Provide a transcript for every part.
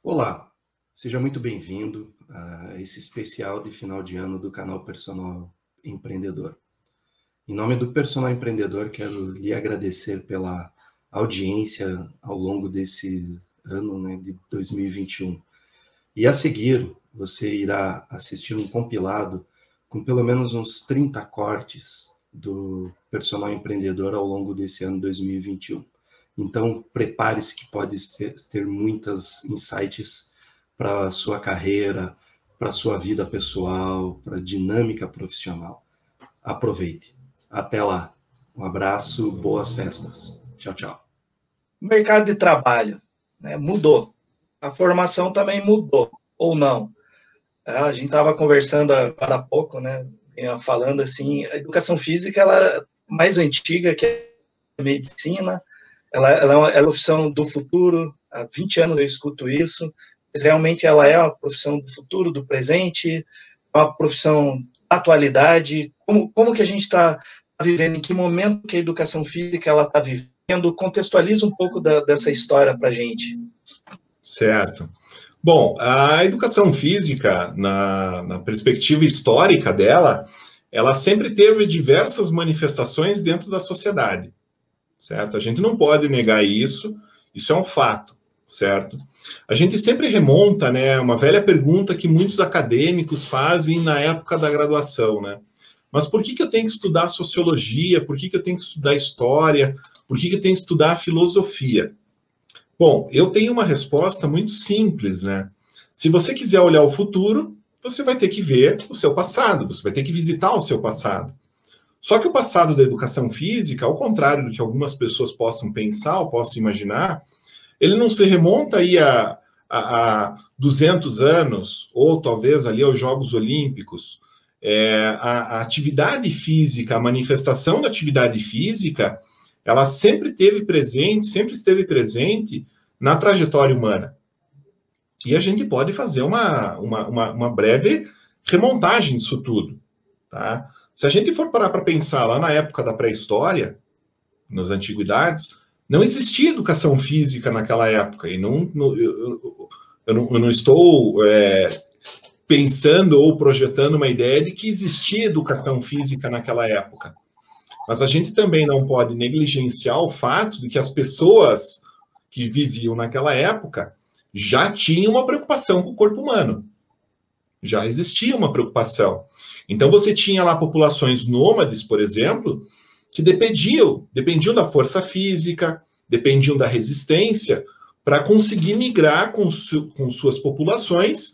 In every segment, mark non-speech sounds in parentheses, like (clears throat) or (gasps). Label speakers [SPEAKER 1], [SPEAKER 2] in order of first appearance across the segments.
[SPEAKER 1] Olá, seja muito bem-vindo a esse especial de final de ano do canal Personal Empreendedor. Em nome do Personal Empreendedor, quero lhe agradecer pela audiência ao longo desse ano né, de 2021. E a seguir, você irá assistir um compilado com pelo menos uns 30 cortes do Personal Empreendedor ao longo desse ano 2021. Então, prepare-se que pode ter, muitas insights para a sua carreira, para a sua vida pessoal, para a dinâmica profissional. Aproveite. Até lá. Um abraço, boas festas. Tchau, tchau.
[SPEAKER 2] Mercado de trabalho né, mudou. A formação também mudou, ou não. É, a gente estava conversando agora há pouco, né, falando assim, a educação física ela é mais antiga que a medicina, ela, ela, é ela é uma profissão do futuro, há 20 anos eu escuto isso, mas realmente ela é uma profissão do futuro, do presente, uma profissão da atualidade, como, como que a gente está vivendo, em que momento que a educação física ela está vivendo, contextualiza um pouco da, dessa história para a gente.
[SPEAKER 3] Certo. Bom, a educação física, na, na perspectiva histórica dela, ela sempre teve diversas manifestações dentro da sociedade certo? A gente não pode negar isso, isso é um fato, certo? A gente sempre remonta, né, uma velha pergunta que muitos acadêmicos fazem na época da graduação, né? Mas por que, que eu tenho que estudar sociologia? Por que, que eu tenho que estudar história? Por que, que eu tenho que estudar filosofia? Bom, eu tenho uma resposta muito simples, né? Se você quiser olhar o futuro, você vai ter que ver o seu passado, você vai ter que visitar o seu passado. Só que o passado da educação física, ao contrário do que algumas pessoas possam pensar ou possam imaginar, ele não se remonta aí a, a, a 200 anos, ou talvez ali aos Jogos Olímpicos. É, a, a atividade física, a manifestação da atividade física, ela sempre teve presente, sempre esteve presente na trajetória humana. E a gente pode fazer uma, uma, uma, uma breve remontagem disso tudo. Tá? Se a gente for parar para pensar lá na época da pré-história, nas antiguidades, não existia educação física naquela época. E não, não eu, eu, não, eu, não, estou é, pensando ou projetando uma ideia de que existia educação física naquela época. Mas a gente também não pode negligenciar o fato de que as pessoas que viviam naquela época já tinham uma preocupação com o corpo humano. Já existia uma preocupação. Então você tinha lá populações nômades, por exemplo, que dependiam, dependiam da força física, dependiam da resistência para conseguir migrar com, su com suas populações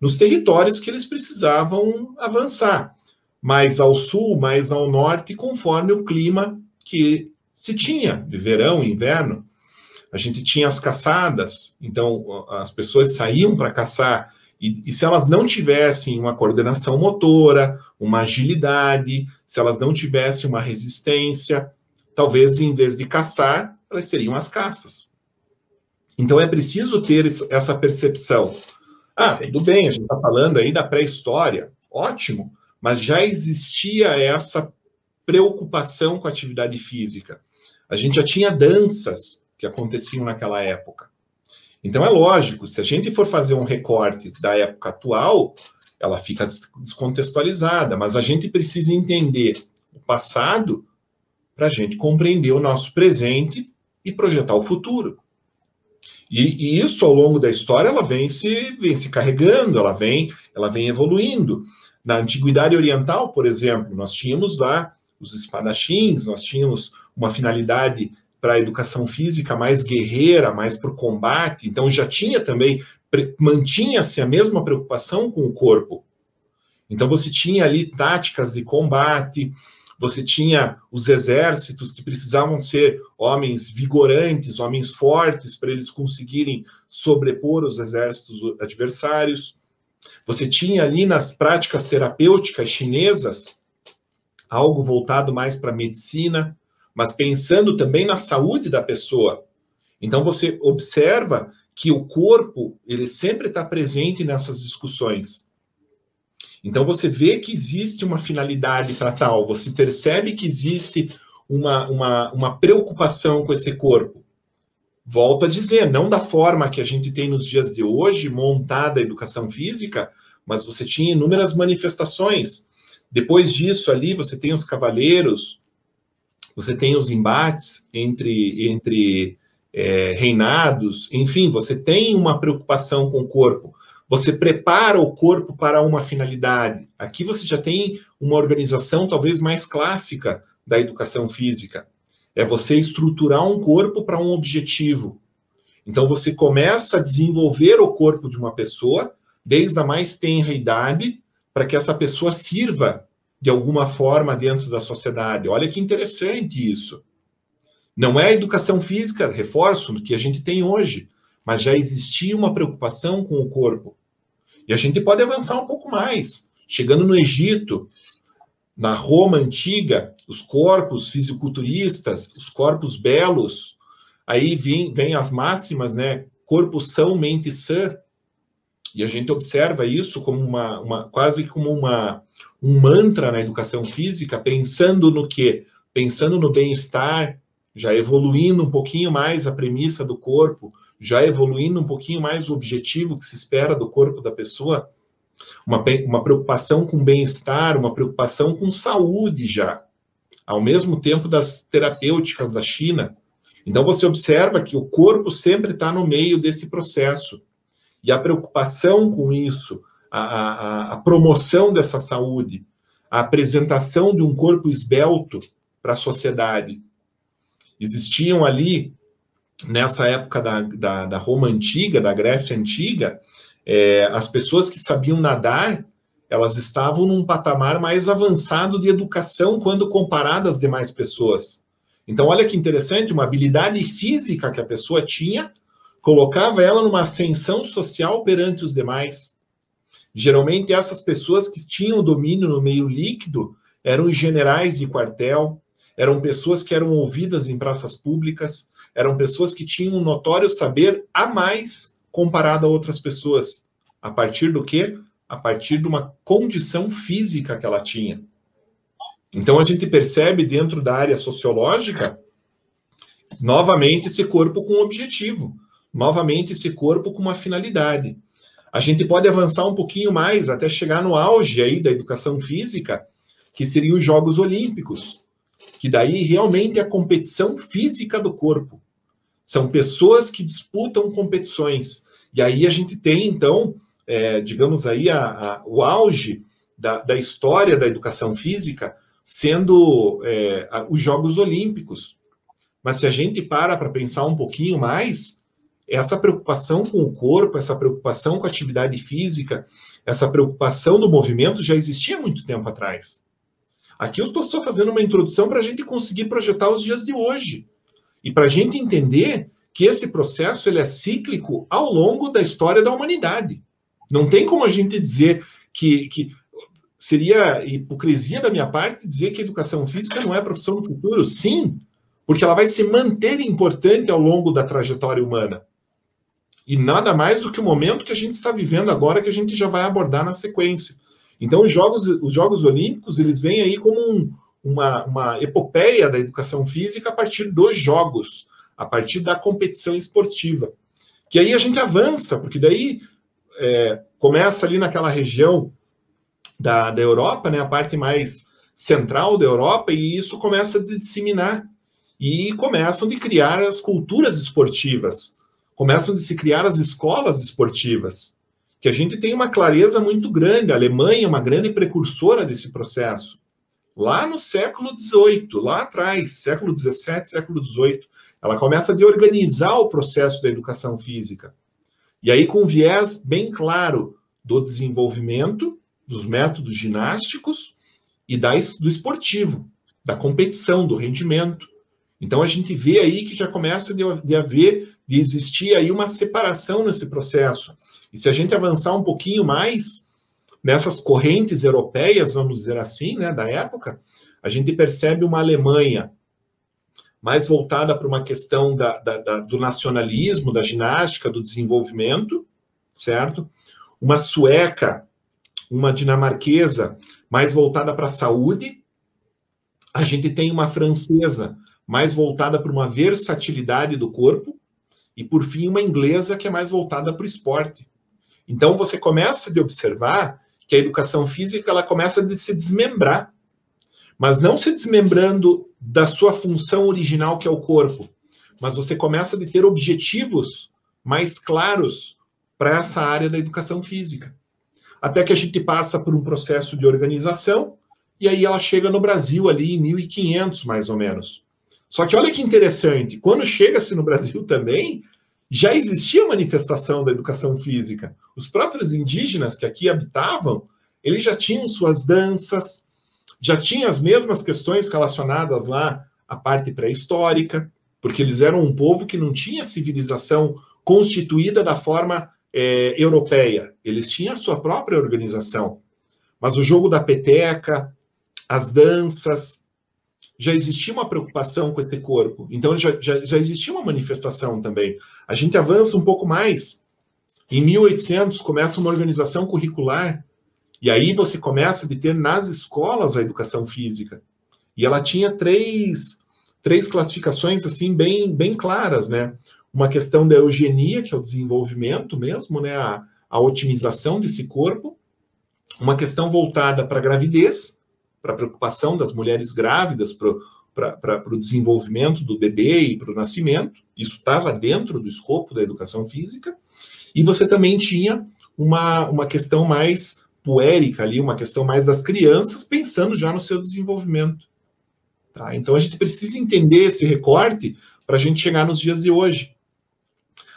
[SPEAKER 3] nos territórios que eles precisavam avançar, mais ao sul, mais ao norte, conforme o clima que se tinha, de verão, inverno. A gente tinha as caçadas, então as pessoas saíam para caçar e, e, se elas não tivessem uma coordenação motora, uma agilidade, se elas não tivessem uma resistência, talvez em vez de caçar, elas seriam as caças. Então é preciso ter essa percepção. Ah, tudo bem, a gente está falando aí da pré-história, ótimo, mas já existia essa preocupação com a atividade física. A gente já tinha danças que aconteciam naquela época. Então é lógico, se a gente for fazer um recorte da época atual, ela fica descontextualizada, mas a gente precisa entender o passado para a gente compreender o nosso presente e projetar o futuro. E, e, isso ao longo da história ela vem se, vem se carregando, ela vem, ela vem evoluindo. Na antiguidade oriental, por exemplo, nós tínhamos lá os espadachins, nós tínhamos uma finalidade para a educação física mais guerreira, mais para o combate, então já tinha também, mantinha-se a mesma preocupação com o corpo. Então você tinha ali táticas de combate, você tinha os exércitos que precisavam ser homens vigorantes, homens fortes, para eles conseguirem sobrepor os exércitos adversários. Você tinha ali nas práticas terapêuticas chinesas algo voltado mais para a medicina, mas pensando também na saúde da pessoa. Então você observa que o corpo ele sempre está presente nessas discussões. Então você vê que existe uma finalidade para tal, você percebe que existe uma, uma, uma preocupação com esse corpo. Volto a dizer, não da forma que a gente tem nos dias de hoje, montada a educação física, mas você tinha inúmeras manifestações. Depois disso, ali, você tem os cavaleiros, você tem os embates entre, entre é, reinados, enfim, você tem uma preocupação com o corpo. Você prepara o corpo para uma finalidade. Aqui você já tem uma organização talvez mais clássica da educação física. É você estruturar um corpo para um objetivo. Então você começa a desenvolver o corpo de uma pessoa desde a mais tenra idade para que essa pessoa sirva de alguma forma dentro da sociedade. Olha que interessante isso. Não é a educação física, reforço, que a gente tem hoje, mas já existia uma preocupação com o corpo. E a gente pode avançar um pouco mais. Chegando no Egito, na Roma antiga, os corpos fisiculturistas, os corpos belos, aí vem, vem as máximas, né? Corpo são, mente sã. E a gente observa isso como uma, uma quase como uma, um mantra na educação física, pensando no quê? Pensando no bem-estar, já evoluindo um pouquinho mais a premissa do corpo, já evoluindo um pouquinho mais o objetivo que se espera do corpo da pessoa, uma, uma preocupação com bem-estar, uma preocupação com saúde já, ao mesmo tempo das terapêuticas da China. Então você observa que o corpo sempre está no meio desse processo. E a preocupação com isso, a, a, promoção dessa saúde, a apresentação de um corpo esbelto para a sociedade. Existiam ali, nessa época da, da, da Roma antiga, da Grécia antiga, é, as pessoas que sabiam nadar, elas estavam num patamar mais avançado de educação quando comparadas às demais pessoas. Então, olha que interessante, uma habilidade física que a pessoa tinha colocava ela numa ascensão social perante os demais. Geralmente, essas pessoas que tinham domínio no meio líquido eram generais de quartel, eram pessoas que eram ouvidas em praças públicas, eram pessoas que tinham um notório saber a mais comparado a outras pessoas. A partir do quê? A partir de uma condição física que ela tinha. Então a gente percebe dentro da área sociológica novamente esse corpo com um objetivo, novamente esse corpo com uma finalidade. A gente pode avançar um pouquinho mais até chegar no auge aí da educação física, que seriam os Jogos Olímpicos, que daí realmente é a competição física do corpo. São pessoas que disputam competições. E aí a gente tem, então, é, digamos aí, a, a, o auge da, da, história da educação física sendo é, a, os Jogos Olímpicos. Mas se a gente para para pensar um pouquinho mais, essa preocupação com o corpo, essa preocupação com a atividade física, essa preocupação do movimento já existia muito tempo atrás. Aqui eu estou só fazendo uma introdução para a gente conseguir projetar os dias de hoje. E para a gente entender que esse processo ele é cíclico ao longo da história da humanidade. Não tem como a gente dizer que, que seria hipocrisia da minha parte dizer que a educação física não é profissão no futuro. Sim, porque ela vai se manter importante ao longo da trajetória humana. E nada mais do que o momento que a gente está vivendo agora, que a gente já vai abordar na sequência. Então, os Jogos, os jogos Olímpicos, eles vêm aí como um, uma, uma epopeia da educação física a partir dos jogos, a partir da competição esportiva. Que aí a gente avança, porque daí é, começa ali naquela região da, da Europa, né, a parte mais central da Europa, e isso começa a disseminar. E começam de criar as culturas esportivas, começam de se criar as escolas esportivas, que a gente tem uma clareza muito grande. A Alemanha é uma grande precursora desse processo lá no século XVIII, lá atrás, século XVII, século XVIII. Ela começa a organizar o processo da educação física. E aí com viés bem claro do desenvolvimento dos métodos ginásticos e da, do esportivo, da competição, do rendimento. Então a gente vê aí que já começa de, de haver, de existir aí uma separação nesse processo. E se a gente avançar um pouquinho mais, nessas correntes europeias, vamos dizer assim, né, da época, a gente percebe uma Alemanha mais voltada para uma questão da, da, da, do nacionalismo, da ginástica, do desenvolvimento, certo? Uma sueca, uma dinamarquesa mais voltada para a saúde. A gente tem uma francesa mais voltada para uma versatilidade do corpo. E por fim uma inglesa que é mais voltada para o esporte. Então você começa a observar que a educação física ela começa a se desmembrar, mas não se desmembrando da sua função original que é o corpo, mas você começa a ter objetivos mais claros para essa área da educação física. Até que a gente passa por um processo de organização e aí ela chega no Brasil ali em 1500 mais ou menos. Só que olha que interessante, quando chega-se no Brasil também, já existia manifestação da educação física. Os próprios indígenas que aqui habitavam, eles já tinham suas danças, já tinham as mesmas questões relacionadas lá à parte pré-histórica, porque eles eram um povo que não tinha civilização constituída da forma é, europeia. Eles tinham a sua própria organização. Mas o jogo da peteca, as danças, já existia uma preocupação com esse corpo. Então já, já, já existia uma manifestação também. A gente avança um pouco mais. Em 1800 começa uma organização curricular e aí você começa a ter nas escolas a educação física. E ela tinha três, três classificações assim bem, bem claras, né? Uma questão da eugenia, que é o desenvolvimento mesmo, né? A, a otimização desse corpo. Uma questão voltada para a gravidez, para a preocupação das mulheres grávidas, para o desenvolvimento do bebê e para o nascimento. Isso estava dentro do escopo da educação física. E você também tinha uma, uma questão mais puérica ali, uma questão mais das crianças, pensando já no seu desenvolvimento. Tá? Então a gente precisa entender esse recorte para a gente chegar nos dias de hoje.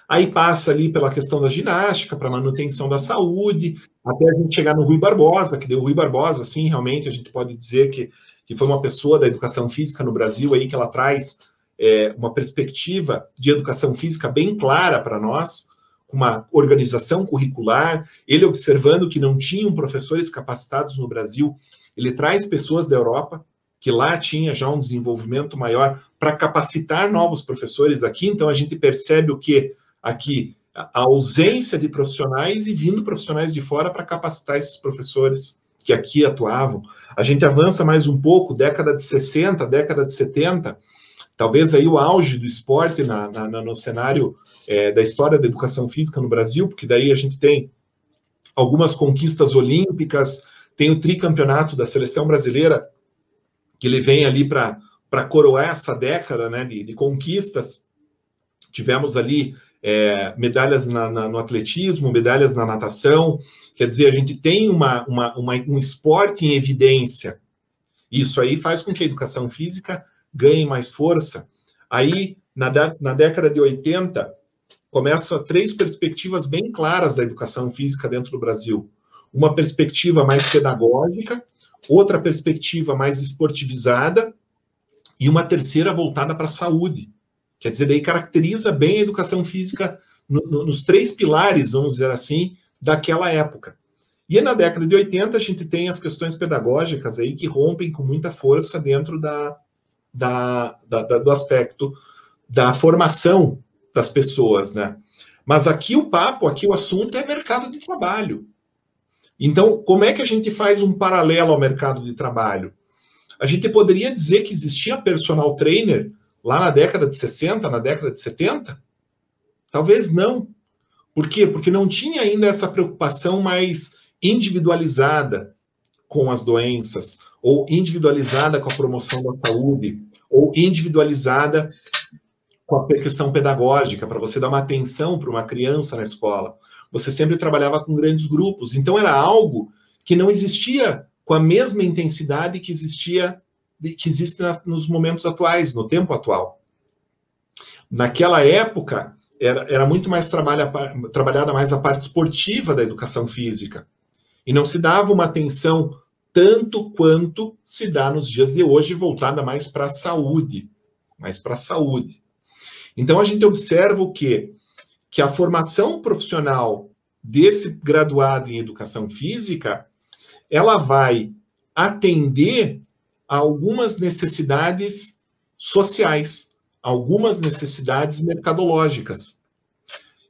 [SPEAKER 3] Aí passa ali pela questão da ginástica, para manutenção da saúde, até a gente chegar no Rui Barbosa, que deu o Rui Barbosa, sim, realmente a gente pode dizer que, que foi uma pessoa da educação física no Brasil aí que ela traz é, uma perspectiva de educação física bem clara para nós, com uma organização curricular, ele observando que não tinham professores capacitados no Brasil, ele traz pessoas da Europa, que lá tinha já um desenvolvimento maior para capacitar novos professores aqui, então a gente percebe o que aqui a ausência de profissionais e vindo profissionais de fora para capacitar esses professores que aqui atuavam. A gente avança mais um pouco, década de 60, década de 70, talvez aí o auge do esporte na, na, no cenário é, da história da educação física no Brasil, porque daí a gente tem algumas conquistas olímpicas, tem o tricampeonato da seleção brasileira, que ele vem ali para coroar essa década né, de, de conquistas. Tivemos ali é, medalhas na, na, no atletismo, medalhas na natação. Quer dizer, a gente tem uma, uma, uma, um esporte em evidência. Isso aí faz com que a educação física ganhe mais força. Aí, na, na década de 80, começam três perspectivas bem claras da educação física dentro do Brasil. Uma perspectiva mais pedagógica, outra perspectiva mais esportivizada e uma terceira voltada para a saúde. Quer dizer, daí caracteriza bem a educação física no, no, nos três pilares, vamos dizer assim, daquela época. E na década de 80 a gente tem as questões pedagógicas aí que rompem com muita força dentro da, da, da, da do aspecto da formação das pessoas, né? Mas aqui o papo, aqui o assunto é mercado de trabalho. Então, como é que a gente faz um paralelo ao mercado de trabalho? A gente poderia dizer que existia personal trainer lá na década de 60, na década de 70? Talvez não. Por quê? Porque não tinha ainda essa preocupação mais individualizada com as doenças, ou individualizada com a promoção da saúde, ou individualizada com a questão pedagógica, para você dar uma atenção para uma criança na escola. Você sempre trabalhava com grandes grupos, então era algo que não existia com a mesma intensidade que existia que existe nos momentos atuais, no tempo atual. Naquela época, era, era muito mais trabalha, trabalhada mais a parte esportiva da educação física. E não se dava uma atenção tanto quanto se dá nos dias de hoje, voltada mais para a saúde. Mais para a saúde. Então, a gente observa o quê? Que a formação profissional desse graduado em educação física, ela vai atender algumas necessidades sociais, algumas necessidades mercadológicas.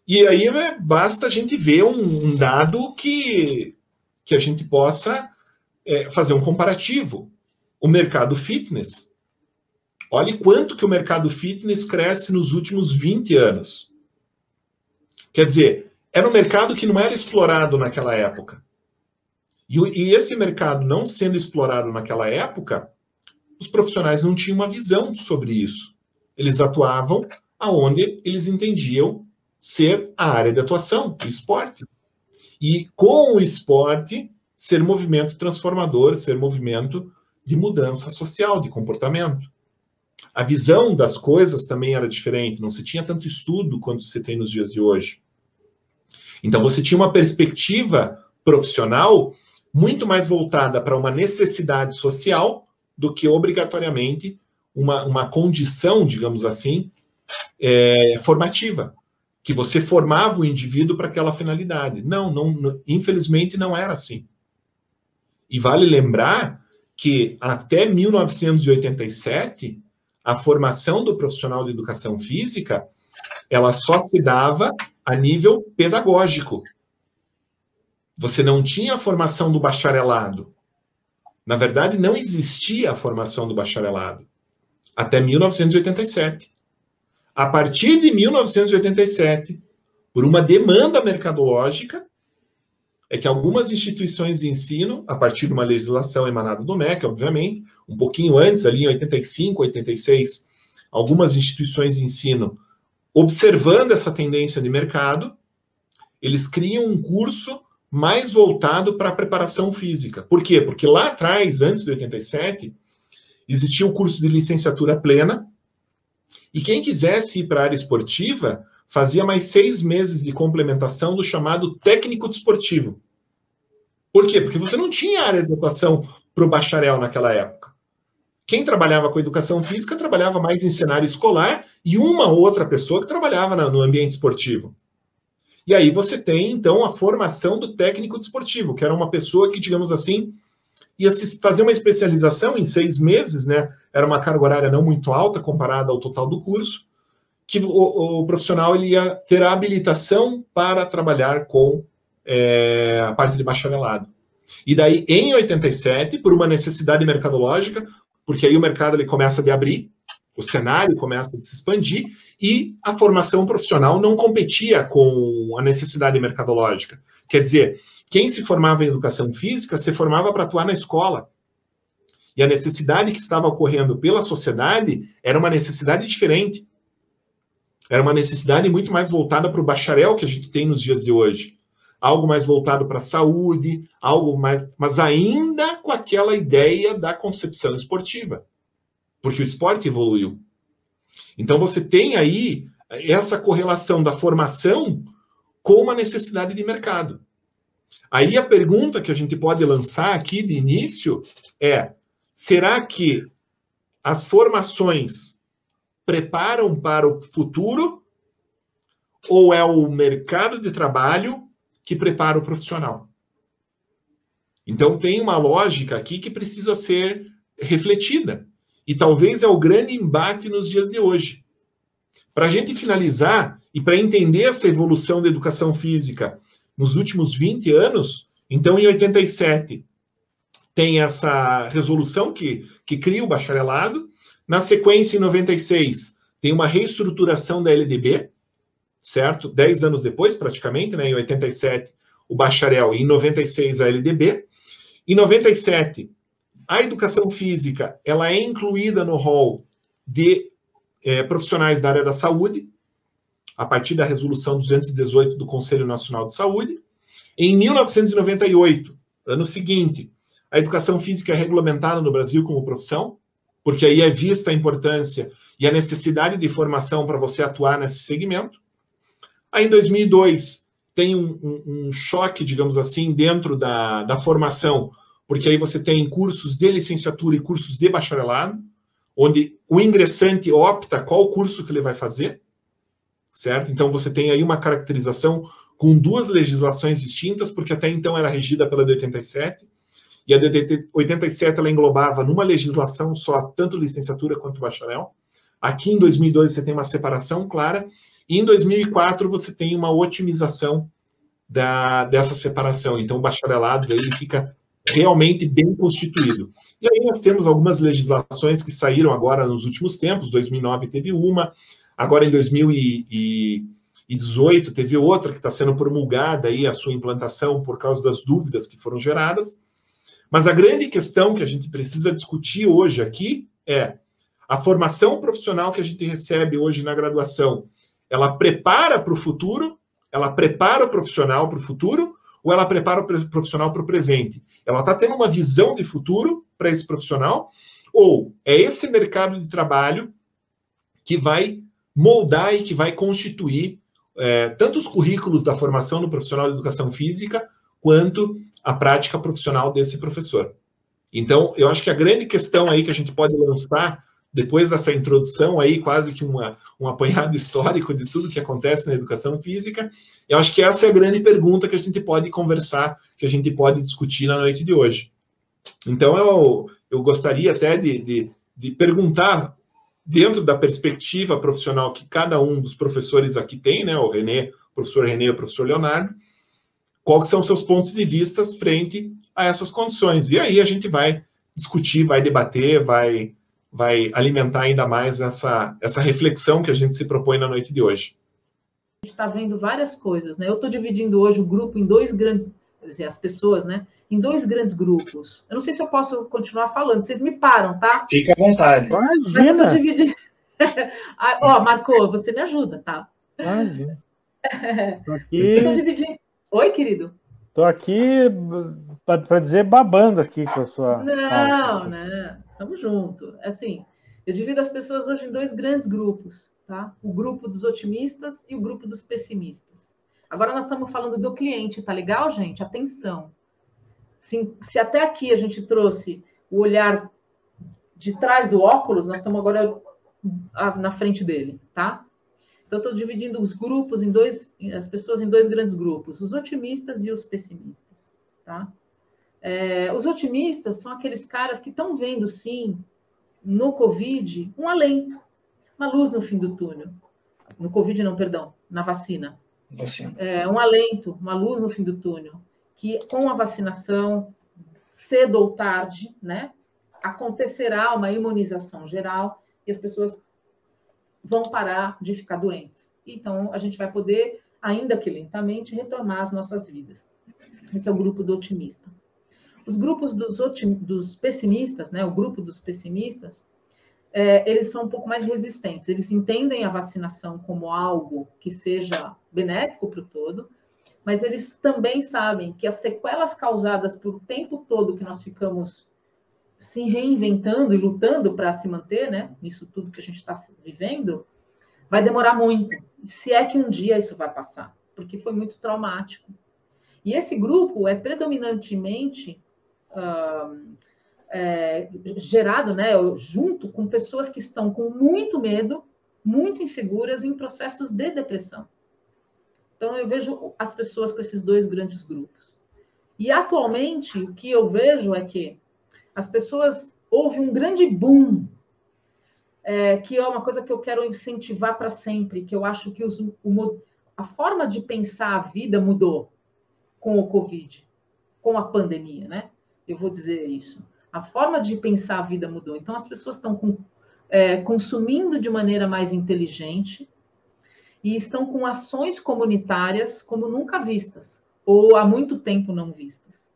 [SPEAKER 3] E aí né, basta a gente ver um, um, dado que, que a gente possa é, fazer um comparativo. O mercado fitness. Olhe quanto que o mercado fitness cresce nos últimos 20 anos. Quer dizer, era um mercado que não era explorado naquela época. E, e esse mercado não sendo explorado naquela época, os profissionais não tinham uma visão sobre isso. Eles atuavam aonde eles entendiam ser a área de atuação, o esporte. E com o esporte, ser movimento transformador, ser movimento de mudança social, de comportamento. A visão das coisas também era diferente, não se tinha tanto estudo quanto se tem nos dias de hoje. Então você tinha uma perspectiva profissional muito mais voltada para uma necessidade social do que obrigatoriamente uma, uma condição, digamos assim, é, formativa, que você formava o indivíduo para aquela finalidade. Não, não, infelizmente não era assim. E vale lembrar que até 1987 a formação do profissional de educação física ela só se dava a nível pedagógico. Você não tinha a formação do bacharelado. Na verdade, não existia a formação do bacharelado até 1987. A partir de 1987, por uma demanda mercadológica, é que algumas instituições de ensino, a partir de uma legislação emanada do MEC, obviamente, um pouquinho antes, ali em 85, 86, algumas instituições de ensino, observando essa tendência de mercado, eles criam um curso mais voltado para a preparação física. Por quê? Porque lá atrás, antes de 87, existia o curso de licenciatura plena, e quem quisesse ir para a área esportiva fazia mais seis meses de complementação do chamado técnico desportivo. Por quê? Porque você não tinha área de atuação para o bacharel naquela época. Quem trabalhava com educação física trabalhava mais em cenário escolar e uma outra pessoa que trabalhava no ambiente esportivo. E aí você tem, então, a formação do técnico desportivo, que era uma pessoa que, digamos assim, ia fazer uma especialização em seis meses, né? Era uma carga horária não muito alta comparada ao total do curso, que o, o profissional ele ia ter a habilitação para trabalhar com é, a parte de bacharelado. E daí, em 87, por uma necessidade mercadológica, porque aí o mercado ele começa a abrir, o cenário começa a se expandir, e a formação profissional não competia com a necessidade mercadológica. Quer dizer, quem se formava em educação física se formava para atuar na escola. E a necessidade que estava ocorrendo pela sociedade era uma necessidade diferente. Era uma necessidade muito mais voltada para o bacharel que a gente tem nos dias de hoje algo mais voltado para a saúde, algo mais, mas ainda com aquela ideia da concepção esportiva, porque o esporte evoluiu. Então você tem aí essa correlação da formação com uma necessidade de mercado. Aí a pergunta que a gente pode lançar aqui de início é: será que as formações preparam para o futuro ou é o mercado de trabalho que prepara o profissional. Então tem uma lógica aqui que precisa ser refletida. E talvez é o grande embate nos dias de hoje. Para a gente finalizar e para entender essa evolução da educação física nos últimos 20 anos, então em 87 tem essa resolução que, que cria o bacharelado. Na sequência, em 96, tem uma reestruturação da LDB, certo? Dez anos depois, praticamente, né, em 87, o bacharel, e em 96, a LDB. Em 97, a educação física ela é incluída no rol de é, profissionais da área da saúde, a partir da resolução 218 do Conselho Nacional de Saúde. Em 1998, ano seguinte, a educação física é regulamentada no Brasil como profissão, porque aí é vista a importância e a necessidade de formação para você atuar nesse segmento. Aí, em 2002, tem um, um, um choque, digamos assim, dentro da, da formação, porque aí você tem cursos de licenciatura e cursos de bacharelado, onde o ingressante opta qual curso que ele vai fazer, certo? Então, você tem aí uma caracterização com duas legislações distintas, porque até então era regida pela de 87, e a de 87 ela englobava numa legislação só tanto licenciatura quanto bacharel. Aqui em 2002 você tem uma separação clara, e em 2004 você tem uma otimização da, dessa separação. Então o bacharelado ele fica realmente bem constituído. E aí nós temos algumas legislações que saíram agora nos últimos tempos. 2009 teve uma, agora em 2000 e, 2018, teve outra que está sendo promulgada aí a sua implantação por causa das dúvidas que foram geradas. Mas a grande questão que a gente precisa discutir hoje aqui é a formação profissional que a gente recebe hoje na graduação, ela prepara para o futuro, ela prepara o profissional para o futuro, ou ela prepara o profissional para o presente? Ela está tendo uma visão de futuro para esse profissional, ou é esse mercado de trabalho que vai moldar e que vai constituir é, tanto os currículos da formação do profissional de educação física, quanto a prática profissional desse professor. Então, eu acho que a grande questão aí que a gente pode lançar, depois dessa introdução aí, quase que uma, um apanhado (laughs) histórico de tudo que acontece na educação física, eu acho que essa é a grande pergunta que a gente pode conversar, que a gente pode discutir na noite de hoje. Então, eu, eu gostaria até de, de, de perguntar dentro da perspectiva profissional que cada um dos professores aqui tem, né, o Renê, o professor Renê e o professor Leonardo, quais são seus pontos de vista frente a essas condições. E aí a gente vai discutir, vai debater, vai, vai alimentar ainda mais essa, essa reflexão que a gente se propõe na noite de hoje.
[SPEAKER 4] A gente está vendo várias coisas, né? Eu estou dividindo hoje o grupo em dois grandes, dizer, as pessoas, né? em dois grandes grupos. Eu não sei se eu posso continuar falando, vocês me param, tá?
[SPEAKER 2] Fica à vontade.
[SPEAKER 4] Imagina. Mas eu dividindo. (laughs) ah, ó, Marco, você me ajuda, tá?
[SPEAKER 5] Imagina. (laughs) Tô aqui...
[SPEAKER 4] Eu tô dividindo. Oi, querido.
[SPEAKER 5] Tô aqui para dizer babando aqui com a sua.
[SPEAKER 4] Não, não. Tamo junto. Assim, eu divido as pessoas hoje em dois grandes grupos, tá? O grupo dos otimistas e o grupo dos pessimistas. Agora nós estamos falando do cliente, tá legal, gente? Atenção. Se, se até aqui a gente trouxe o olhar de trás do óculos, nós estamos agora na frente dele, tá? Então, estou dividindo os grupos em dois, as pessoas em dois grandes grupos, os otimistas e os pessimistas, tá? É, os otimistas são aqueles caras que estão vendo, sim, no Covid, um alento, uma luz no fim do túnel. No Covid, não, perdão, na vacina.
[SPEAKER 2] Vacina.
[SPEAKER 4] É, um alento, uma luz no fim do túnel que com a vacinação, cedo ou tarde, né, acontecerá uma imunização geral e as pessoas vão parar de ficar doentes. Então, a gente vai poder, ainda que lentamente, retomar as nossas vidas. Esse é o grupo do otimista. Os grupos dos, otim, dos pessimistas, né, o grupo dos pessimistas, é, eles são um pouco mais resistentes. Eles entendem a vacinação como algo que seja benéfico para o todo, mas eles também sabem que as sequelas causadas pelo tempo todo que nós ficamos se reinventando e lutando para se manter, né? Isso tudo que a gente está vivendo, vai demorar muito. Se é que um dia isso vai passar, porque foi muito traumático. E esse grupo é predominantemente uh, é, gerado, né, junto com pessoas que estão com muito medo, muito inseguras em processos de depressão. Então, eu vejo as pessoas com esses dois grandes grupos. E, atualmente, o que eu vejo é que as pessoas. Houve um grande boom, é, que é uma coisa que eu quero incentivar para sempre, que eu acho que os, o, a forma de pensar a vida mudou com o Covid, com a pandemia, né? Eu vou dizer isso. A forma de pensar a vida mudou. Então, as pessoas estão com, é, consumindo de maneira mais inteligente, e estão com ações comunitárias como nunca vistas, ou há muito tempo não vistas.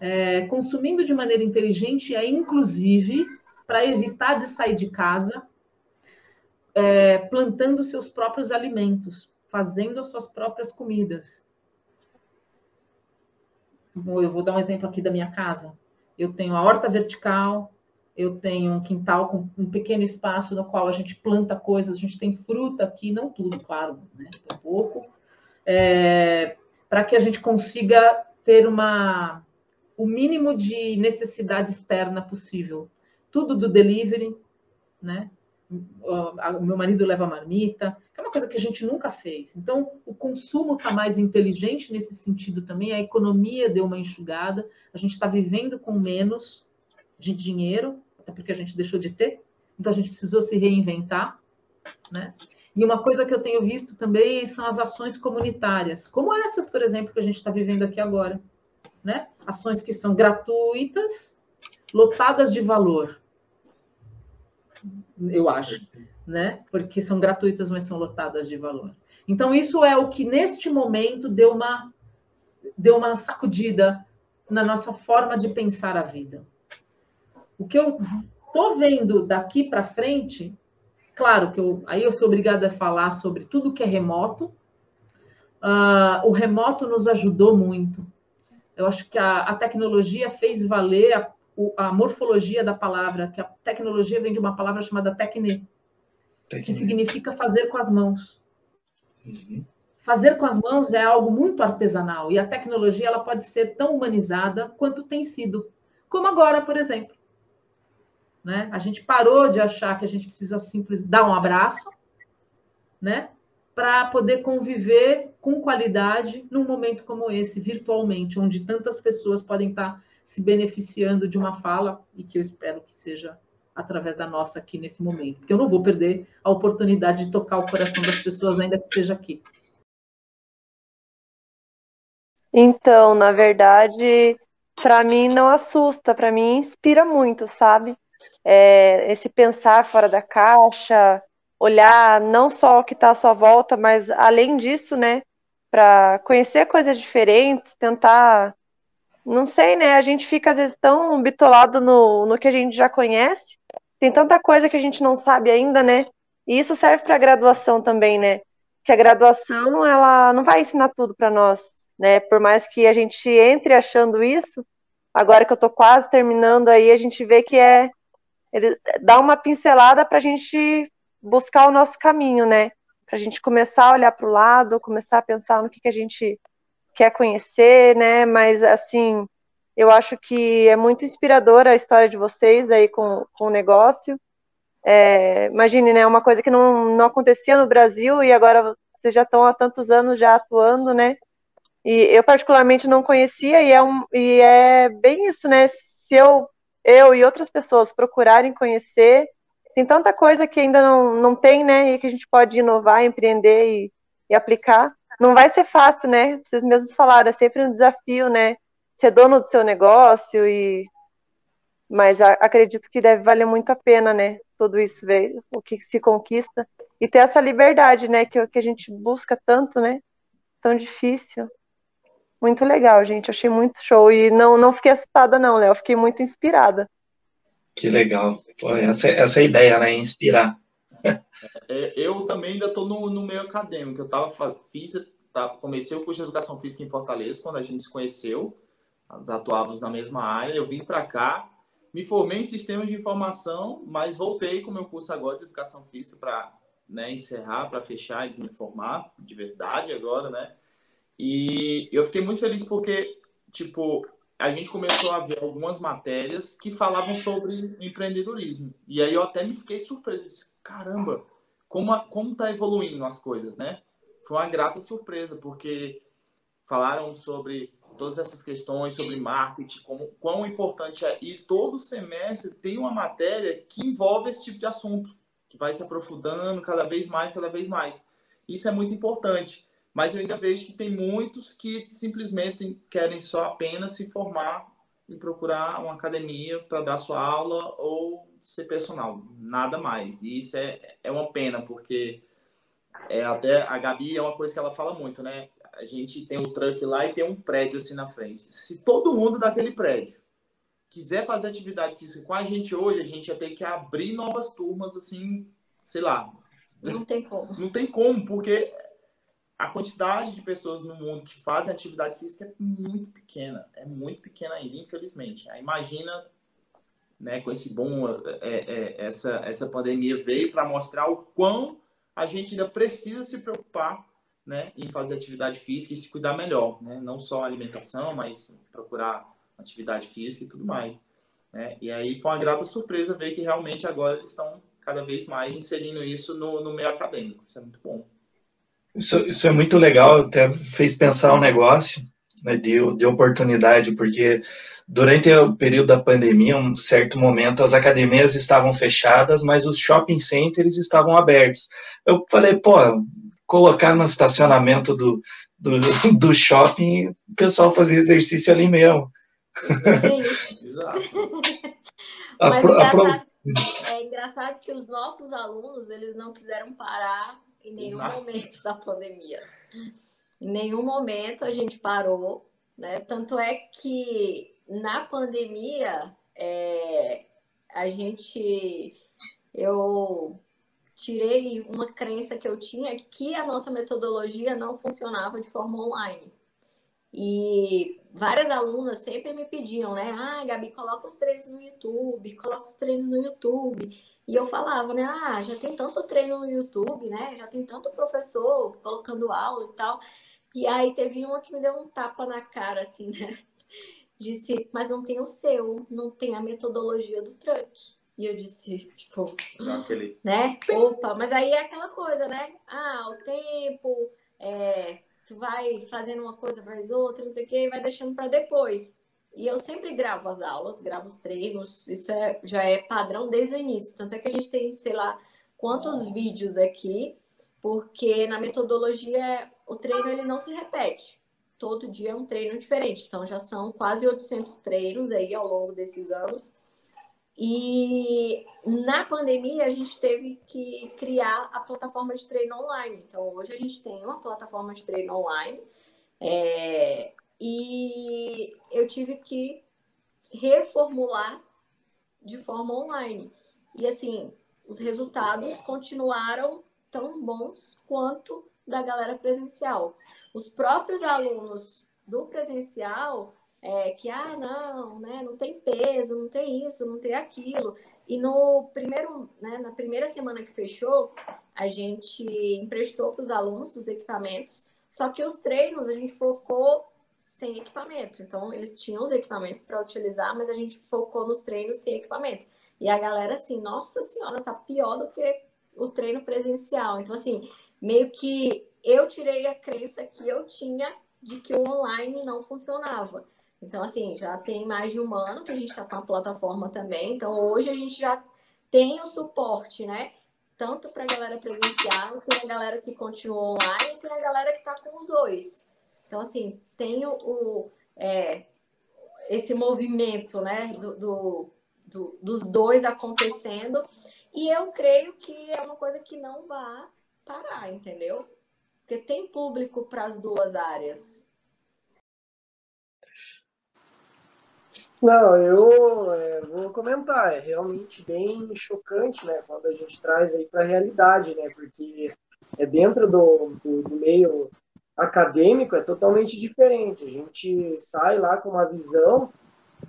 [SPEAKER 4] É, consumindo de maneira inteligente é, inclusive, para evitar de sair de casa, é, plantando seus próprios alimentos, fazendo as suas próprias comidas. Eu vou dar um exemplo aqui da minha casa. Eu tenho a horta vertical, eu tenho um quintal com um pequeno espaço no qual a gente planta coisas, a gente tem fruta aqui, não tudo, claro, né? Um pouco, é, para que a gente consiga ter uma o mínimo de necessidade externa possível. Tudo do delivery, né? O meu marido leva marmita, que é uma coisa que a gente nunca fez. Então, o consumo está mais inteligente nesse sentido também, a economia deu uma enxugada, a gente está vivendo com menos, de dinheiro, até porque a gente deixou de ter, então a gente precisou se reinventar, né? E uma coisa que eu tenho visto também são as ações comunitárias, como essas, por exemplo, que a gente está vivendo aqui agora, né? Ações que são gratuitas, lotadas de valor, eu acho, né? Porque são gratuitas, mas são lotadas de valor. Então, isso é o que, neste momento, deu uma, deu uma sacudida na nossa forma de pensar a vida. O que eu estou vendo daqui para frente, claro que eu, aí eu sou obrigada a falar sobre tudo que é remoto. Uh, o remoto nos ajudou muito. Eu acho que a, a tecnologia fez valer a, a, morfologia da palavra, que a tecnologia vem de uma palavra chamada tecne, que significa fazer com as mãos. Uhum. Fazer com as mãos é algo muito artesanal e a tecnologia ela pode ser tão humanizada quanto tem sido, como agora, por exemplo. Né? A gente parou de achar que a gente precisa simplesmente dar um abraço, né? Para poder conviver com qualidade num momento como esse, virtualmente, onde tantas pessoas podem estar se beneficiando de uma fala e que eu espero que seja através da nossa aqui nesse momento, porque eu não vou perder a oportunidade de tocar o coração das pessoas, ainda que seja aqui.
[SPEAKER 6] Então, na verdade, para mim não assusta, para mim inspira muito, sabe? É, esse pensar fora da caixa, olhar não só o que está à sua volta, mas além disso, né, para conhecer coisas diferentes, tentar, não sei, né, a gente fica às vezes tão bitolado no, no que a gente já conhece, tem tanta coisa que a gente não sabe ainda, né, e isso serve para a graduação também, né, que a graduação, ela não vai ensinar tudo para nós, né? Por mais que a gente entre achando isso, agora que eu estou quase terminando aí, a gente vê que é ele dá uma pincelada para a gente buscar o nosso caminho, né? Para a gente começar a olhar para o lado, começar a pensar no que, que a gente quer conhecer, né? Mas assim, eu acho que é muito inspiradora a história de vocês aí com, com o negócio. É, imagine, né? Uma coisa que não, não acontecia no Brasil e agora vocês já estão há tantos anos já atuando, né? E eu particularmente não conhecia e é, um, e é bem isso, né? Se eu, eu e outras pessoas procurarem conhecer, tem tanta coisa que ainda não, não tem, né? E que a gente pode inovar, empreender e, e aplicar. Não vai ser fácil, né? Vocês mesmos falaram, é sempre um desafio, né? Ser dono do seu negócio e mas a, acredito que deve valer muito a pena, né? Tudo isso veio, o que se conquista e ter essa liberdade, né? Que, que a gente busca tanto, né? Tão difícil. Muito legal, gente. Achei muito show. E não, não fiquei assustada, não, Léo. Fiquei muito inspirada.
[SPEAKER 2] Que legal. Pô, essa, essa é a ideia, né? Inspirar.
[SPEAKER 7] É, eu também ainda estou no, no meio acadêmico. Eu tava, fiz, tá, comecei o curso de Educação Física em Fortaleza, quando a gente se conheceu. Nós atuávamos na mesma área. Eu vim para cá, me formei em Sistemas de Informação, mas voltei com o meu curso agora de Educação Física para né, encerrar, para fechar e me formar de verdade agora, né? E eu fiquei muito feliz porque, tipo, a gente começou a ver algumas matérias que falavam sobre empreendedorismo. E aí eu até me fiquei surpreso. Disse, Caramba, como, a, como tá evoluindo as coisas, né? Foi uma grata surpresa, porque falaram sobre todas essas questões, sobre marketing, como, quão importante é. E todo semestre tem uma matéria que envolve esse tipo de assunto, que vai se aprofundando cada vez mais, cada vez mais. Isso é muito importante mas eu ainda vejo que tem muitos que simplesmente querem só apenas se formar e procurar uma academia para dar sua aula ou ser personal, nada mais. E isso é, é uma pena, porque é até a Gabi é uma coisa que ela fala muito, né? A gente tem um truck lá e tem um prédio assim na frente. Se todo mundo daquele prédio quiser fazer atividade física com a gente hoje, a gente ia ter que abrir novas turmas, assim, sei lá.
[SPEAKER 8] Não tem como.
[SPEAKER 7] Não tem como, porque a quantidade de pessoas no mundo que fazem atividade física é muito pequena, é muito pequena ainda, infelizmente. Aí imagina, né, com esse bom, é, é, essa, essa pandemia veio para mostrar o quão a gente ainda precisa se preocupar, né, em fazer atividade física e se cuidar melhor, né, não só alimentação, mas procurar atividade física e tudo mais. Né? E aí foi uma grata surpresa ver que realmente agora eles estão cada vez mais inserindo isso no, no meio acadêmico. Isso é muito bom.
[SPEAKER 2] Isso, isso é muito legal, até fez pensar um negócio, né, de, de oportunidade, porque durante o período da pandemia, um certo momento, as academias estavam fechadas, mas os shopping centers estavam abertos. Eu falei, pô, colocar no estacionamento do, do, (laughs) do shopping, o pessoal fazia exercício ali mesmo.
[SPEAKER 8] Exato. (laughs) Mas a, engraçado, é engraçado que os nossos alunos, eles não quiseram parar em nenhum momento da pandemia. Em nenhum momento a gente parou, né? Tanto é que na pandemia é, a gente eu tirei uma crença que eu tinha que a nossa metodologia não funcionava de forma online. E várias alunas sempre me pediam, né? Ah, Gabi, coloca os treinos no YouTube, coloca os treinos no YouTube. E eu falava, né? Ah, já tem tanto treino no YouTube, né? Já tem tanto professor colocando aula e tal. E aí teve uma que me deu um tapa na cara, assim, né? (laughs) Disse, mas não tem o seu, não tem a metodologia do truck. E eu disse, tipo,
[SPEAKER 7] aquele. (gasps)
[SPEAKER 8] né? Opa, mas aí é aquela coisa, né? Ah, o tempo, é, tu vai fazendo uma coisa mais outra, não sei o quê, e vai deixando para depois. E eu sempre gravo as aulas, gravo os treinos, isso é, já é padrão desde o início. Tanto é que a gente tem, sei lá, quantos vídeos aqui, porque na metodologia o treino ele não se repete. Todo dia é um treino diferente. Então já são quase 800 treinos aí ao longo desses anos. E na pandemia a gente teve que criar a plataforma de treino online. Então hoje a gente tem uma plataforma de treino online é, e eu tive que reformular de forma online. E assim, os resultados continuaram tão bons quanto da galera presencial. Os próprios alunos do presencial é, que ah não, né, não tem peso, não tem isso, não tem aquilo. E no primeiro, né, na primeira semana que fechou, a gente emprestou para os alunos os equipamentos, só que os treinos a gente focou sem equipamento. Então eles tinham os equipamentos para utilizar, mas a gente focou nos treinos sem equipamento. E a galera assim, nossa senhora, tá pior do que o treino presencial. Então assim, meio que eu tirei a crença que eu tinha de que o online não funcionava. Então, assim, já tem mais de um ano que a gente está com a plataforma também. Então, hoje a gente já tem o suporte, né? Tanto para a galera presencial, tem a galera que continua online, tem a galera que está com os dois. Então, assim, tem o, o é, esse movimento, né? Do, do, do, dos dois acontecendo. E eu creio que é uma coisa que não vai parar, entendeu? Porque tem público para as duas áreas.
[SPEAKER 9] Não, eu é, vou comentar, é realmente bem chocante, né, quando a gente traz aí para a realidade, né, porque é dentro do, do, do, meio acadêmico é totalmente diferente, a gente sai lá com uma visão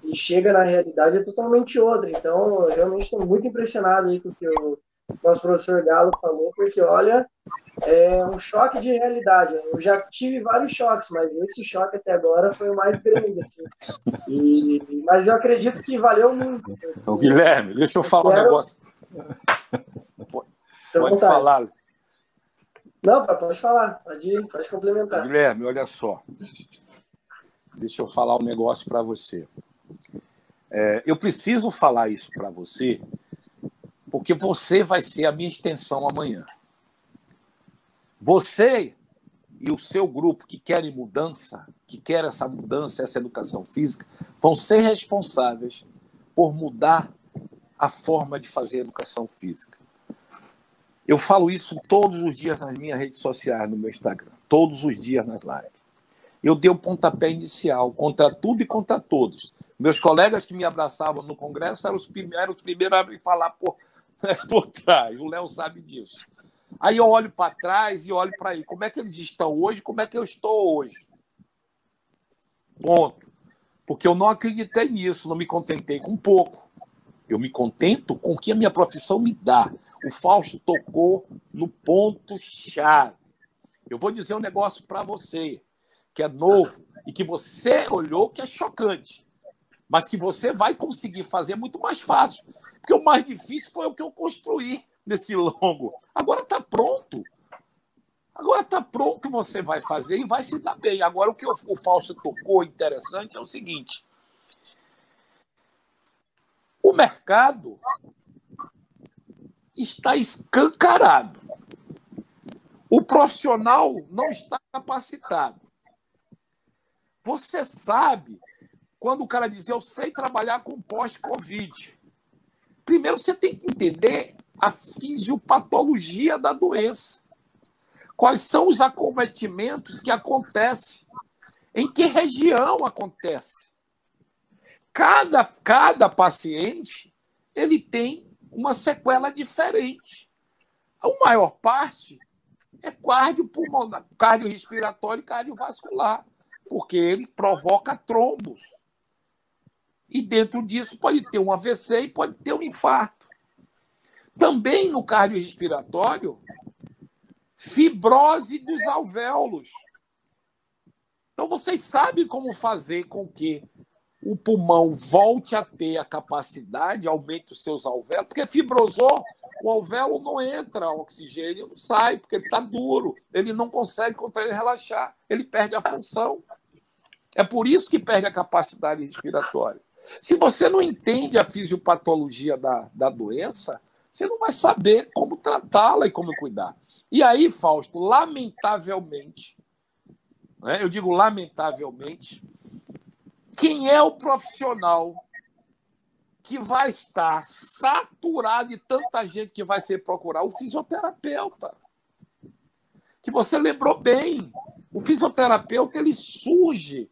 [SPEAKER 9] e chega na realidade é totalmente outra, então eu realmente estou muito impressionado aí com o que o nosso professor Galo falou, porque olha, é um choque de realidade. Eu já tive vários choques, mas esse choque até agora foi o mais grande. Assim. E, mas eu acredito que valeu muito.
[SPEAKER 10] Ô, Guilherme, deixa eu falar quero... um negócio. Pode, pode falar.
[SPEAKER 9] Não, pode falar, pode, ir, pode complementar.
[SPEAKER 10] Guilherme, olha só. Deixa eu falar um negócio para você. É, eu preciso falar isso para você, porque você vai ser a minha extensão amanhã. Você e o seu grupo que querem mudança, que quer essa mudança, essa educação física, vão ser responsáveis por mudar a forma de fazer educação física. Eu falo isso todos os dias nas minhas redes sociais, no meu Instagram, todos os dias nas lives. Eu dei o pontapé inicial contra tudo e contra todos. Meus colegas que me abraçavam no congresso eram os primeiros, os primeiros a me falar por, (laughs) por trás. O Léo sabe disso. Aí eu olho para trás e olho para aí. Como é que eles estão hoje? Como é que eu estou hoje? Ponto. Porque eu não acreditei nisso, não me contentei com pouco. Eu me contento com o que a minha profissão me dá. O Fausto tocou no ponto-chave. Eu vou dizer um negócio para você, que é novo e que você olhou que é chocante, mas que você vai conseguir fazer muito mais fácil. Porque o mais difícil foi o que eu construí nesse longo. Agora está pronto. Agora está pronto, você vai fazer e vai se dar bem. Agora, o que o Fausto tocou interessante é o seguinte: o mercado está escancarado. O profissional não está capacitado. Você sabe quando o cara diz eu sei trabalhar com pós-Covid. Primeiro você tem que entender a fisiopatologia da doença. quais são os acometimentos que acontecem, em que região acontece. Cada, cada paciente ele tem uma sequela diferente. A maior parte é cardiorrespiratório e cardiovascular, porque ele provoca trombos. E dentro disso pode ter um AVC e pode ter um infarto. Também no cardiorrespiratório, fibrose dos alvéolos. Então vocês sabem como fazer com que o pulmão volte a ter a capacidade, aumente os seus alvéolos, porque fibrosou, o alvéolo não entra oxigênio, não sai, porque ele está duro, ele não consegue contrair e relaxar, ele perde a função. É por isso que perde a capacidade respiratória. Se você não entende a fisiopatologia da, da doença, você não vai saber como tratá-la e como cuidar. E aí, Fausto, lamentavelmente, né, eu digo lamentavelmente, quem é o profissional que vai estar saturado de tanta gente que vai ser procurar? O fisioterapeuta. Que você lembrou bem. O fisioterapeuta ele surge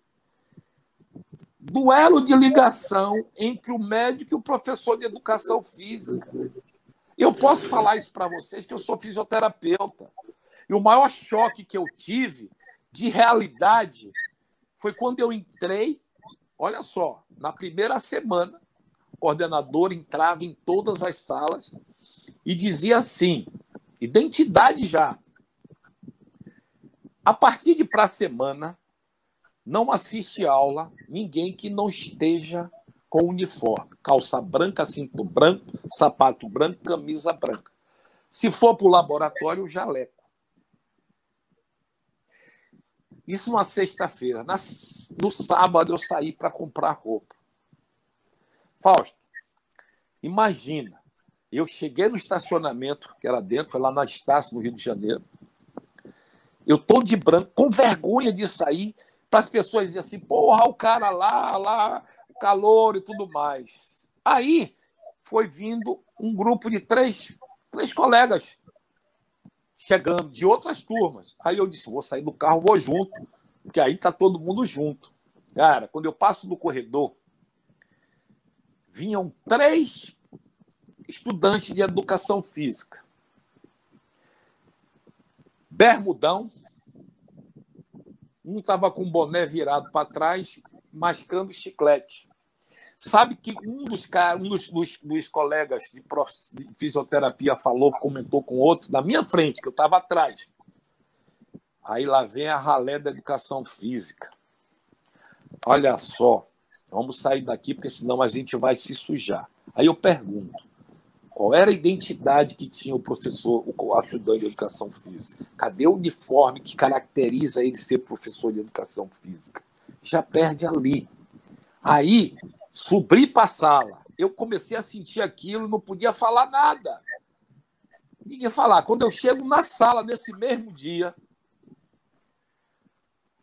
[SPEAKER 10] duelo de ligação entre o médico e o professor de educação física. Eu posso falar isso para vocês que eu sou fisioterapeuta. E o maior choque que eu tive de realidade foi quando eu entrei, olha só, na primeira semana, o coordenador entrava em todas as salas e dizia assim: identidade já. A partir de para semana, não assiste aula ninguém que não esteja com uniforme, calça branca, cinto branco, sapato branco, camisa branca. Se for para o laboratório, jaleco. Isso numa sexta-feira. No sábado eu saí para comprar roupa. Fausto, imagina, eu cheguei no estacionamento, que era dentro, foi lá na Estácio, no Rio de Janeiro. Eu tô de branco, com vergonha de sair, para as pessoas dizerem assim, porra, o cara lá, lá, calor e tudo mais. Aí foi vindo um grupo de três, três colegas chegando de outras turmas. Aí eu disse, vou sair do carro, vou junto, porque aí tá todo mundo junto. Cara, quando eu passo no corredor, vinham três estudantes de educação física. Bermudão, um estava com o boné virado para trás, mascando chiclete. Sabe que um dos, um dos, dos, dos colegas de, prof, de, fisioterapia falou, comentou com outro, na minha frente, que eu estava atrás. Aí lá vem a ralé da educação física. Olha só, vamos sair daqui, porque senão a gente vai se sujar. Aí eu pergunto: qual era a identidade que tinha o professor, o ajudante de educação física? Cadê o uniforme que caracteriza ele ser professor de educação física? Já perde ali. Aí, subi para a sala. Eu comecei a sentir aquilo, não podia falar nada. Ninguém falar. Quando eu chego na sala nesse mesmo dia,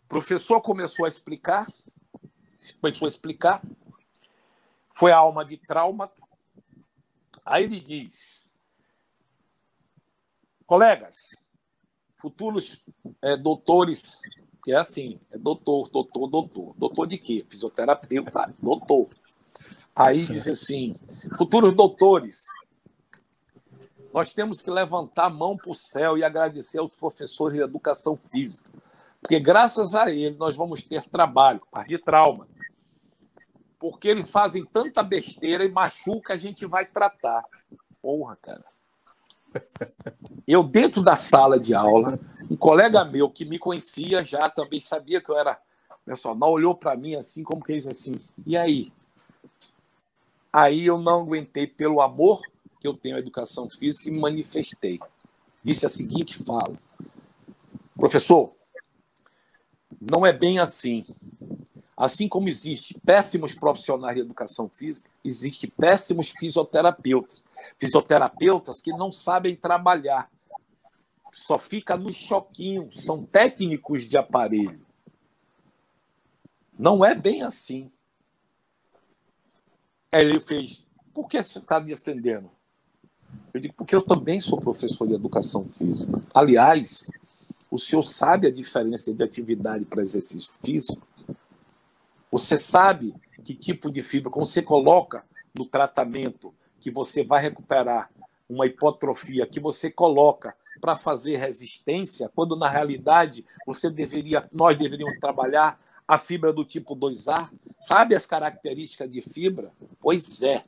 [SPEAKER 10] o professor começou a explicar, começou a explicar, foi a alma de trauma, Aí ele diz: colegas, futuros é, doutores, é assim, é doutor, doutor, doutor. Doutor de quê? Fisioterapeuta, doutor. Aí diz assim: futuros doutores, nós temos que levantar a mão para o céu e agradecer aos professores de educação física, porque graças a eles nós vamos ter trabalho, de trauma, porque eles fazem tanta besteira e machuca, a gente vai tratar. Porra, cara. Eu, dentro da sala de aula, um colega meu que me conhecia já, também sabia que eu era personal, olhou para mim assim, como que disse assim, e aí? Aí eu não aguentei, pelo amor que eu tenho à educação física, e me manifestei. Disse a seguinte fala: Professor, não é bem assim. Assim como existe péssimos profissionais de educação física, existe péssimos fisioterapeutas. Fisioterapeutas que não sabem trabalhar, só fica no choquinho, são técnicos de aparelho. Não é bem assim. Ele fez, por que você está defendendo? Eu digo, porque eu também sou professor de educação física. Aliás, O senhor sabe a diferença de atividade para exercício físico? Você sabe que tipo de fibra, quando você coloca no tratamento que você vai recuperar uma hipotrofia, que você coloca para fazer resistência, quando na realidade você deveria, nós deveríamos trabalhar a fibra do tipo 2A. Sabe as características de fibra? Pois é.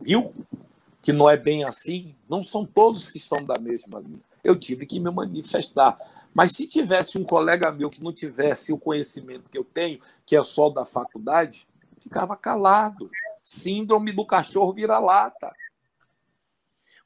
[SPEAKER 10] Viu? Que não é bem assim. Não são todos que são da mesma linha. Eu tive que me manifestar. Mas se tivesse um colega meu que não tivesse o conhecimento que eu tenho, que é só da faculdade, ficava calado. Síndrome do cachorro vira-lata.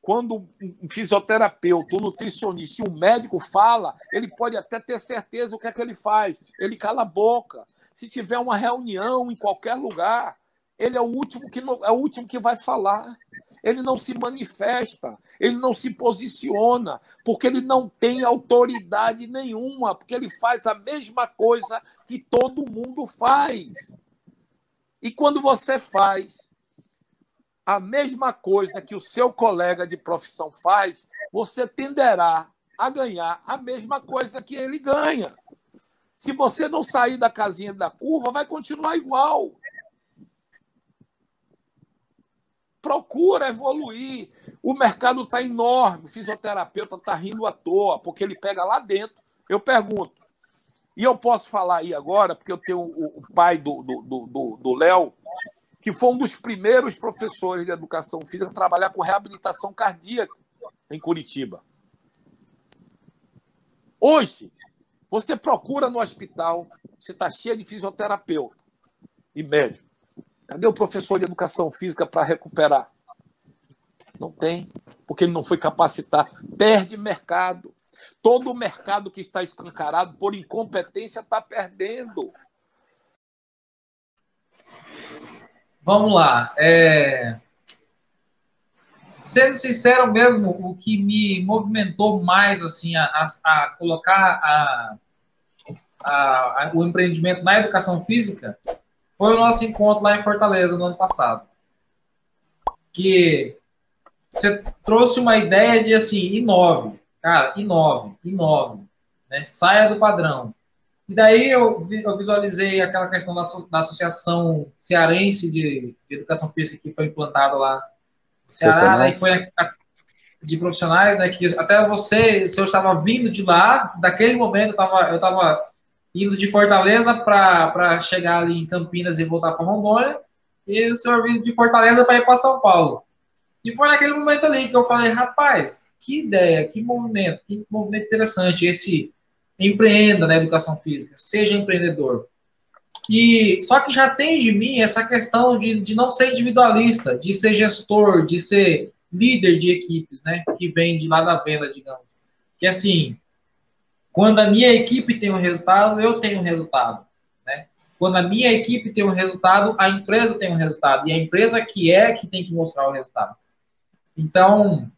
[SPEAKER 10] Quando um fisioterapeuta, um nutricionista e um médico fala, ele pode até ter certeza o que é que ele faz. Ele cala a boca. Se tiver uma reunião em qualquer lugar, ele é o último que é o último que vai falar. Ele não se manifesta, ele não se posiciona, porque ele não tem autoridade nenhuma, porque ele faz a mesma coisa que todo mundo faz. E quando você faz a mesma coisa que o seu colega de profissão faz, você tenderá a ganhar a mesma coisa que ele ganha. Se você não sair da casinha da curva, vai continuar igual. Procura evoluir. O mercado está enorme. O fisioterapeuta está rindo à toa, porque ele pega lá dentro. Eu pergunto, e eu posso falar aí agora, porque eu tenho o, pai do Léo, do, do, Léo, que foi um dos primeiros professores de educação física a trabalhar com reabilitação cardíaca em Curitiba. Hoje, você procura no hospital, você está cheio de fisioterapeuta e médico. Cadê o professor de educação física para recuperar? Não tem, porque ele não foi capacitado. Perde mercado. Todo o mercado que está escancarado por incompetência está perdendo.
[SPEAKER 11] Vamos lá. É... Sendo sincero mesmo, o que me movimentou mais assim a, a, a colocar a, a, o empreendimento na educação física foi o nosso encontro lá em Fortaleza no ano passado. Que você trouxe uma ideia de assim, inove, cara, inove, inove, né? saia do padrão. E daí eu, eu visualizei aquela questão da, da Associação Cearense de, de, Educação Física que foi implantada lá no Ceará, daí foi a, a, de profissionais, né, que até você, se eu estava vindo de lá, daquele momento eu estava eu tava indo de Fortaleza para chegar ali em Campinas e voltar para Rondônia, e o senhor vindo de Fortaleza para ir para São Paulo. E foi naquele momento ali que eu falei, rapaz, que ideia, que movimento, que movimento interessante esse empreenda na educação física, seja empreendedor. E só que já tem de mim essa questão de, de não ser individualista, de ser gestor, de ser líder de equipes, né? Que vem de lá da venda, digamos. Que assim, quando a minha equipe tem um resultado, eu tenho um resultado, né? Quando a minha equipe tem um resultado, a empresa tem um resultado e a empresa que é que tem que mostrar o resultado. Então,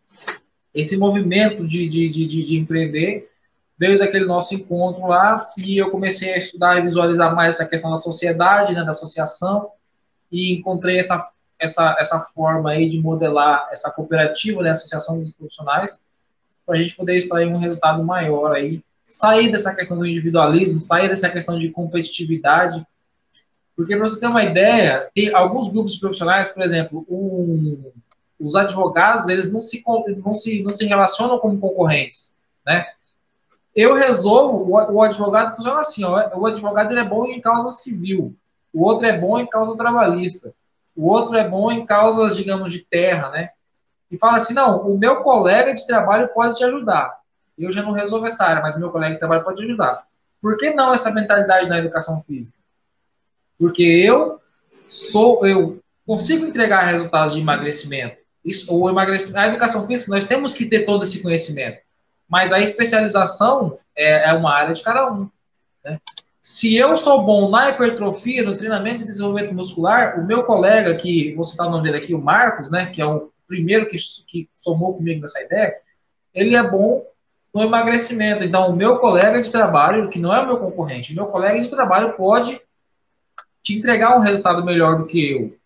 [SPEAKER 11] esse movimento de, de, de, de empreender veio daquele nosso encontro lá e eu comecei a estudar e visualizar mais essa questão da sociedade, né, da associação e encontrei essa essa essa forma aí de modelar essa cooperativa, né, associação dos profissionais, para a gente poder extrair um resultado maior aí, sair dessa questão do individualismo, sair dessa questão de competitividade, porque para você ter uma ideia, tem alguns grupos profissionais, por exemplo, um, os advogados, eles não se, não se, não se relacionam como concorrentes, né? Eu resolvo, o, advogado funciona assim, ó, o advogado ele é bom em causa civil, o outro é bom em causa trabalhista, o outro é bom em causas, digamos, de terra, né? E fala assim, não, o meu colega de trabalho pode te ajudar. Eu já não resolvo essa área, mas meu colega de trabalho pode te ajudar. Por que não essa mentalidade na educação física? Porque eu sou, eu consigo entregar resultados de emagrecimento. Isso, o emagrecimento, a educação física, nós temos que ter todo esse conhecimento mas a especialização é, é uma área de cada um. Né? Se eu sou bom na hipertrofia, no treinamento de desenvolvimento muscular, o meu colega, que você está o nome dele aqui, o Marcos, né, que é o primeiro que, que somou comigo nessa ideia, ele é bom no emagrecimento. Então, o meu colega de trabalho, que não é o meu concorrente, o meu colega de trabalho pode te entregar um resultado melhor do que eu.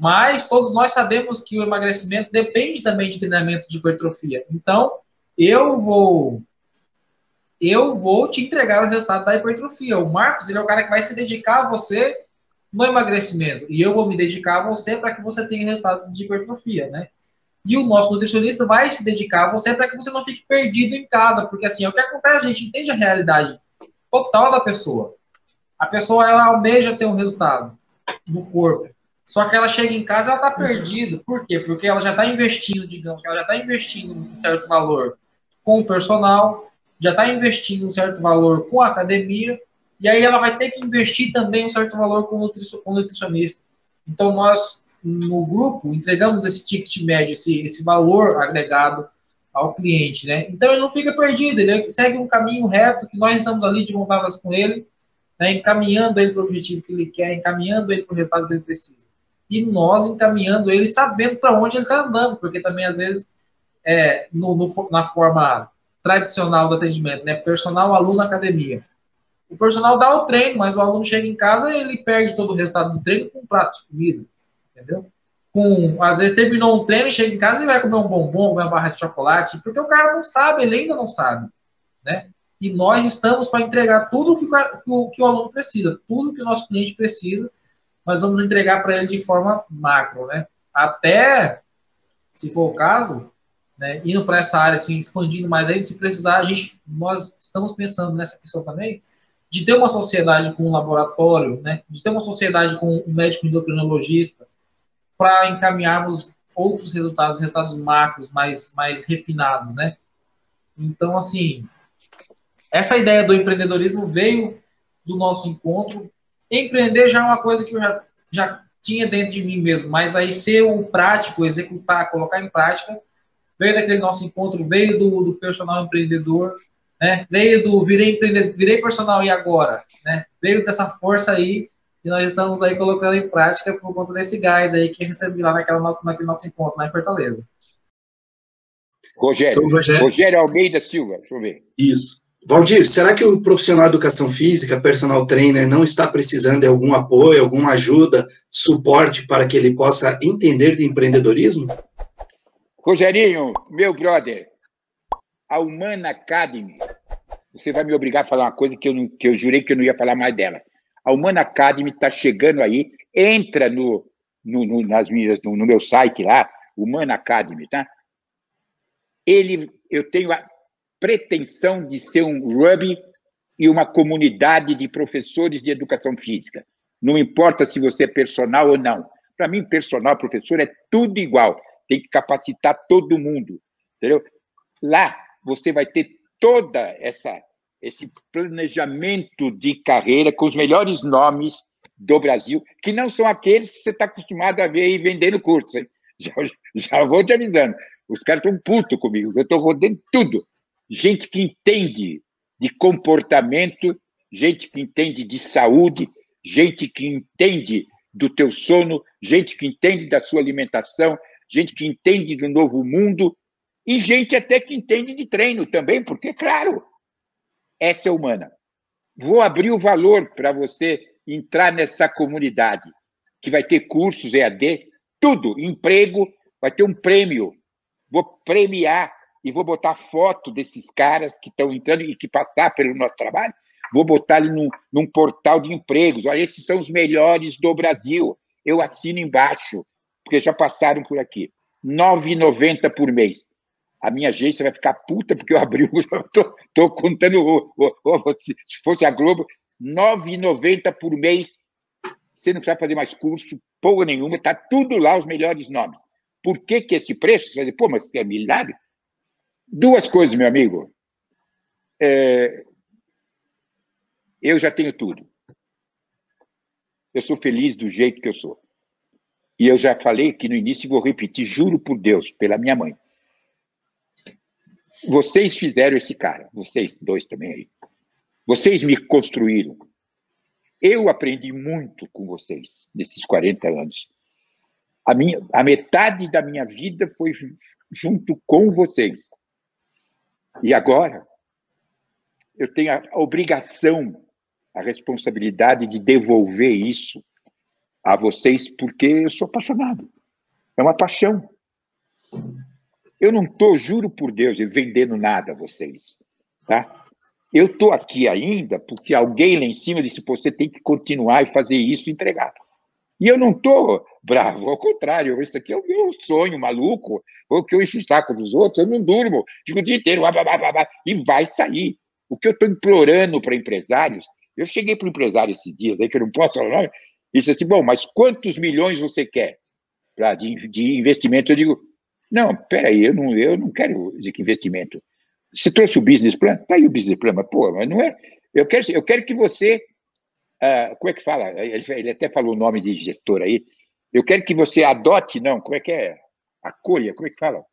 [SPEAKER 11] Mas todos nós sabemos que o emagrecimento depende também de treinamento de hipertrofia. Então, eu vou eu vou te entregar o resultado da hipertrofia. O Marcos, ele é o cara que vai se dedicar a você no emagrecimento. E eu vou me dedicar a você para que você tenha resultados de hipertrofia, né? E o nosso nutricionista vai se dedicar a você para que você não fique perdido em casa, porque assim, é o que acontece, a gente entende a realidade total da pessoa. A pessoa, ela almeja ter um resultado no corpo, só que ela chega em casa, ela está perdida. Por quê? Porque ela já está investindo, digamos, ela já está investindo um certo valor com o personal, já está investindo um certo valor com a academia, e aí ela vai ter que investir também um certo valor com o nutricionista. Então, nós, no grupo, entregamos esse ticket médio, esse, esse valor agregado ao cliente, né? Então, ele não fica perdido, ele segue um caminho reto que nós estamos ali de montadas com ele, né, encaminhando ele para o objetivo que ele quer, encaminhando ele para o resultado que ele precisa. E nós encaminhando ele sabendo para onde ele está andando, porque também, às vezes, é, no, no, na forma tradicional do atendimento, né? Personal, aluno, academia. O personal dá o treino, mas o aluno chega em casa ele perde todo o resultado do treino com um prato de comida, entendeu? Com, às vezes terminou um treino, chega em casa e vai comer um bombom, uma barra de chocolate, porque o cara não sabe, ele ainda não sabe, né? E nós estamos para entregar tudo que, o, que o aluno precisa, tudo que o nosso cliente precisa, nós vamos entregar para ele de forma macro, né? Até, se for o caso, né, indo para essa área, assim, expandindo mais aí, se precisar, a gente, nós estamos pensando nessa questão também, de ter uma sociedade com um laboratório, né, de ter uma sociedade com um médico endocrinologista, para encaminharmos outros resultados, resultados macros mais, mais refinados, né? Então, assim, essa ideia do empreendedorismo veio do nosso encontro. Empreender já é uma coisa que eu já, já tinha dentro de mim mesmo, mas aí ser o prático, executar, colocar em prática, veio daquele nosso encontro, veio do, do personal empreendedor, né? Veio do virei empreendedor, virei personal e agora, né? Veio dessa força aí e nós estamos aí colocando em prática por conta desse gás aí que recebi lá naquela nossa, naquele nosso encontro lá em Fortaleza.
[SPEAKER 12] Rogério, então, Rogério, Rogério Almeida Silva, deixa eu ver.
[SPEAKER 2] Isso. Valdir, será que o profissional de educação física, personal trainer, não está precisando de algum apoio, alguma ajuda, suporte para que ele possa entender de empreendedorismo?
[SPEAKER 12] Rogerinho, meu brother, a Humana Academy, você vai me obrigar a falar uma coisa que eu, não, que eu jurei que eu não ia falar mais dela. A Humana Academy está chegando aí, entra no, no, no nas minhas, no, no, meu site lá, Humana Academy, tá? Ele, eu tenho pretensão de ser um Ruby e uma comunidade de professores de educação física. Não importa se você é personal ou não. Para mim, personal, professor, é tudo igual tem que capacitar todo mundo, entendeu? Lá você vai ter toda essa esse planejamento de carreira com os melhores nomes do Brasil, que não são aqueles que você está acostumado a ver aí vendendo curso. (laughs) Já, já vou te avisando. Os caras estão putos comigo, eu estou rodando tudo. Gente que entende de comportamento, gente que entende de saúde, gente que entende do teu sono, gente que entende da sua alimentação, gente que entende do novo mundo e gente até que entende de treino também, porque, claro, essa é humana. Vou abrir o valor para você entrar nessa comunidade, que vai ter cursos EAD, tudo, emprego, vai ter um prêmio. Vou premiar e vou botar foto desses caras que estão entrando e que passar pelo nosso trabalho. Vou botar ali num, num portal de empregos. Olha, esses são os melhores do Brasil. Eu assino embaixo porque já passaram por aqui. R$ 9,90 por mês. A minha agência vai ficar puta porque eu abri o. (laughs) Estou contando. O, o, o, se fosse a Globo, R$ 9,90 por mês. Você não precisa fazer mais curso, porra nenhuma, está tudo lá, os melhores nomes. Por que, que esse preço? Você vai dizer, pô, mas é milagre? Duas coisas, meu amigo. É... Eu já tenho tudo. Eu sou feliz do jeito que eu sou. E eu já falei aqui no início vou repetir, juro por Deus, pela minha mãe. Vocês fizeram esse cara, vocês dois também aí. Vocês me construíram. Eu aprendi muito com vocês nesses 40 anos. A, minha, a metade da minha vida foi junto com vocês. E agora, eu tenho a obrigação, a responsabilidade de devolver isso a vocês porque eu sou apaixonado. É uma paixão. Eu não estou, juro por Deus, vendendo nada a vocês. Tá? Eu estou aqui ainda porque alguém lá em cima disse: você tem que continuar e fazer isso e entregar. E eu não estou bravo, ao contrário, isso aqui é o meu sonho maluco, o que eu encho o saco dos outros, eu não durmo, fico o dia inteiro, blá, blá, blá, blá, e vai sair. O que eu estou implorando para empresários, eu cheguei para o empresário esses dias aí, que eu não posso falar, e disse assim: bom, mas quantos milhões você quer pra, de, de investimento? Eu digo: não, peraí, eu não, eu não quero de que investimento. Você trouxe o business plan? Tá aí o business plan, mas, pô, mas não é. Eu quero, eu quero que você. Uh, como é que fala? Ele, ele, até falou o nome de gestor aí. Eu quero que você adote, não, como é que é? Acolha, como é que fala?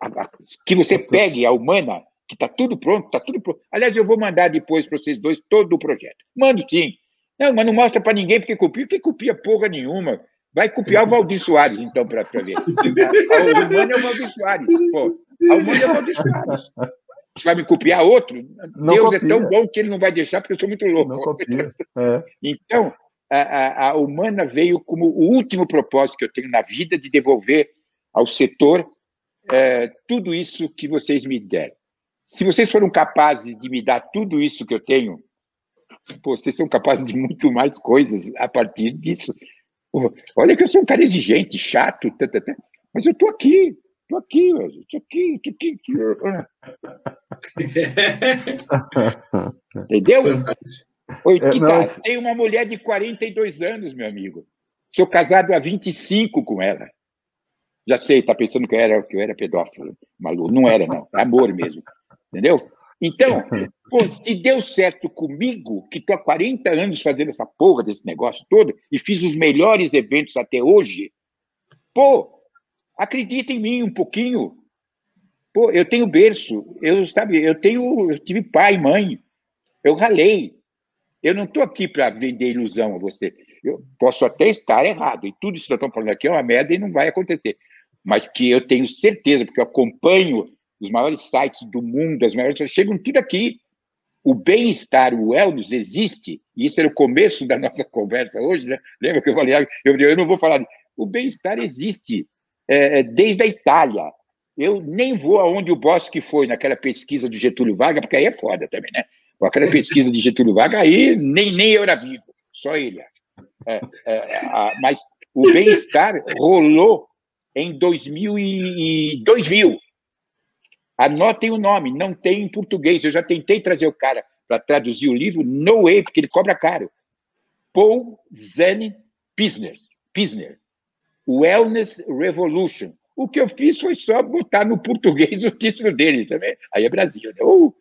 [SPEAKER 12] A, a, que você pegue a humana, que está tudo pronto, está tudo pronto. Aliás, eu vou mandar depois para vocês dois todo o projeto. Mando sim. Não, mas não mostra para ninguém porque copia, porque copia porra nenhuma. Vai copiar o Valdir Soares, então, para ver. A, (laughs) a humana é o Valdir Soares. Pô. A humana é Valdir Soares. Você vai me copiar outro? Não Deus copia. é tão bom que ele não vai deixar, porque eu sou muito louco.
[SPEAKER 13] Não copia. É.
[SPEAKER 12] Então, a, a, a, humana veio como o último propósito que eu tenho na vida de devolver ao setor é, tudo isso que vocês me deram. Se vocês foram capazes de me dar tudo isso que eu tenho, pô, vocês são capazes de muito mais coisas a partir disso. Olha que eu sou um cara exigente, chato, tá, tá, mas eu estou aqui, estou aqui, estou aqui, estou aqui. (laughs) Entendeu? Oi, é, não... tem uma mulher de 42 anos, meu amigo. Sou casado há 25 com ela. Já sei, tá pensando que eu era, que eu era pedófilo, maluco. Não era, não. É amor mesmo. Entendeu? Então, (laughs) pô, se deu certo comigo, que estou há 40 anos fazendo essa porra desse negócio todo, e fiz os melhores eventos até hoje, pô, acredita em mim um pouquinho. Pô, eu tenho berço, eu, sabe, eu tenho, eu tive pai e mãe, eu ralei. Eu não estou aqui para vender ilusão a você. Eu posso até estar errado, e tudo isso que estamos falando aqui é uma merda e não vai acontecer. Mas que eu tenho certeza, porque eu acompanho os maiores sites do mundo, as maiores chegam tudo aqui. O bem-estar, o wellness existe, e isso era o começo da (laughs) nossa conversa hoje, né? Lembra que eu falei, eu, eu não vou falar. O bem-estar existe é, é, desde a Itália. Eu nem vou aonde o Bosque foi naquela pesquisa do Getúlio Vargas, porque aí é foda também, né? Aquela pesquisa de Getúlio Vargas, aí nem, nem eu era vivo, só ele. É, é, a, mas o bem-estar rolou em 2000. E, 2000. Anotem o nome, não tem em português. Eu já tentei trazer o cara para traduzir o livro, no way, porque ele cobra caro. Paul Zen Pisner, Pisner, Wellness Revolution. O que eu fiz foi só botar no português (laughs) o título dele também. Aí é Brasil. Né? Uh,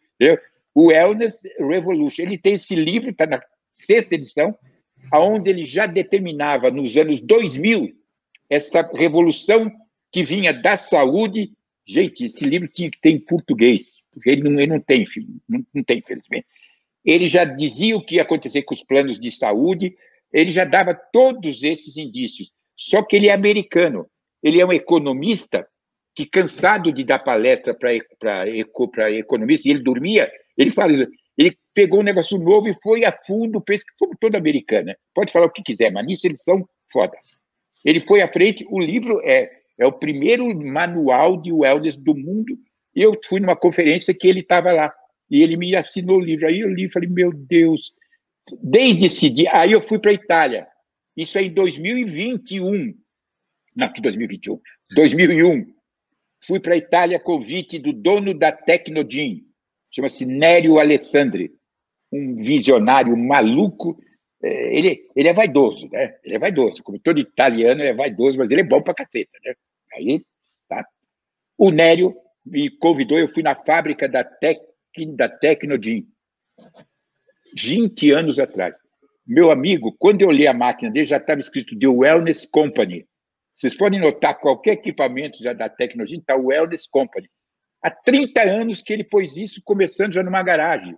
[SPEAKER 12] o Wellness Revolution. Ele tem esse livro, está na sexta edição, aonde ele já determinava nos anos 2000 essa revolução que vinha da saúde Gente, esse livro tinha que ter em português, porque ele não, ele não tem, não, não tem, infelizmente. Ele já dizia o que ia acontecer com os planos de saúde, ele já dava todos esses indícios. Só que ele é americano, ele é um economista que, cansado de dar palestra para economistas, e ele dormia, ele fala, ele pegou um negócio novo e foi a fundo, que como todo americano, né? pode falar o que quiser, mas nisso eles são foda. Ele foi à frente, o livro é é o primeiro manual de wellness do mundo. Eu fui numa conferência que ele estava lá. E ele me assinou o livro. Aí eu li e falei, meu Deus. Desde esse dia. Aí eu fui para a Itália. Isso é em 2021. Não, que 2021. 2001. Fui para a Itália convite do dono da Tecnogin. Chama-se Nério Alessandri. Um visionário maluco é, ele, ele é vaidoso, né? Ele é vaidoso. Como todo italiano, ele é vaidoso, mas ele é bom pra caceta, né? Aí, tá? O Nério me convidou, eu fui na fábrica da, Tec, da Tecnogin, 20 anos atrás. Meu amigo, quando eu li a máquina dele, já estava escrito The Wellness Company. Vocês podem notar, qualquer equipamento já da Tecnogin está Wellness Company. Há 30 anos que ele pôs isso, começando já numa garagem.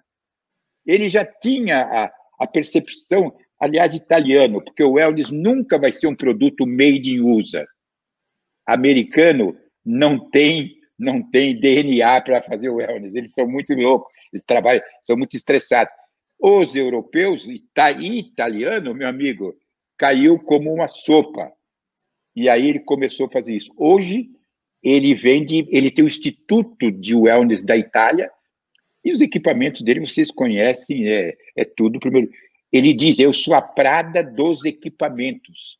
[SPEAKER 12] Ele já tinha a, a percepção, aliás, italiano, porque o wellness nunca vai ser um produto made in USA. Americano não tem não tem DNA para fazer o wellness, eles são muito loucos, eles trabalham, são muito estressados. Os europeus e italiano, meu amigo, caiu como uma sopa. E aí ele começou a fazer isso. Hoje ele vende, ele tem o Instituto de Wellness da Itália, E os equipamentos dele, vocês conhecem, é, é tudo. Primeiro, ele diz: Eu sou a Prada dos equipamentos.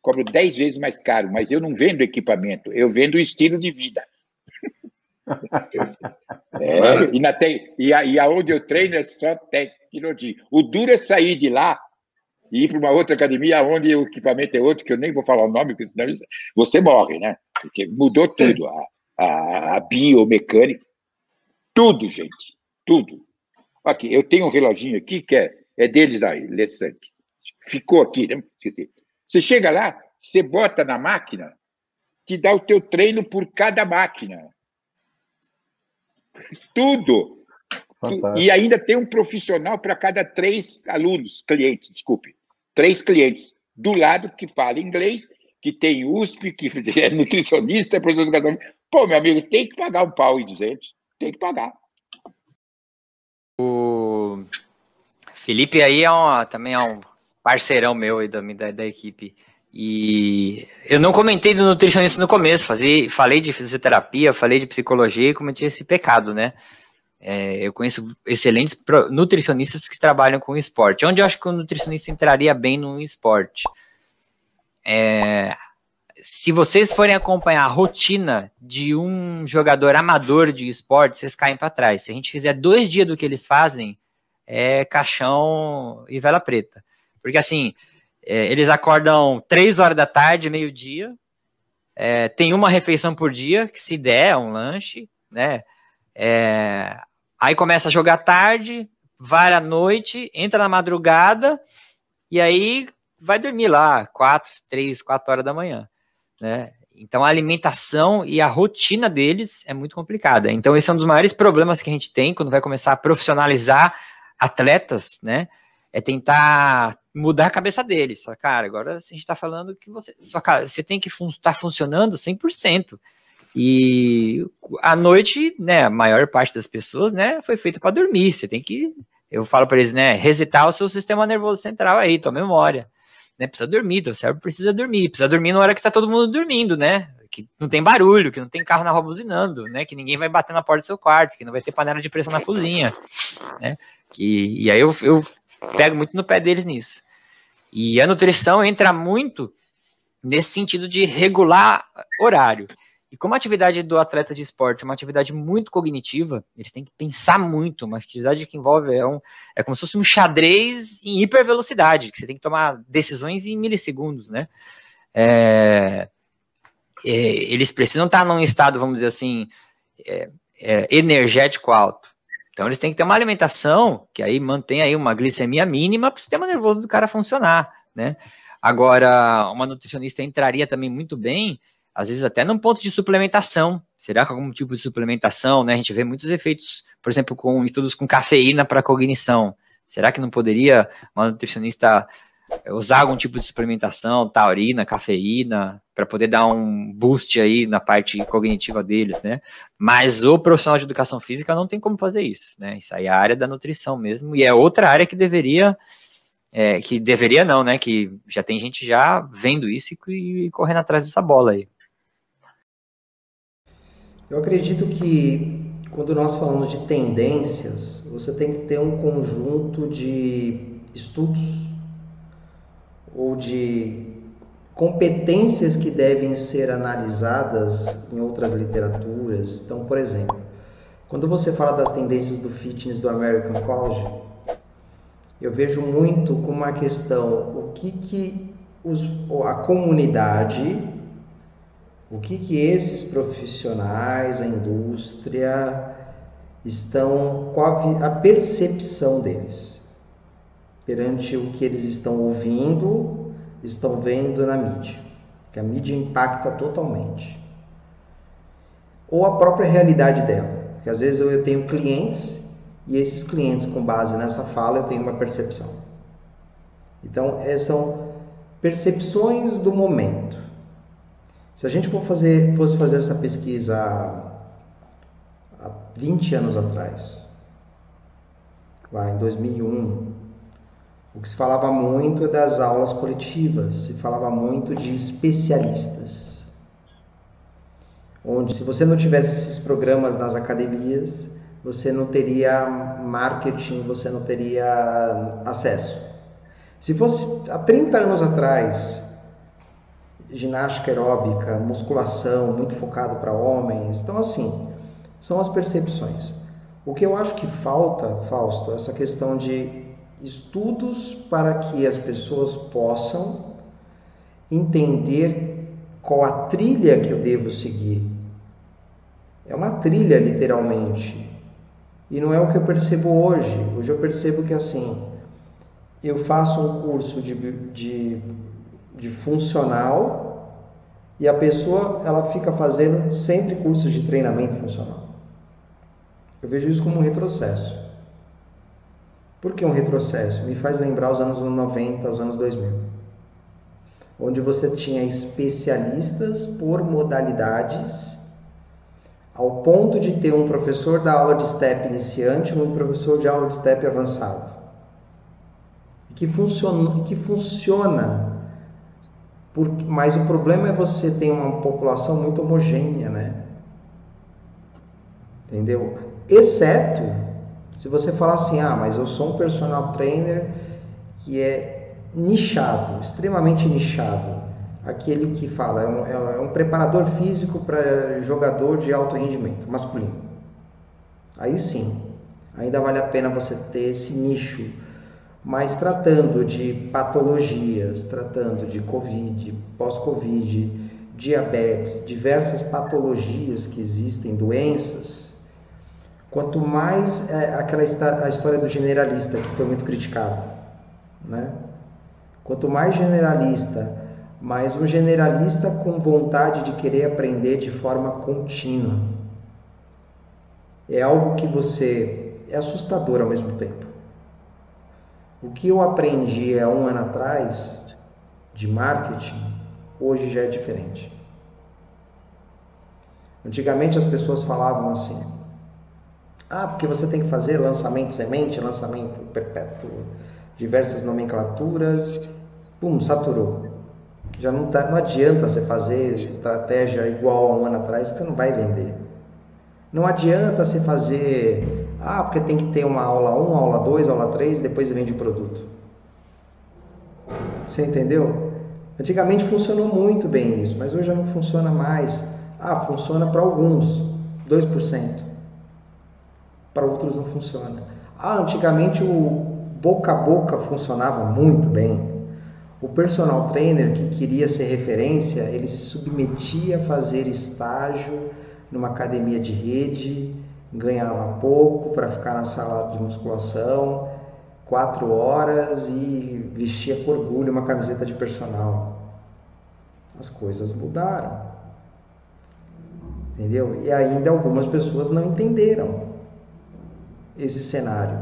[SPEAKER 12] Cobro 10 vezes mais caro, mas eu não vendo equipamento, eu vendo estilo de vida. (laughs) é, e, na te, e, a, e aonde eu treino é só tecnologia. O duro é sair de lá e ir para uma outra academia onde o equipamento é outro, que eu nem vou falar o nome, porque senão você morre, né? Porque mudou tudo. A, a, a biomecânica, tudo, gente, tudo. Aqui, eu tenho um reloginho aqui que é, é deles da Lessante. Ficou aqui, né? Você chega lá, você bota na máquina, te dá o teu treino por cada máquina. Tudo. Fantástico. E ainda tem um profissional para cada três alunos, clientes, desculpe. Três clientes do lado que fala inglês, que tem USP, que (laughs) é nutricionista, professor de educação. Pô, meu amigo, tem que pagar um pau e duzentos. Tem que pagar.
[SPEAKER 13] O Felipe aí é um, também é um parceirão meu aí da, da, da equipe. E eu não comentei do nutricionista no começo, fazia, falei de fisioterapia, falei de psicologia e cometi esse pecado, né? É, eu conheço excelentes nutricionistas que trabalham com esporte. Onde eu acho que o nutricionista entraria bem no esporte? É, se vocês forem acompanhar a rotina de um jogador amador de esporte, vocês caem para trás. Se a gente fizer dois dias do que eles fazem, é caixão e vela preta. Porque assim, é, eles acordam três horas da tarde, meio-dia, é, tem uma refeição por dia, que se der, é um lanche, né? É, aí começa a jogar tarde, vai à noite, entra na madrugada, e aí vai dormir lá, quatro, três, quatro horas da manhã, né? Então a alimentação e a rotina deles é muito complicada. Então esse é um dos maiores problemas que a gente tem quando vai começar a profissionalizar atletas, né? É tentar mudar a cabeça deles. Só, cara, agora a gente está falando que você, só, cara, você tem que estar fun tá funcionando 100%. E à noite, né, a maior parte das pessoas, né, foi feita para dormir. Você tem que, eu falo para eles, né, resetar o seu sistema nervoso central aí, tua memória né? Precisa dormir, teu cérebro precisa dormir, precisa dormir na hora que tá todo mundo dormindo, né? Que não tem barulho, que não tem carro na rua buzinando, né? Que ninguém vai bater na porta do seu quarto, que não vai ter panela de pressão na cozinha, né? Que, e aí eu, eu pego muito no pé deles nisso. E a nutrição entra muito nesse sentido de regular horário. E como a atividade do atleta de esporte é uma atividade muito cognitiva, eles têm que pensar muito, uma atividade que envolve é, um, é como se fosse um xadrez em hipervelocidade, que você tem que tomar decisões em milissegundos, né? É, é, eles precisam estar num estado, vamos dizer assim, é, é, energético alto. Então eles têm que ter uma alimentação que aí mantém aí uma glicemia mínima para o sistema nervoso do cara funcionar, né? Agora, uma nutricionista entraria também muito bem às vezes até num ponto de suplementação. Será que algum tipo de suplementação, né? A gente vê muitos efeitos, por exemplo, com estudos com cafeína para cognição. Será que não poderia uma nutricionista usar algum tipo de suplementação, taurina, cafeína, para poder dar um boost aí na parte cognitiva deles, né? Mas o profissional de educação física não tem como fazer isso, né? Isso aí é a área da nutrição mesmo, e é outra área que deveria é, que deveria não, né? Que já tem gente já vendo isso e, e correndo atrás dessa bola aí.
[SPEAKER 14] Eu acredito que quando nós falamos de tendências, você tem que ter um conjunto de estudos ou de competências que devem ser analisadas em outras literaturas. Então, por exemplo, quando você fala das tendências do fitness do American College, eu vejo muito como uma questão o que, que os, a comunidade o que, que esses profissionais, a indústria, estão, qual a percepção deles perante o que eles estão ouvindo, estão vendo na mídia, que a mídia impacta totalmente. Ou a própria realidade dela, porque às vezes eu tenho clientes e esses clientes, com base nessa fala, eu tenho uma percepção. Então, é, são percepções do momento. Se a gente for fazer, fosse fazer essa pesquisa há 20 anos atrás, lá em 2001, o que se falava muito é das aulas coletivas, se falava muito de especialistas. Onde, se você não tivesse esses programas nas academias, você não teria marketing, você não teria acesso. Se fosse há 30 anos atrás, ginástica aeróbica, musculação, muito focado para homens, então assim, são as percepções. O que eu acho que falta, Fausto, é essa questão de estudos para que as pessoas possam entender qual a trilha que eu devo seguir. É uma trilha, literalmente. E não é o que eu percebo hoje. Hoje eu percebo que assim, eu faço um curso de, de, de funcional e a pessoa ela fica fazendo sempre cursos de treinamento funcional. Eu vejo isso como um retrocesso. Por que um retrocesso? Me faz lembrar os anos 90, os anos 2000. Onde você tinha especialistas por modalidades ao ponto de ter um professor da aula de step iniciante e um professor de aula de step avançado. Que funciona, que funciona mas o problema é você ter uma população muito homogênea, né? Entendeu? Exceto se você falar assim, ah, mas eu sou um personal trainer que é nichado, extremamente nichado aquele que fala, é um, é um preparador físico para jogador de alto rendimento, masculino. Aí sim, ainda vale a pena você ter esse nicho, mas tratando de patologias, tratando de Covid, pós-Covid, diabetes, diversas patologias que existem, doenças, quanto mais é, aquela a história do generalista que foi muito criticada, né? Quanto mais generalista mas um generalista com vontade de querer aprender de forma contínua. É algo que você é assustador ao mesmo tempo. O que eu aprendi há um ano atrás de marketing, hoje já é diferente. Antigamente as pessoas falavam assim: ah, porque você tem que fazer lançamento semente, lançamento perpétuo, diversas nomenclaturas, pum, saturou. Já não, tá, não adianta você fazer estratégia igual a um ano atrás que você não vai vender. Não adianta você fazer, ah, porque tem que ter uma aula 1, aula 2, aula 3, depois vende o produto. Você entendeu? Antigamente funcionou muito bem isso, mas hoje já não funciona mais. Ah, funciona para alguns, 2%. Para outros não funciona. Ah, antigamente o boca a boca funcionava muito bem. O personal trainer que queria ser referência, ele se submetia a fazer estágio numa academia de rede, ganhava pouco para ficar na sala de musculação, quatro horas e vestia com orgulho uma camiseta de personal. As coisas mudaram. Entendeu? E ainda algumas pessoas não entenderam esse cenário.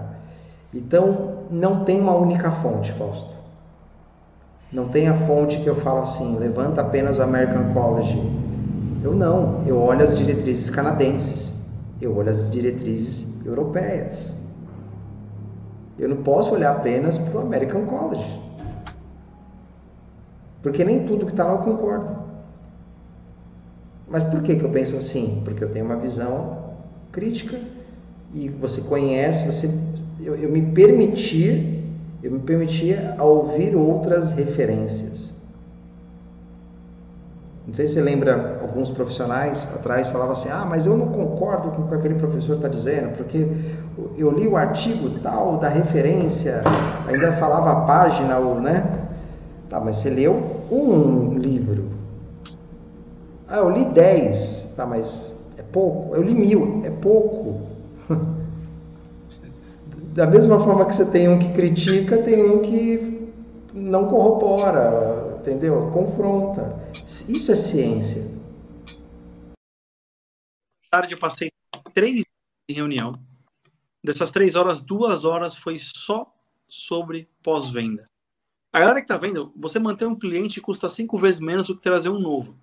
[SPEAKER 14] Então, não tem uma única fonte, Fausto. Não tem a fonte que eu falo assim, levanta apenas o American College. Eu não, eu olho as diretrizes canadenses, eu olho as diretrizes europeias. Eu não posso olhar apenas para o American College. Porque nem tudo que está lá eu concordo. Mas por que, que eu penso assim? Porque eu tenho uma visão crítica e você conhece, você, eu, eu me permitir eu me permitia a ouvir outras referências. Não sei se você lembra, alguns profissionais atrás falavam assim: ah, mas eu não concordo com o que aquele professor está dizendo, porque eu li o artigo tal da referência, ainda falava a página, ou, né? Tá, mas você leu um livro. Ah, eu li dez. Tá, mas é pouco. Eu li mil. É pouco. Da mesma forma que você tem um que critica, tem um que não corrobora, entendeu? Confronta. Isso é ciência.
[SPEAKER 15] Tarde eu passei três em reunião. Dessas três horas, duas horas foi só sobre pós-venda. A galera que tá vendo, você manter um cliente custa cinco vezes menos do que trazer um novo.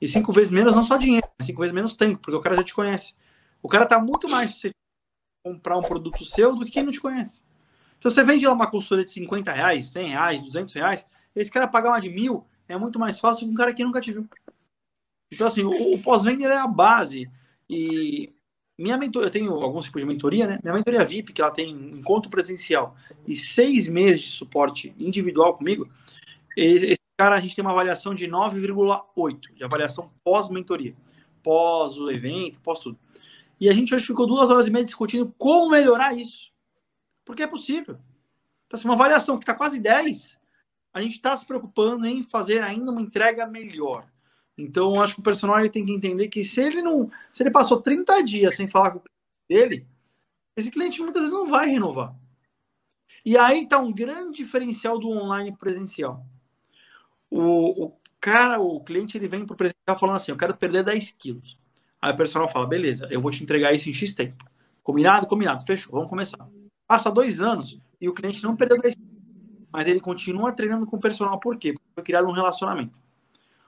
[SPEAKER 15] E cinco vezes menos não só dinheiro, mas cinco vezes menos tempo, porque o cara já te conhece. O cara tá muito mais comprar um produto seu do que quem não te conhece. Se você vende lá uma consultoria de 50 reais, 100 reais, 200 reais, esse cara pagar uma de mil é muito mais fácil que um cara que nunca te viu. Então, assim, o, o pós-venda é a base. E minha mentoria, eu tenho alguns tipos de mentoria, né? Minha mentoria VIP, que ela tem encontro presencial e seis meses de suporte individual comigo, esse cara a gente tem uma avaliação de 9,8 de avaliação pós-mentoria, pós o evento, pós tudo. E a gente hoje ficou duas horas e meia discutindo como melhorar isso. Porque é possível. Então, assim, uma avaliação que está quase 10, a gente está se preocupando em fazer ainda uma entrega melhor. Então, acho que o personal ele tem que entender que se ele não. Se ele passou 30 dias sem falar com o cliente dele, esse cliente muitas vezes não vai renovar. E aí está um grande diferencial do online presencial. O, o cara, o cliente, ele vem para o presencial falando assim: eu quero perder 10 quilos. Aí o personal fala: beleza, eu vou te entregar isso em X tempo. Combinado? Combinado. Fechou, vamos começar. Passa dois anos e o cliente não perdeu 10 quilos, mas ele continua treinando com o personal. Por quê? Porque foi criado um relacionamento.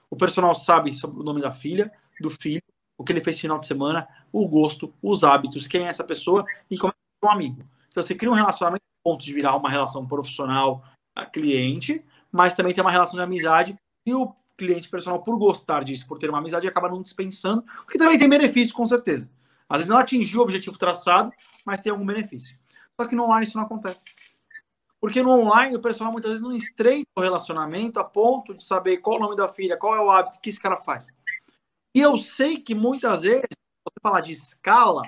[SPEAKER 15] O personal sabe sobre o nome da filha, do filho, o que ele fez no final de semana, o gosto, os hábitos, quem é essa pessoa e como é um amigo. Então você cria um relacionamento ponto de virar uma relação profissional a cliente, mas também tem uma relação de amizade e o cliente personal, por gostar disso, por ter uma amizade, acaba não dispensando, porque também tem benefício, com certeza. Às vezes não atingiu o objetivo traçado, mas tem algum benefício. Só que no online isso não acontece. Porque no online o personal muitas vezes não estreita o relacionamento a ponto de saber qual o nome da filha, qual é o hábito que esse cara faz. E eu sei que muitas vezes, você falar de escala,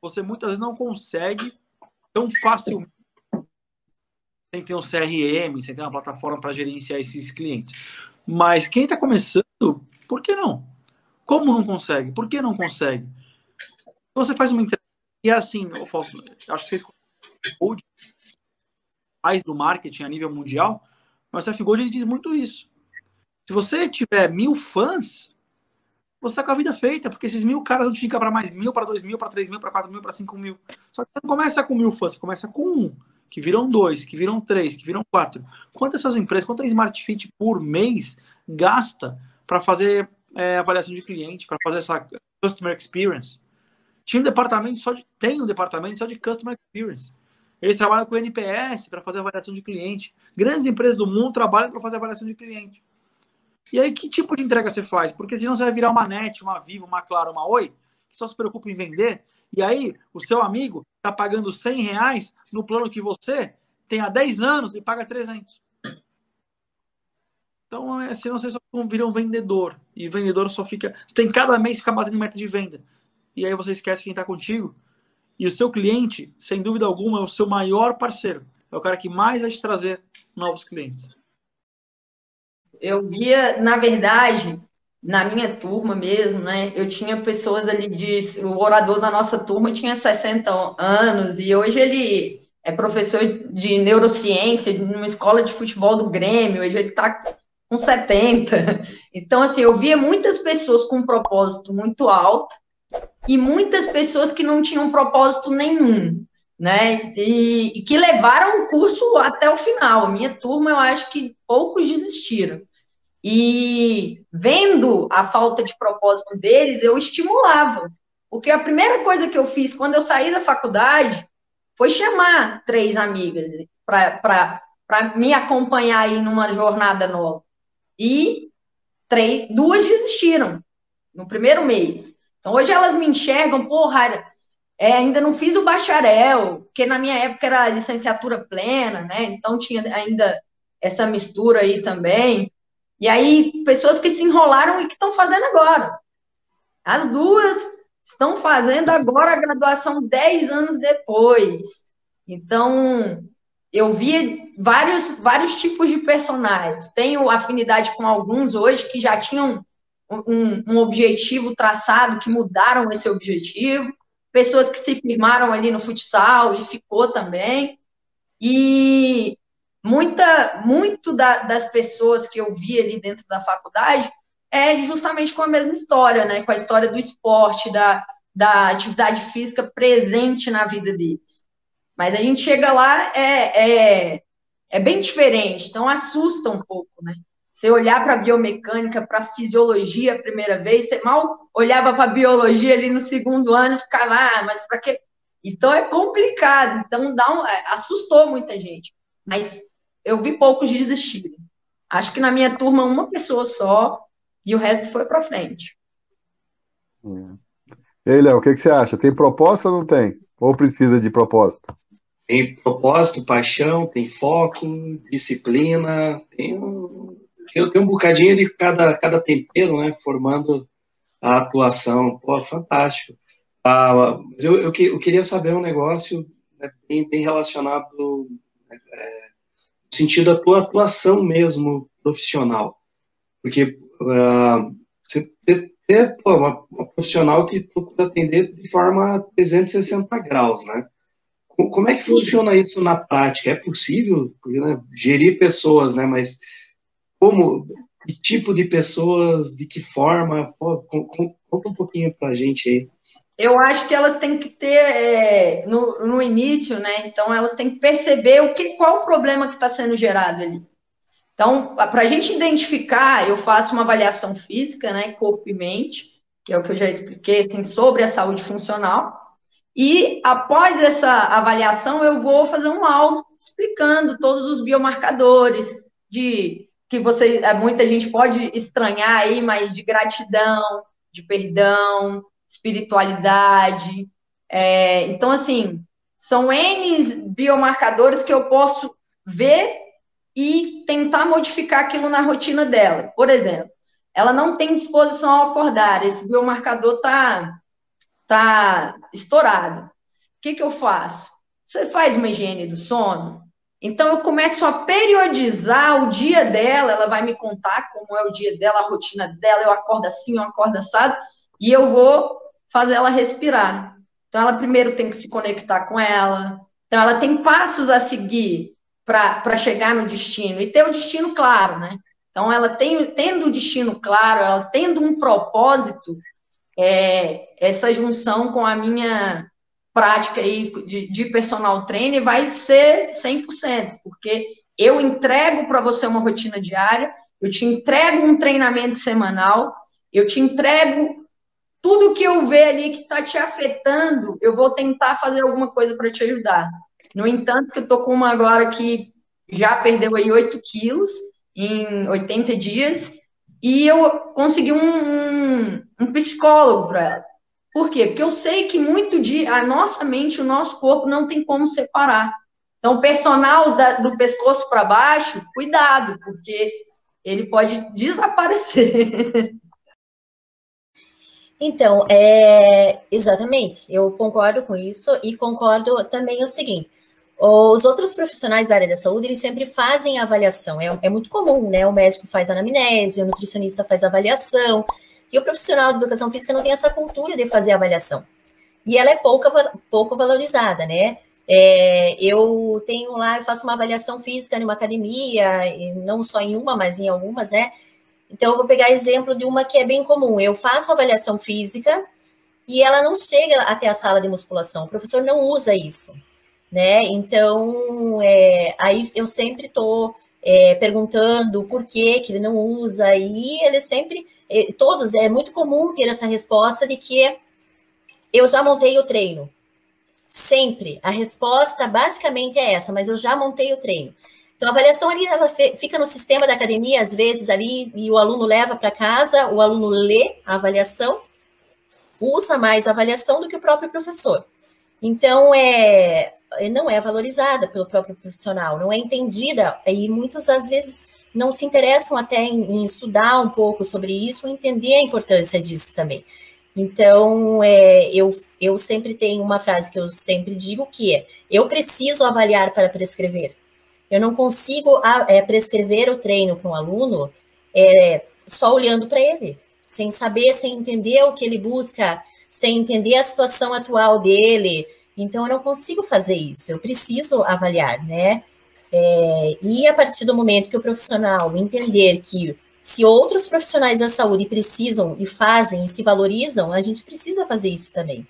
[SPEAKER 15] você muitas vezes não consegue tão facilmente sem ter um CRM, sem ter uma plataforma para gerenciar esses clientes. Mas quem está começando, por que não? Como não consegue? Por que não consegue? Você faz uma entrega e é assim, eu posso, acho que vocês mais do marketing a nível mundial, mas o Seth Gold diz muito isso. Se você tiver mil fãs, você está com a vida feita, porque esses mil caras vão te indicar para mais mil, para dois mil, para três mil, para quatro mil, para cinco mil. Só que você não começa com mil fãs, você começa com um, que viram dois, que viram três, que viram quatro. Quantas essas empresas, quanto a Smart Fit por mês gasta para fazer é, avaliação de cliente, para fazer essa customer experience? Tinha um departamento só de, tem um departamento só de customer experience. Eles trabalham com o NPS para fazer avaliação de cliente. Grandes empresas do mundo trabalham para fazer avaliação de cliente. E aí, que tipo de entrega você faz? Porque senão você vai virar uma NET, uma Vivo, uma Claro, uma Oi, que só se preocupa em vender. E aí, o seu amigo está pagando 100 reais no plano que você tem há 10 anos e paga 300. Então, é, senão você só vira um vendedor. E vendedor só fica. Você tem cada mês ficar batendo meta de venda. E aí você esquece quem está contigo e o seu cliente, sem dúvida alguma, é o seu maior parceiro. É o cara que mais vai te trazer novos clientes.
[SPEAKER 16] Eu via, na verdade, na minha turma mesmo, né? Eu tinha pessoas ali de. O orador da nossa turma tinha 60 anos e hoje ele é professor de neurociência numa escola de futebol do Grêmio, hoje ele está com 70. Então, assim, eu via muitas pessoas com um propósito muito alto e muitas pessoas que não tinham propósito nenhum, né? E, e, que levaram o curso até o final. A minha turma, eu acho que poucos desistiram. E vendo a falta de propósito deles, eu estimulava. Porque a primeira coisa que eu fiz quando eu saí da faculdade foi chamar três amigas para me acompanhar aí numa jornada nova. E três, duas desistiram no primeiro mês. Então, hoje elas me enxergam, porra, é, ainda não fiz o bacharel, porque na minha época era licenciatura plena, né? Então tinha ainda essa mistura aí também. E aí, pessoas que se enrolaram e que estão fazendo agora. As duas estão fazendo agora a graduação 10 anos depois. Então, eu vi vários, vários tipos de personagens. Tenho afinidade com alguns hoje que já tinham um, um objetivo traçado, que mudaram esse objetivo, pessoas que se firmaram ali no futsal e ficou também. E muita, muito da, das pessoas que eu vi ali dentro da faculdade é justamente com a mesma história, né? Com a história do esporte, da, da atividade física presente na vida deles. Mas a gente chega lá, é, é, é bem diferente, então assusta um pouco, né? Você olhar para a biomecânica, para a fisiologia a primeira vez, você mal olhava para a biologia ali no segundo ano e ficava, ah, mas para quê? Então é complicado. Então dá um, é, assustou muita gente. Mas eu vi poucos desistirem. Acho que na minha turma uma pessoa só e o resto foi para frente.
[SPEAKER 1] É.
[SPEAKER 17] E aí, Léo, o que, que você acha? Tem proposta ou não tem? Ou precisa de proposta?
[SPEAKER 1] Tem propósito, paixão, tem foco, disciplina, tem um, eu tenho um bocadinho de cada, cada tempero, né, formando a atuação. Pô, fantástico. Ah, mas eu, eu, eu, queria saber um negócio né, bem, bem, relacionado é, no sentido da tua atuação mesmo profissional. Porque uh, você ter uma, uma, profissional que procura atender de forma 360 graus, né? Como é que funciona isso na prática? É possível né, gerir pessoas, né? Mas como, que tipo de pessoas, de que forma? Pô, conta um pouquinho para a gente aí.
[SPEAKER 16] Eu acho que elas têm que ter é, no, no início, né? Então elas têm que perceber o que, qual o problema que está sendo gerado ali. Então, para a gente identificar, eu faço uma avaliação física, né, corpo e mente, que é o que eu já expliquei, assim, sobre a saúde funcional. E após essa avaliação, eu vou fazer um laudo explicando todos os biomarcadores de que você, é, muita gente pode estranhar aí, mas de gratidão, de perdão, espiritualidade. É, então, assim, são N biomarcadores que eu posso ver e tentar modificar aquilo na rotina dela. Por exemplo, ela não tem disposição ao acordar, esse biomarcador está tá estourado. O que, que eu faço? Você faz uma higiene do sono? Então, eu começo a periodizar o dia dela, ela vai me contar como é o dia dela, a rotina dela, eu acordo assim, eu acordo assado, e eu vou fazer ela respirar. Então, ela primeiro tem que se conectar com ela, então, ela tem passos a seguir para chegar no destino, e ter o destino claro, né? Então, ela tem, tendo o destino claro, ela tendo um propósito, é, essa junção com a minha prática aí de, de personal trainer vai ser 100%, porque eu entrego para você uma rotina diária, eu te entrego um treinamento semanal, eu te entrego tudo que eu ver ali que está te afetando, eu vou tentar fazer alguma coisa para te ajudar. No entanto, que eu tô com uma agora que já perdeu aí 8 quilos em 80 dias, e eu consegui um, um, um psicólogo para ela. Por quê? Porque eu sei que muito de a nossa mente, o nosso corpo não tem como separar. Então, personal da, do pescoço para baixo, cuidado, porque ele pode desaparecer. (laughs)
[SPEAKER 18] Então, é, exatamente, eu concordo com isso e concordo também o seguinte: os outros profissionais da área da saúde, eles sempre fazem avaliação, é, é muito comum, né? O médico faz anamnese, o nutricionista faz avaliação, e o profissional de educação física não tem essa cultura de fazer avaliação. E ela é pouca, pouco valorizada, né? É, eu tenho lá, eu faço uma avaliação física em uma academia, não só em uma, mas em algumas, né? Então, eu vou pegar exemplo de uma que é bem comum. Eu faço avaliação física e ela não chega até a sala de musculação. O professor não usa isso, né? Então, é, aí eu sempre estou é, perguntando por que que ele não usa, e ele sempre todos, é muito comum ter essa resposta de que eu já montei o treino. Sempre. A resposta basicamente é essa, mas eu já montei o treino. Então, a avaliação ali, ela fica no sistema da academia, às vezes ali, e o aluno leva para casa, o aluno lê a avaliação, usa mais a avaliação do que o próprio professor. Então, é, não é valorizada pelo próprio profissional, não é entendida, e muitas às vezes não se interessam até em, em estudar um pouco sobre isso, entender a importância disso também. Então, é, eu, eu sempre tenho uma frase que eu sempre digo que é: eu preciso avaliar para prescrever. Eu não consigo é, prescrever o treino para um aluno é, só olhando para ele, sem saber, sem entender o que ele busca, sem entender a situação atual dele. Então, eu não consigo fazer isso. Eu preciso avaliar, né? É, e a partir do momento que o profissional entender que se outros profissionais da saúde precisam e fazem e se valorizam, a gente precisa fazer isso também,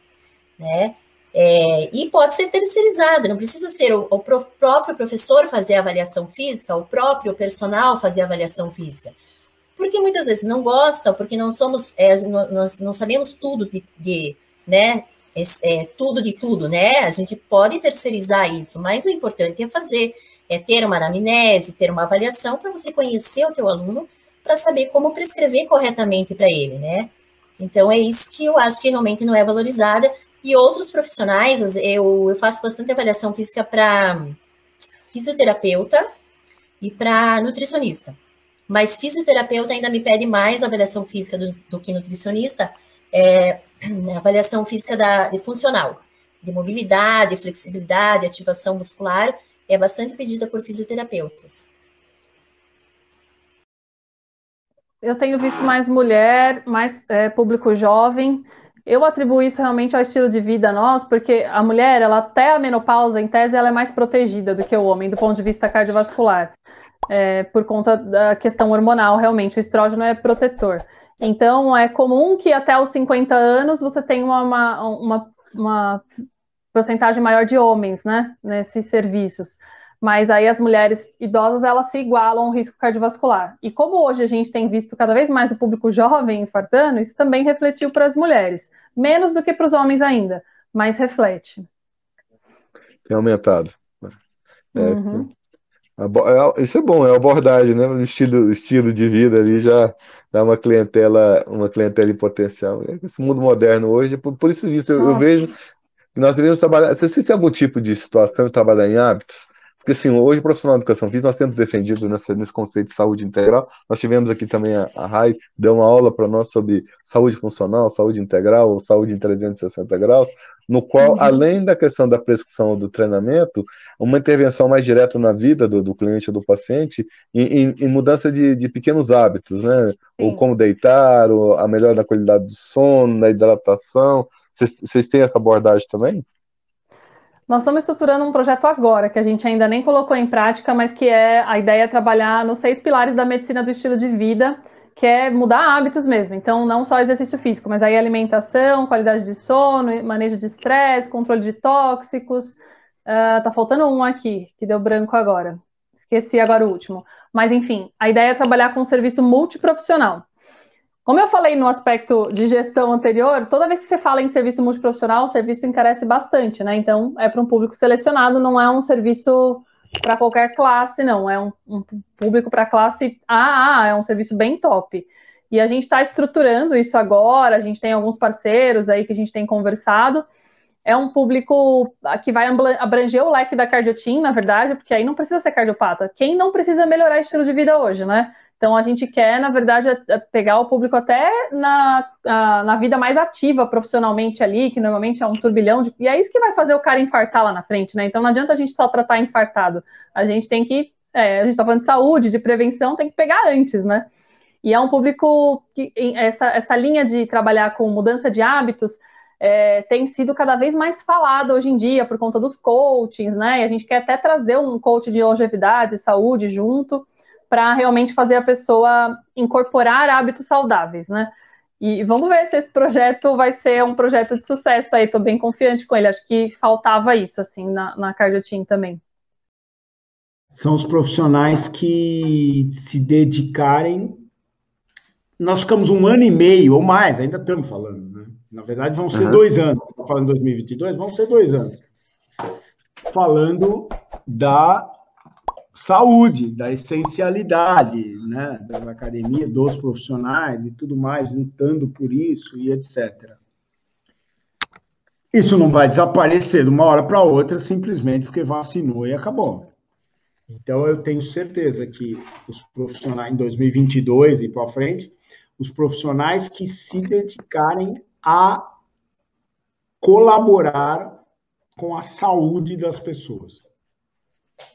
[SPEAKER 18] né? É, e pode ser terceirizada, não precisa ser o, o próprio professor fazer a avaliação física, o próprio personal fazer a avaliação física. Porque muitas vezes não gosta, porque não somos, é, nós não sabemos tudo de, de né, é, tudo de tudo, né? A gente pode terceirizar isso, mas o importante é fazer é ter uma anamnese, ter uma avaliação para você conhecer o teu aluno, para saber como prescrever corretamente para ele, né?
[SPEAKER 19] Então, é isso que eu acho que realmente não é valorizada. E outros profissionais, eu, eu faço bastante avaliação física para fisioterapeuta e para nutricionista. Mas fisioterapeuta ainda me pede mais avaliação física do, do que nutricionista, é, (clears throat) avaliação física da, de funcional, de mobilidade, flexibilidade, ativação muscular, é bastante pedida por fisioterapeutas.
[SPEAKER 20] Eu tenho visto mais mulher, mais é, público jovem. Eu atribuo isso realmente ao estilo de vida nosso, porque a mulher, ela até a menopausa, em tese, ela é mais protegida do que o homem, do ponto de vista cardiovascular, é, por conta da questão hormonal, realmente. O estrógeno é protetor. Então, é comum que até os 50 anos você tenha uma, uma, uma, uma porcentagem maior de homens, né, nesses serviços mas aí as mulheres idosas elas se igualam ao risco cardiovascular. E como hoje a gente tem visto cada vez mais o público jovem infartando, isso também refletiu para as mulheres, menos do que para os homens ainda, mas reflete.
[SPEAKER 17] Tem aumentado. É, uhum. É, isso é bom, é abordagem, né? O estilo, estilo de vida ali já dá uma clientela, uma clientela em potencial. Esse mundo moderno hoje, por, por isso, isso eu, eu vejo que nós devemos trabalhar. Se você tem algum tipo de situação de trabalhar em hábitos, porque, assim, hoje, profissional de educação física, nós temos defendido nessa, nesse conceito de saúde integral. Nós tivemos aqui também a, a RAI, deu uma aula para nós sobre saúde funcional, saúde integral, ou saúde em 360 graus, no qual, uhum. além da questão da prescrição do treinamento, uma intervenção mais direta na vida do, do cliente ou do paciente, em, em, em mudança de, de, pequenos hábitos, né? Sim. Ou como deitar, ou a melhora da qualidade do sono, da hidratação. Vocês têm essa abordagem também?
[SPEAKER 20] Nós estamos estruturando um projeto agora, que a gente ainda nem colocou em prática, mas que é a ideia é trabalhar nos seis pilares da medicina do estilo de vida, que é mudar hábitos mesmo. Então, não só exercício físico, mas aí alimentação, qualidade de sono, manejo de estresse, controle de tóxicos. Uh, tá faltando um aqui, que deu branco agora. Esqueci agora o último. Mas, enfim, a ideia é trabalhar com um serviço multiprofissional. Como eu falei no aspecto de gestão anterior, toda vez que você fala em serviço multiprofissional, o serviço encarece bastante, né? Então, é para um público selecionado, não é um serviço para qualquer classe, não. É um, um público para classe AA, é um serviço bem top. E a gente está estruturando isso agora, a gente tem alguns parceiros aí que a gente tem conversado. É um público que vai abranger o leque da cardiotim, na verdade, porque aí não precisa ser cardiopata. Quem não precisa melhorar estilo de vida hoje, né? Então, a gente quer, na verdade, pegar o público até na, na vida mais ativa profissionalmente ali, que normalmente é um turbilhão de. E é isso que vai fazer o cara infartar lá na frente, né? Então, não adianta a gente só tratar infartado. A gente tem que. É, a gente está falando de saúde, de prevenção, tem que pegar antes, né? E é um público que essa, essa linha de trabalhar com mudança de hábitos é, tem sido cada vez mais falada hoje em dia por conta dos coachings, né? E a gente quer até trazer um coach de longevidade, saúde junto para realmente fazer a pessoa incorporar hábitos saudáveis, né? E vamos ver se esse projeto vai ser um projeto de sucesso aí, estou bem confiante com ele. Acho que faltava isso, assim, na, na Cardioteam também.
[SPEAKER 21] São os profissionais que se dedicarem. Nós ficamos um ano e meio ou mais, ainda estamos falando, né? Na verdade, vão ser uhum. dois anos. Estou falando 2022, vão ser dois anos. Falando da saúde, da essencialidade né, da academia, dos profissionais e tudo mais, lutando por isso e etc. Isso não vai desaparecer de uma hora para outra simplesmente porque vacinou e acabou. Então, eu tenho certeza que os profissionais, em 2022 e para frente, os profissionais que se dedicarem a colaborar com a saúde das pessoas.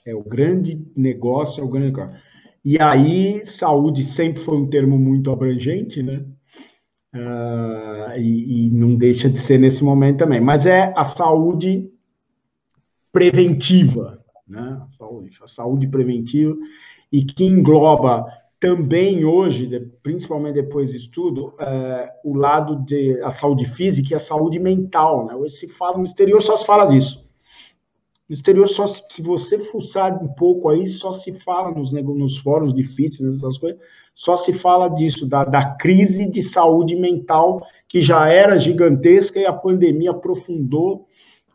[SPEAKER 21] É o grande negócio, é o grande negócio. E aí, saúde sempre foi um termo muito abrangente, né? Uh, e, e, não deixa de ser nesse momento também. Mas é a saúde preventiva, né? A saúde, a saúde preventiva, e que engloba também hoje, principalmente depois disso tudo, uh, o lado de a saúde física e a saúde mental. Né? Hoje se fala, no exterior só se fala disso. No exterior, só se você fuçar um pouco aí, só se fala nos, nos fóruns de fitness, essas coisas, só se fala disso, da, da crise de saúde mental que já era gigantesca e a pandemia aprofundou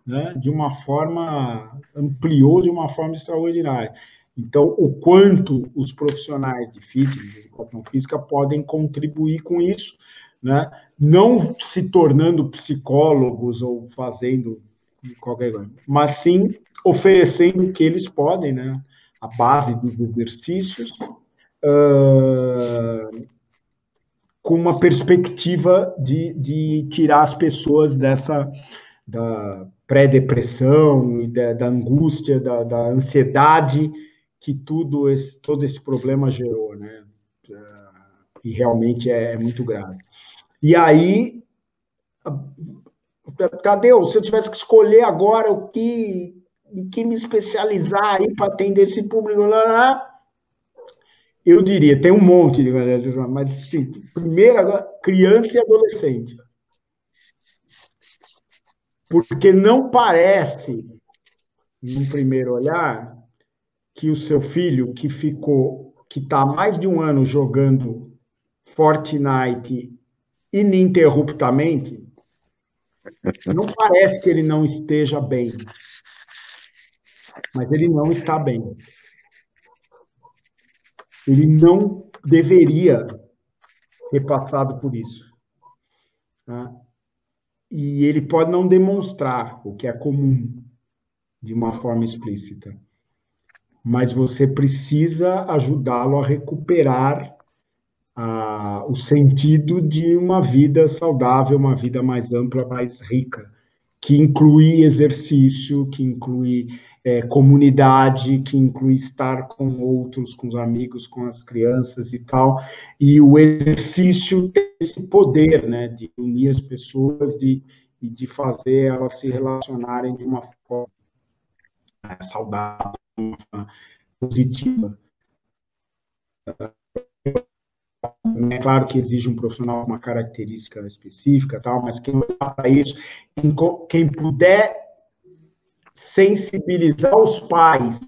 [SPEAKER 21] né, de uma forma, ampliou de uma forma extraordinária. Então, o quanto os profissionais de fitness, de educação física, podem contribuir com isso, né? não se tornando psicólogos ou fazendo qualquer coisa, mas sim oferecendo o que eles podem, né? a base dos exercícios, uh, com uma perspectiva de, de tirar as pessoas dessa da pré-depressão e da, da angústia, da, da, ansiedade que tudo esse, todo esse problema gerou, né? E realmente é, é muito grave. E aí, Tadeu, se eu tivesse que escolher agora o que, em que me especializar aí para atender esse público, lá, lá, eu diria, tem um monte de mas assim, primeiro agora, criança e adolescente. Porque não parece, num primeiro olhar, que o seu filho que ficou, que está mais de um ano jogando Fortnite ininterruptamente, não parece que ele não esteja bem. Mas ele não está bem ele não deveria ter passado por isso. Tá? E ele pode não demonstrar o que é comum de uma forma explícita, mas você precisa ajudá-lo a recuperar o sentido de uma vida saudável, uma vida mais ampla, mais rica, que inclui exercício, que inclui é, comunidade, que inclui estar com outros, com os amigos, com as crianças e tal. E o exercício tem esse poder, né, de unir as pessoas, de, de fazer elas se relacionarem de uma forma né, saudável, positiva. É claro que exige um profissional com uma característica específica, tal, mas quem olhar para isso, quem, puder sensibilizar os pais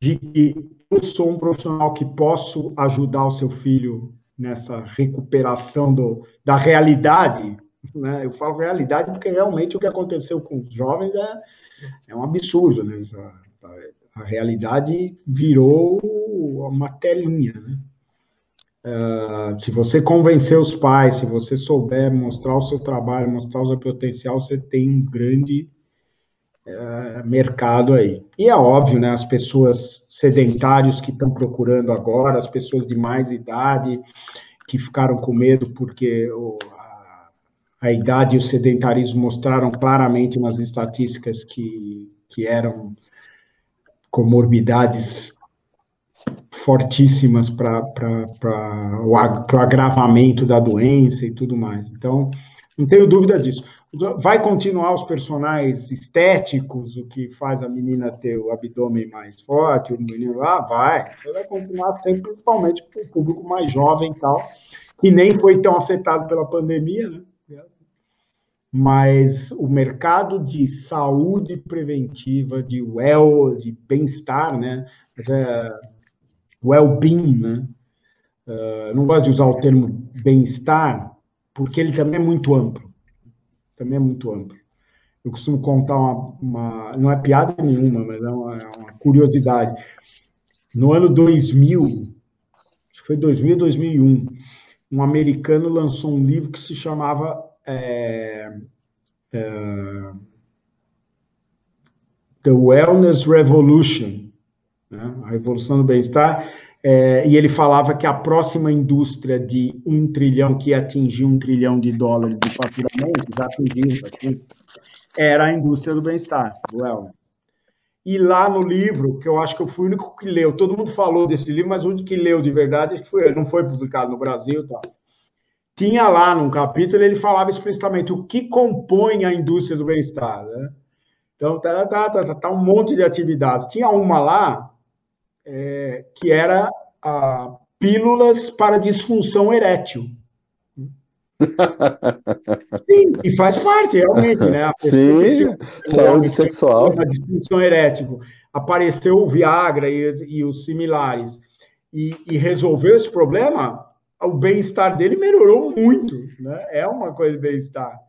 [SPEAKER 21] de que eu sou um profissional que posso ajudar o seu filho nessa recuperação do, da realidade. Né? Eu falo realidade porque realmente o que aconteceu com os jovens é, é um absurdo. Né? A, realidade virou uma telinha. Né? Uh, se você convencer os pais, se você souber mostrar o seu trabalho, mostrar o seu potencial, você tem um grande uh, mercado aí. E é óbvio, né? As pessoas sedentários que estão procurando agora, as pessoas de mais idade que ficaram com medo porque o, a, a idade e o sedentarismo mostraram claramente nas estatísticas que, que eram comorbidades fortíssimas para o agravamento da doença e tudo mais. Então, não tenho dúvida disso. Vai continuar os personagens estéticos, o que faz a menina ter o abdômen mais forte, o menino lá, vai. Você vai continuar sempre, principalmente para o público mais jovem e tal, que nem foi tão afetado pela pandemia, né? Mas o mercado de saúde preventiva, de well, de bem-estar, né? É, well-being, né? Uh, não gosto de usar o termo bem-estar, porque ele também é muito amplo. Também é muito amplo. Eu costumo contar uma, uma não é piada nenhuma, mas é uma, é uma, curiosidade. No ano 2000, acho que foi 2000, 2001, um americano lançou um livro que se chamava é, é, The Wellness Revolution, né? a revolução do bem-estar, é, e ele falava que a próxima indústria de um trilhão, que ia atingir um trilhão de dólares de faturamento, já atingiu, era a indústria do bem-estar, do wellness. E lá no livro, que eu acho que eu fui o único que leu, todo mundo falou desse livro, mas o único que leu de verdade foi não foi publicado no Brasil tal. Tinha lá num capítulo, ele falava explicitamente o que compõe a indústria do bem-estar. Né? Então, tá, tá, tá, tá, tá um monte de atividades. Tinha uma lá é, que era a pílulas para disfunção erétil. (laughs) Sim, e faz parte, realmente, né? A (laughs)
[SPEAKER 17] Sim, saúde sexual.
[SPEAKER 21] A disfunção erétil. Apareceu o Viagra e, e os similares. E, e, resolveu esse problema, o bem-estar dele melhorou muito, né? É uma coisa de bem-estar,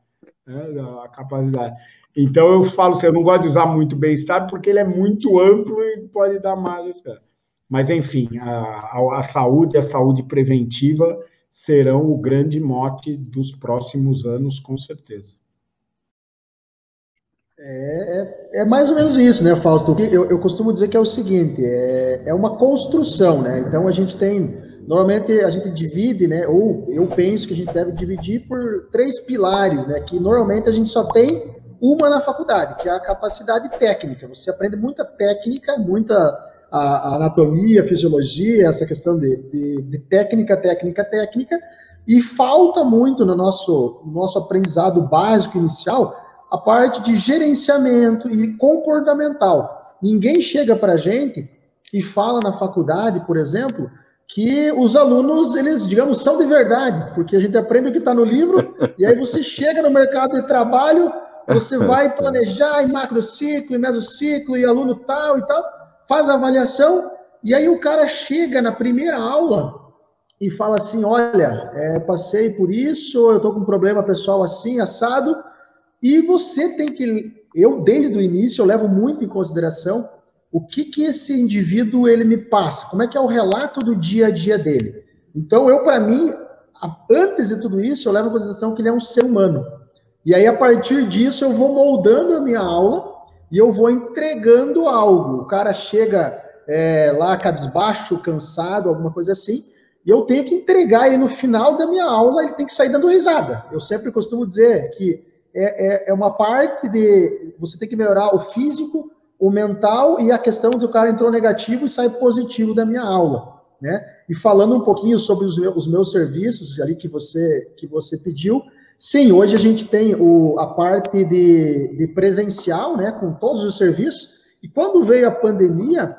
[SPEAKER 21] né? a capacidade. Então eu falo assim, eu não gosto de usar muito bem-estar porque ele é muito amplo e pode dar mais. Mas enfim, a, a, saúde, a saúde preventiva serão o grande mote dos próximos anos, com certeza.
[SPEAKER 22] É, é, é, mais ou menos isso, né, Fausto? Eu, eu costumo dizer que é o seguinte: é, é uma construção, né? Então a gente tem. Normalmente a gente divide, né? Ou eu penso que a gente deve dividir por três pilares, né? Que normalmente a gente só tem uma na faculdade, que é a capacidade técnica. Você aprende muita técnica, muita a, a anatomia, fisiologia, essa questão de, de, de, técnica, técnica, técnica, e falta muito no nosso, no nosso aprendizado básico inicial a parte de gerenciamento e comportamental. Ninguém chega para a gente e fala na faculdade, por exemplo, que os alunos, eles, digamos, são de verdade, porque a gente aprende o que está no livro, e aí você (laughs) chega no mercado de trabalho, você (laughs) vai planejar em macrociclo, em mesociclo, e aluno tal e tal, faz a avaliação, e aí o cara chega na primeira aula e fala assim, olha, é, passei por isso, eu estou com um problema pessoal assim, assado, e você tem que, eu desde o início eu levo muito em consideração o que que esse indivíduo ele me passa, como é que é o relato do dia a dia dele. Então eu para mim, antes de tudo isso, eu levo em consideração que ele é um ser humano. E aí a partir disso eu vou moldando a minha aula e eu vou entregando algo. O cara chega é, lá cabisbaixo, cansado, alguma coisa assim, e eu tenho que entregar ele no final da minha aula, ele tem que sair dando risada. Eu sempre costumo dizer que é, é, é uma parte de você tem que melhorar o físico, o mental e a questão de o cara entrou negativo e sai positivo da minha aula, né? E falando um pouquinho sobre os meus, os meus serviços ali que você que você pediu, sim, hoje a gente tem o, a parte de, de presencial, né, com todos os serviços. E quando veio a pandemia,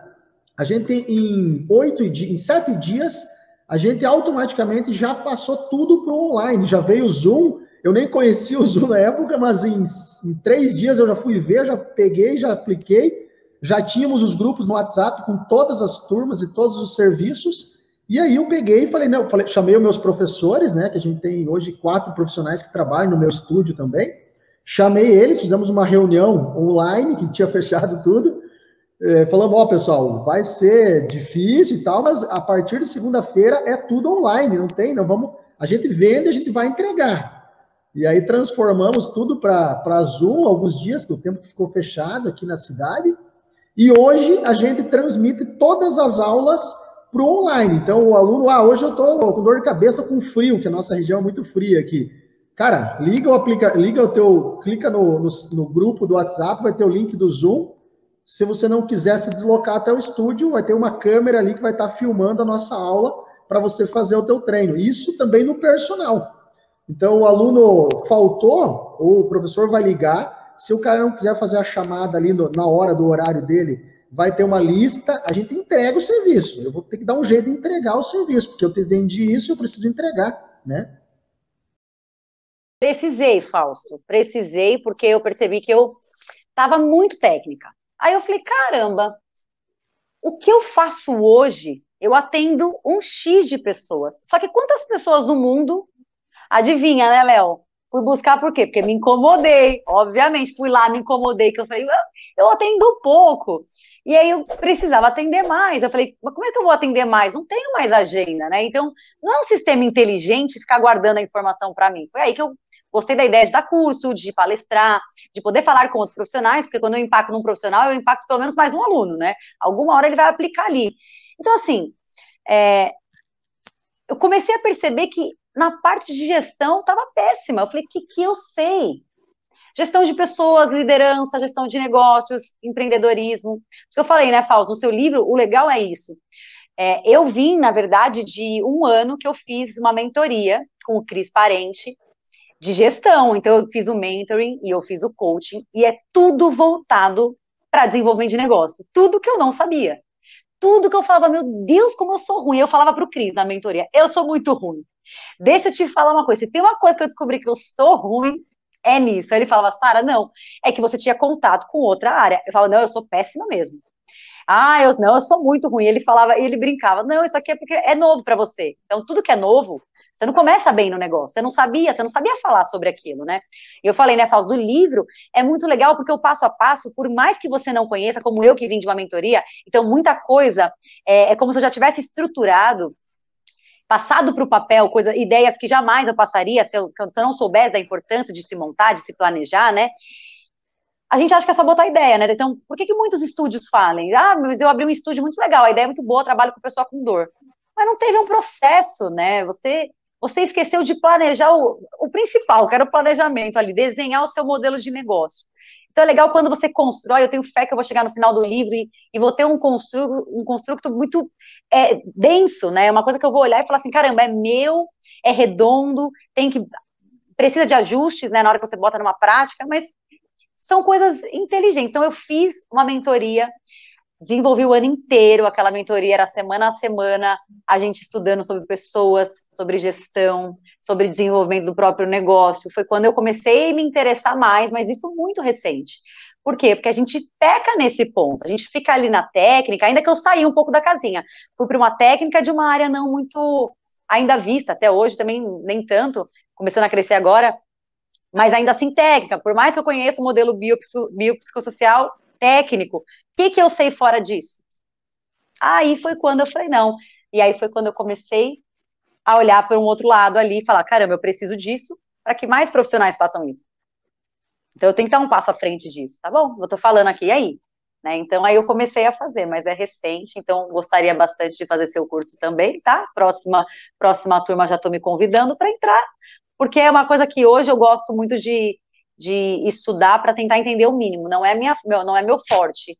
[SPEAKER 22] a gente em oito em sete dias a gente automaticamente já passou tudo para o online, já veio o Zoom, eu nem conhecia o Zoom na época, mas em, em, três dias eu já fui ver, já peguei, já apliquei. Já tínhamos os grupos no WhatsApp com todas as turmas e todos os serviços. E aí eu peguei e falei, não, falei, chamei os meus professores, né? Que a gente tem hoje quatro profissionais que trabalham no meu estúdio também. Chamei eles, fizemos uma reunião online, que tinha (laughs) fechado tudo. É, falamos, ó, oh, pessoal, vai ser difícil e tal, mas a partir de segunda-feira é tudo online, não tem, não vamos. A gente vende, a gente vai entregar. E aí transformamos tudo para Zoom, alguns dias, que o tempo ficou fechado aqui na cidade. E hoje a gente transmite todas as aulas para o online. Então o aluno, ah, hoje eu estou com dor de cabeça, estou com frio, que a nossa região é muito fria aqui. Cara, liga o aplica, liga o teu, clica no, no, no grupo do WhatsApp, vai ter o link do Zoom. Se você não quiser se deslocar até o estúdio, vai ter uma câmera ali que vai estar filmando a nossa aula para você fazer o teu treino. Isso também no personal. Então, o aluno faltou, o professor vai ligar. Se o cara não quiser fazer a chamada ali no, na hora do horário dele, vai ter uma lista, a gente entrega o serviço. Eu vou ter que dar um jeito de entregar o serviço, porque eu te vendi isso, eu preciso entregar, né?
[SPEAKER 23] Precisei, Fausto, precisei, porque eu percebi que eu estava muito técnica. Aí eu falei, caramba, o que eu faço hoje? Eu atendo um X de pessoas. Só que quantas pessoas no mundo Adivinha, né, Léo? Fui buscar por quê? Porque me incomodei, obviamente. Fui lá, me incomodei, que eu falei, eu, eu atendo pouco. E aí eu precisava atender mais. Eu falei, mas como é que eu vou atender mais? Não tenho mais agenda, né? Então, não é um sistema inteligente ficar guardando a informação para mim. Foi aí que eu gostei da ideia de dar curso, de palestrar, de poder falar com outros profissionais, porque quando eu impacto num profissional, eu impacto pelo menos mais um aluno, né? Alguma hora ele vai aplicar ali. Então, assim, é, eu comecei a perceber que na parte de gestão estava péssima. Eu falei, o que, que eu sei? Gestão de pessoas, liderança, gestão de negócios, empreendedorismo. Isso que eu falei, né, Fausto? No seu livro, o legal é isso. É, eu vim, na verdade, de um ano que eu fiz uma mentoria com o Cris Parente de gestão. Então, eu fiz o mentoring e eu fiz o coaching, e é tudo voltado para desenvolvimento de negócio. Tudo que eu não sabia. Tudo que eu falava, meu Deus, como eu sou ruim. Eu falava para o Cris na mentoria, eu sou muito ruim. Deixa eu te falar uma coisa. Se tem uma coisa que eu descobri que eu sou ruim, é nisso. Aí ele falava, Sara, não, é que você tinha contato com outra área. Eu falava, não, eu sou péssima mesmo. Ah, eu não, eu sou muito ruim. Ele falava, ele brincava, não, isso aqui é porque é novo para você. Então, tudo que é novo, você não começa bem no negócio, você não sabia, você não sabia falar sobre aquilo, né? Eu falei, né, Fausto, do livro é muito legal porque o passo a passo, por mais que você não conheça, como eu que vim de uma mentoria, então muita coisa é, é como se eu já tivesse estruturado passado para o papel coisa, ideias que jamais eu passaria se eu, se eu não soubesse da importância de se montar, de se planejar, né? A gente acha que é só botar ideia, né? Então, por que, que muitos estúdios falem? Ah, mas eu abri um estúdio muito legal, a ideia é muito boa, trabalho com pessoa com dor. Mas não teve um processo, né? Você você esqueceu de planejar o, o principal, que era o planejamento ali, desenhar o seu modelo de negócio. Então é legal quando você constrói, eu tenho fé que eu vou chegar no final do livro e, e vou ter um, constru, um construto muito é, denso, né? Uma coisa que eu vou olhar e falar assim, caramba, é meu, é redondo, tem que. precisa de ajustes, né, na hora que você bota numa prática, mas são coisas inteligentes. Então eu fiz uma mentoria desenvolvi o ano inteiro, aquela mentoria era semana a semana, a gente estudando sobre pessoas, sobre gestão, sobre desenvolvimento do próprio negócio. Foi quando eu comecei a me interessar mais, mas isso muito recente. Por quê? Porque a gente peca nesse ponto, a gente fica ali na técnica, ainda que eu saí um pouco da casinha. Fui para uma técnica de uma área não muito ainda vista, até hoje também nem tanto, começando a crescer agora, mas ainda assim técnica. Por mais que eu conheça o modelo biopsicossocial, técnico. O que, que eu sei fora disso? Aí foi quando eu falei, não. E aí foi quando eu comecei a olhar para um outro lado ali e falar, caramba, eu preciso disso para que mais profissionais façam isso. Então eu tenho que dar um passo à frente disso, tá bom? Eu tô falando aqui, e aí? Né? Então aí eu comecei a fazer, mas é recente, então gostaria bastante de fazer seu curso também, tá? Próxima, próxima turma já estou me convidando para entrar, porque é uma coisa que hoje eu gosto muito de, de estudar para tentar entender o mínimo. Não é minha, meu, não é meu forte,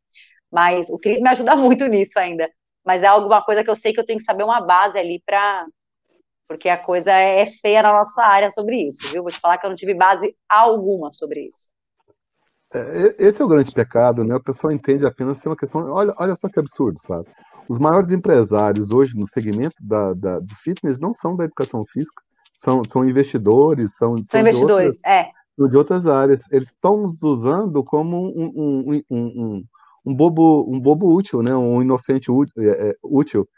[SPEAKER 23] mas o Cris me ajuda (laughs) muito nisso ainda. Mas é alguma coisa que eu sei que eu tenho que saber uma base ali para porque a coisa é feia na nossa área sobre isso, viu? Vou te falar que eu não tive base alguma sobre isso.
[SPEAKER 17] É, esse é o grande pecado, né? O pessoal entende apenas ser uma questão. Olha, olha só que absurdo, sabe? Os maiores empresários hoje no segmento da, da do fitness não são da educação física, são, são investidores, são,
[SPEAKER 23] são, são investidores, outras, é
[SPEAKER 17] de outras áreas. Eles estão nos usando como um, um, um, um, bobo, um bobo útil, né? um inocente é, é, útil.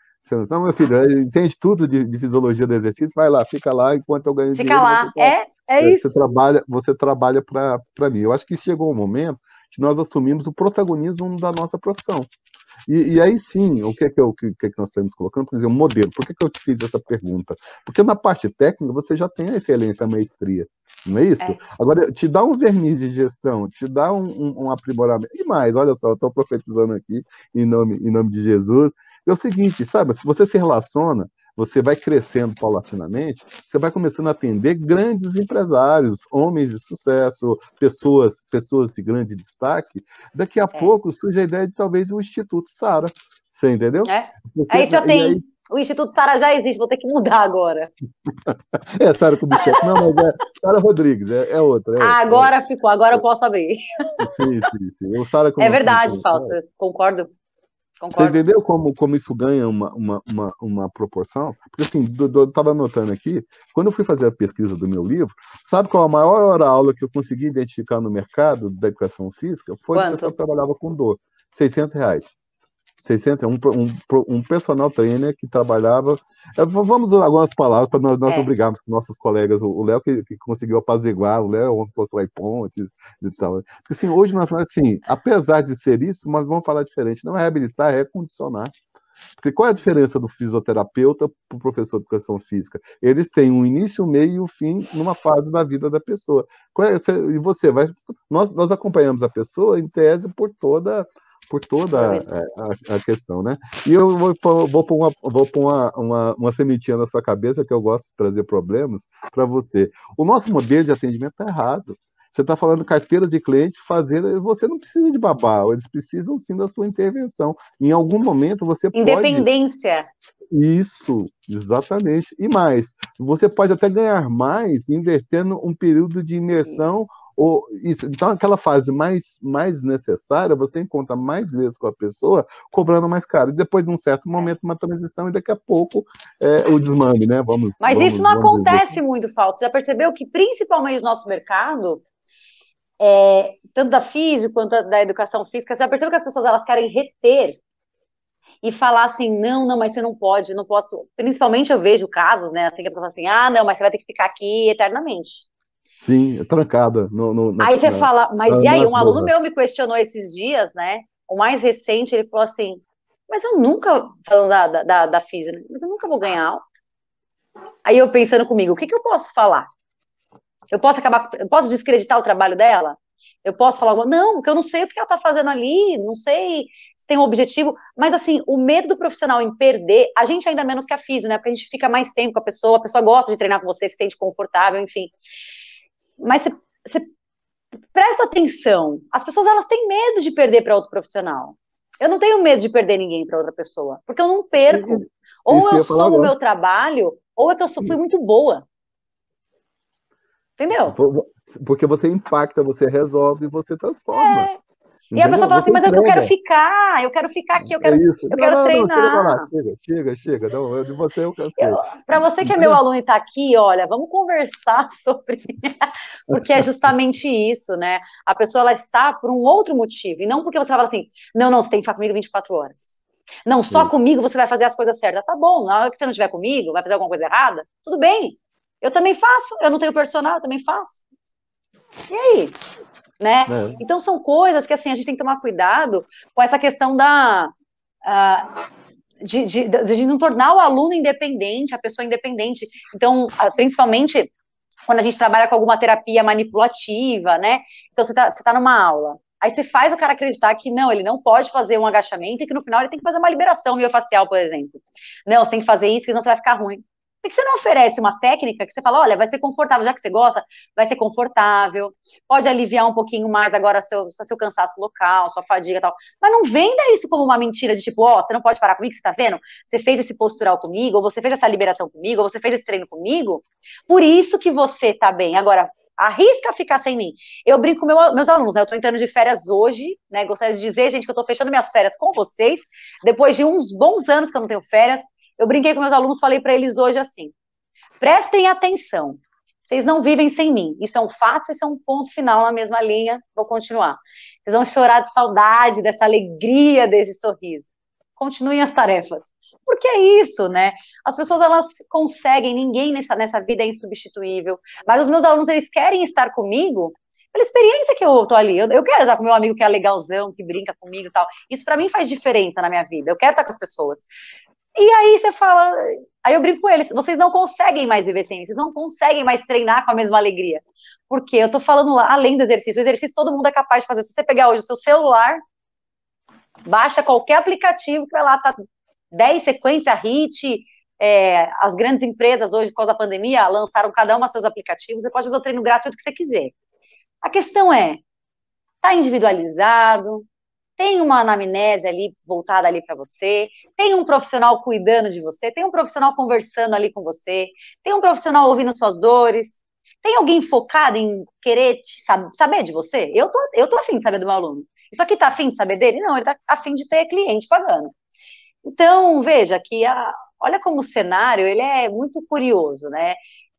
[SPEAKER 17] Não, meu filho, entende tudo de, de, fisiologia do exercício, vai lá, fica lá enquanto eu ganho
[SPEAKER 23] fica
[SPEAKER 17] dinheiro.
[SPEAKER 23] Fica lá, é, é, é, isso.
[SPEAKER 17] Você trabalha, você trabalha para mim. Eu acho que chegou o um momento que nós assumimos o protagonismo da nossa profissão. E, e, aí sim, o que é que, eu, que, que, é que nós estamos colocando? Por exemplo, modelo. Por que, que eu te fiz essa pergunta? Porque na parte técnica você já tem a excelência, a maestria, não é isso? É. Agora, te dá um verniz de gestão, te dá um, um, um aprimoramento. E mais, olha só, eu estou profetizando aqui em nome, em nome de Jesus. É o seguinte, sabe, se você se relaciona você vai crescendo paulatinamente, você vai começando a atender grandes empresários, homens de sucesso, pessoas, pessoas de grande destaque. Daqui a é. pouco surge a ideia de talvez o Instituto Sara. Você entendeu?
[SPEAKER 23] É. Porque, aí já tem. Aí... O Instituto Sara já existe, vou ter que mudar agora. (laughs)
[SPEAKER 17] é, Sara Kubitschek. Não, mas é Sara Rodrigues, é, é outra. É
[SPEAKER 23] ah, agora ficou, agora eu posso abrir.
[SPEAKER 17] Sim, sim, sim. O Sara
[SPEAKER 23] é verdade, Falso, concordo
[SPEAKER 17] Concordo. Você entendeu como, como isso ganha uma, uma, uma, uma proporção? Porque assim, eu estava anotando aqui, quando eu fui fazer a pesquisa do meu livro, sabe qual a maior hora-aula que eu consegui identificar no mercado da educação física? Foi a pessoa que trabalhava com dor. 600 reais. 600, um, um, um personal trainer que trabalhava. É, vamos usar algumas palavras para nós, nós é. obrigarmos nossos colegas. O Léo que, que, conseguiu apaziguar, o Léo onde constrói pontes e tal. Porque assim, hoje nós falamos assim, apesar de ser isso, mas vamos falar diferente. Não é reabilitar, é recondicionar. Porque qual é a diferença do fisioterapeuta para o professor de educação física? Eles têm um início, um meio e um fim numa fase da vida da pessoa. É, e você vai. Nós, nós acompanhamos a pessoa, em tese, por toda por toda a, a, questão, né? E eu vou, vou pôr, uma, vou pôr uma, uma, uma sementinha na sua cabeça, que eu gosto de trazer problemas para você. O nosso modelo de atendimento está errado. Você está falando carteiras de clientes fazer, você não precisa de babá, eles precisam sim da sua intervenção. Em algum momento você
[SPEAKER 23] Independência. pode. Independência.
[SPEAKER 17] Isso, exatamente. E mais, você pode até ganhar mais invertendo um período de imersão isso. Ou isso. Então, aquela fase mais, mais necessária, você encontra mais vezes com a pessoa cobrando mais caro. E depois de um certo momento, uma transição, e daqui a pouco é, o desmame, né? Vamos.
[SPEAKER 23] Mas
[SPEAKER 17] vamos,
[SPEAKER 23] isso não acontece dizer. muito, Falso. Você já percebeu que, principalmente no nosso mercado, é, tanto da física quanto da educação física, você já percebeu que as pessoas elas querem reter e falar assim, não, não, mas você não pode, não posso. Principalmente eu vejo casos, né, assim, que a pessoa fala assim, ah, não, mas você vai ter que ficar aqui eternamente.
[SPEAKER 17] Sim, é trancada. No, no,
[SPEAKER 23] aí você na, fala, mas na, e aí? Um aluno meu me questionou esses dias, né? O mais recente, ele falou assim, mas eu nunca, falando da, da, da, da física, mas eu nunca vou ganhar alta. Aí eu pensando comigo, o que, que eu posso falar? Eu posso acabar, eu posso descreditar o trabalho dela? Eu posso falar, não, porque eu não sei o que ela está fazendo ali, não sei se tem um objetivo, mas assim, o medo do profissional em perder, a gente ainda menos que a física, né? Porque a gente fica mais tempo com a pessoa, a pessoa gosta de treinar com você, se sente confortável, enfim. Mas você, você presta atenção, as pessoas elas têm medo de perder para outro profissional. Eu não tenho medo de perder ninguém para outra pessoa, porque eu não perco. Ou eu sou o meu trabalho, ou é que eu sou, fui muito boa. Entendeu?
[SPEAKER 17] Porque você impacta, você resolve, você transforma.
[SPEAKER 23] É. E a pessoa fala assim, mas eu, eu quero ficar, eu quero ficar aqui, eu quero, é eu não, quero não, treinar.
[SPEAKER 17] Não, chega, chega, chega. Não, de você eu cansei.
[SPEAKER 23] Para você que é meu aluno e está aqui, olha, vamos conversar (laughs) sobre. porque é justamente isso, né? A pessoa ela está por um outro motivo, e não porque você fala assim, não, não, você tem que ficar comigo 24 horas. Não, só Sim. comigo você vai fazer as coisas certas. Tá bom, na hora que você não estiver comigo, vai fazer alguma coisa errada, tudo bem. Eu também faço, eu não tenho personal, eu também faço. E aí? Né? É. Então são coisas que assim a gente tem que tomar cuidado com essa questão da uh, de, de, de, não tornar o aluno independente, a pessoa independente. Então, uh, principalmente quando a gente trabalha com alguma terapia manipulativa, né? Então você está tá numa aula, aí você faz o cara acreditar que não, ele não pode fazer um agachamento e que no final ele tem que fazer uma liberação miofacial, por exemplo. Não, você tem que fazer isso, senão você vai ficar ruim. Que você não oferece uma técnica que você fala, olha, vai ser confortável, já que você gosta, vai ser confortável, pode aliviar um pouquinho mais agora seu, seu cansaço local, sua fadiga e tal. Mas não venda isso como uma mentira de tipo, ó, oh, você não pode parar comigo, você tá vendo? Você fez esse postural comigo, ou você fez essa liberação comigo, ou você fez esse treino comigo, por isso que você tá bem. Agora, arrisca ficar sem mim. Eu brinco com meu, meus alunos, né? Eu tô entrando de férias hoje, né? Gostaria de dizer, gente, que eu tô fechando minhas férias com vocês, depois de uns bons anos que eu não tenho férias, eu brinquei com meus alunos, falei para eles hoje assim: prestem atenção. Vocês não vivem sem mim. Isso é um fato, isso é um ponto final na mesma linha. Vou continuar. Vocês vão chorar de saudade, dessa alegria, desse sorriso. Continuem as tarefas. Porque é isso, né? As pessoas elas conseguem, ninguém nessa, nessa vida é insubstituível. Mas os meus alunos, eles querem estar comigo pela experiência que eu tô ali. Eu, eu quero estar com meu amigo que é legalzão, que brinca comigo e tal. Isso para mim faz diferença na minha vida. Eu quero estar com as pessoas. E aí você fala, aí eu brinco com eles, vocês não conseguem mais viver sem isso, vocês não conseguem mais treinar com a mesma alegria. Porque eu tô falando lá, além do exercício, o exercício todo mundo é capaz de fazer. Se você pegar hoje o seu celular, baixa qualquer aplicativo que vai lá, tá 10 sequência, hit, é, as grandes empresas hoje, por causa da pandemia, lançaram cada uma seus aplicativos, você pode fazer o treino gratuito que você quiser. A questão é, tá individualizado, tem uma anamnese ali voltada ali para você, tem um profissional cuidando de você, tem um profissional conversando ali com você, tem um profissional ouvindo suas dores, tem alguém focado em querer sab saber de você? Eu tô, eu tô afim de saber do meu aluno. Isso aqui tá afim de saber dele? Não, ele tá afim de ter cliente pagando. Então, veja que a, olha como o cenário, ele é muito curioso, né?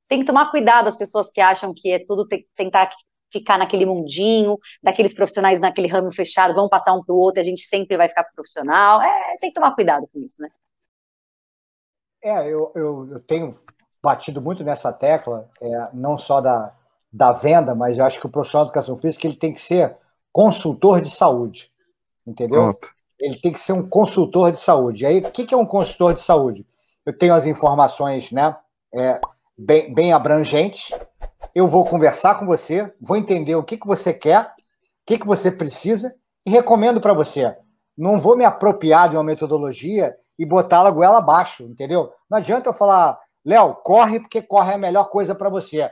[SPEAKER 23] Tem que tomar cuidado as pessoas que acham que é tudo tentar ficar naquele mundinho, daqueles profissionais naquele ramo fechado, vão passar um para o outro, e a gente sempre vai ficar profissional. É, tem que tomar cuidado com isso, né?
[SPEAKER 24] É, eu, eu, eu tenho batido muito nessa tecla, é, não só da, da venda, mas eu acho que o profissional de educação física ele tem que ser consultor de saúde, entendeu? Pronto. Ele tem que ser um consultor de saúde. E aí, o que é um consultor de saúde? Eu tenho as informações, né, é, bem, bem abrangentes, eu vou conversar com você, vou entender o que, que você quer, o que, que você precisa e recomendo para você. Não vou me apropriar de uma metodologia e botá-la goela abaixo, entendeu? Não adianta eu falar, Léo, corre porque corre é a melhor coisa para você.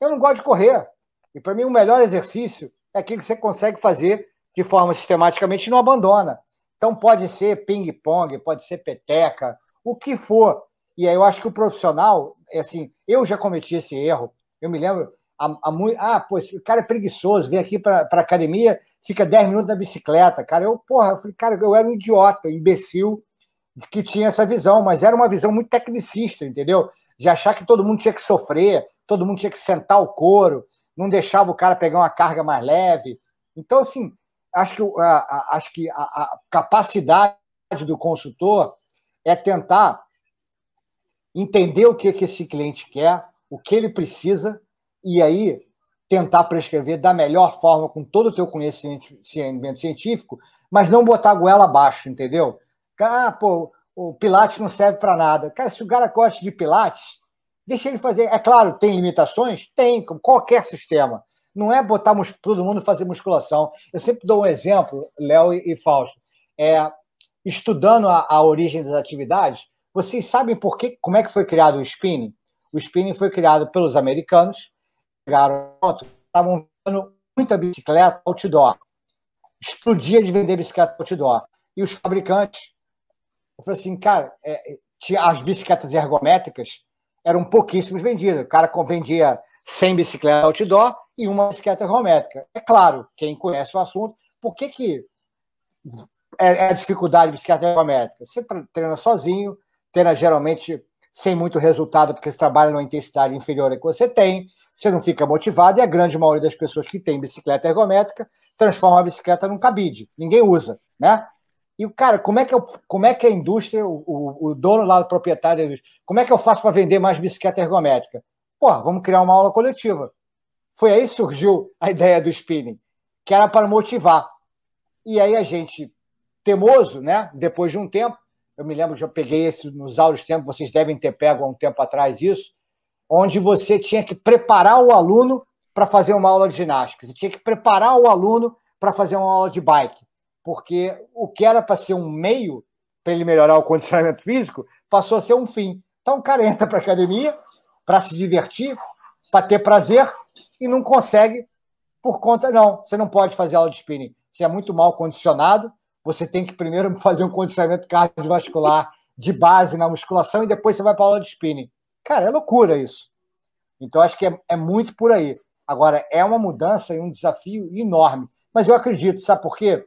[SPEAKER 24] Eu não gosto de correr. E para mim o melhor exercício é aquele que você consegue fazer de forma sistematicamente e não abandona. Então pode ser ping-pong, pode ser peteca, o que for. E aí eu acho que o profissional, é assim, eu já cometi esse erro eu me lembro, há, muito. Ah, pô, esse cara é preguiçoso, vem aqui para a academia, fica 10 minutos na bicicleta. Cara, eu, porra, eu falei, cara, eu era um idiota, imbecil que tinha essa visão, mas era uma visão muito tecnicista, entendeu? De achar que todo mundo tinha que sofrer, todo mundo tinha que sentar o couro, não deixava o cara pegar uma carga mais leve. Então, assim, acho que, a, a, acho que a, a capacidade do consultor é tentar entender o que, que esse cliente quer, o que ele precisa e aí tentar prescrever da melhor forma, com todo o teu conhecimento científico, mas não botar a goela abaixo, entendeu? Ah, pô, o Pilates não serve para nada. Cara, se o cara gosta de Pilates, Deixa ele fazer. É claro, tem limitações? Tem, como qualquer sistema. Não é botar todo mundo fazer musculação. Eu sempre dou um exemplo, Léo e Fausto. É, estudando a, a, origem das atividades, vocês sabem por que, como é que foi criado o spinning? O spinning foi criado pelos americanos, chegaram, estavam vendendo muita bicicleta outdoor. Explodia de vender bicicleta outdoor. E os fabricantes, eu falei assim, cara, é, as bicicletas ergométricas eram pouquíssimos vendidas. O cara vendia 100 bicicletas outdoor e uma bicicleta ergométrica. É claro, quem conhece o assunto, por que, que é, é a dificuldade de bicicleta ergométrica? Você treina sozinho, treina geralmente sem muito resultado, porque você trabalha numa intensidade inferior à que você tem, você não fica motivado, e a grande maioria das pessoas que tem bicicleta ergométrica transforma a bicicleta num cabide. Ninguém usa, né? E, cara, como é que, eu, como é que a indústria, o, o dono lá, o proprietário como é que eu faço para vender mais bicicleta ergométrica? Pô, vamos criar uma aula coletiva. Foi aí que surgiu a ideia do spinning, que era para motivar. E aí a gente, temoso, né? Depois de um tempo, eu me lembro eu peguei esse nos áureos tempos, vocês devem ter pego há um tempo atrás isso, onde você tinha que preparar o aluno para fazer uma aula de ginástica, você tinha que preparar o aluno para fazer uma aula de bike porque o que era para ser um meio para ele melhorar o condicionamento físico passou a ser um fim. Então o cara (laughs) entra para a academia para se divertir, para ter prazer e não consegue por conta não. Você não pode fazer aula de spinning. Você é muito mal condicionado. Você tem que primeiro fazer um condicionamento cardiovascular de base na musculação e depois você vai para aula de spinning. Cara, é loucura isso. Então acho que é, é muito por aí. Agora é uma mudança e um desafio enorme. Mas eu acredito, sabe por quê?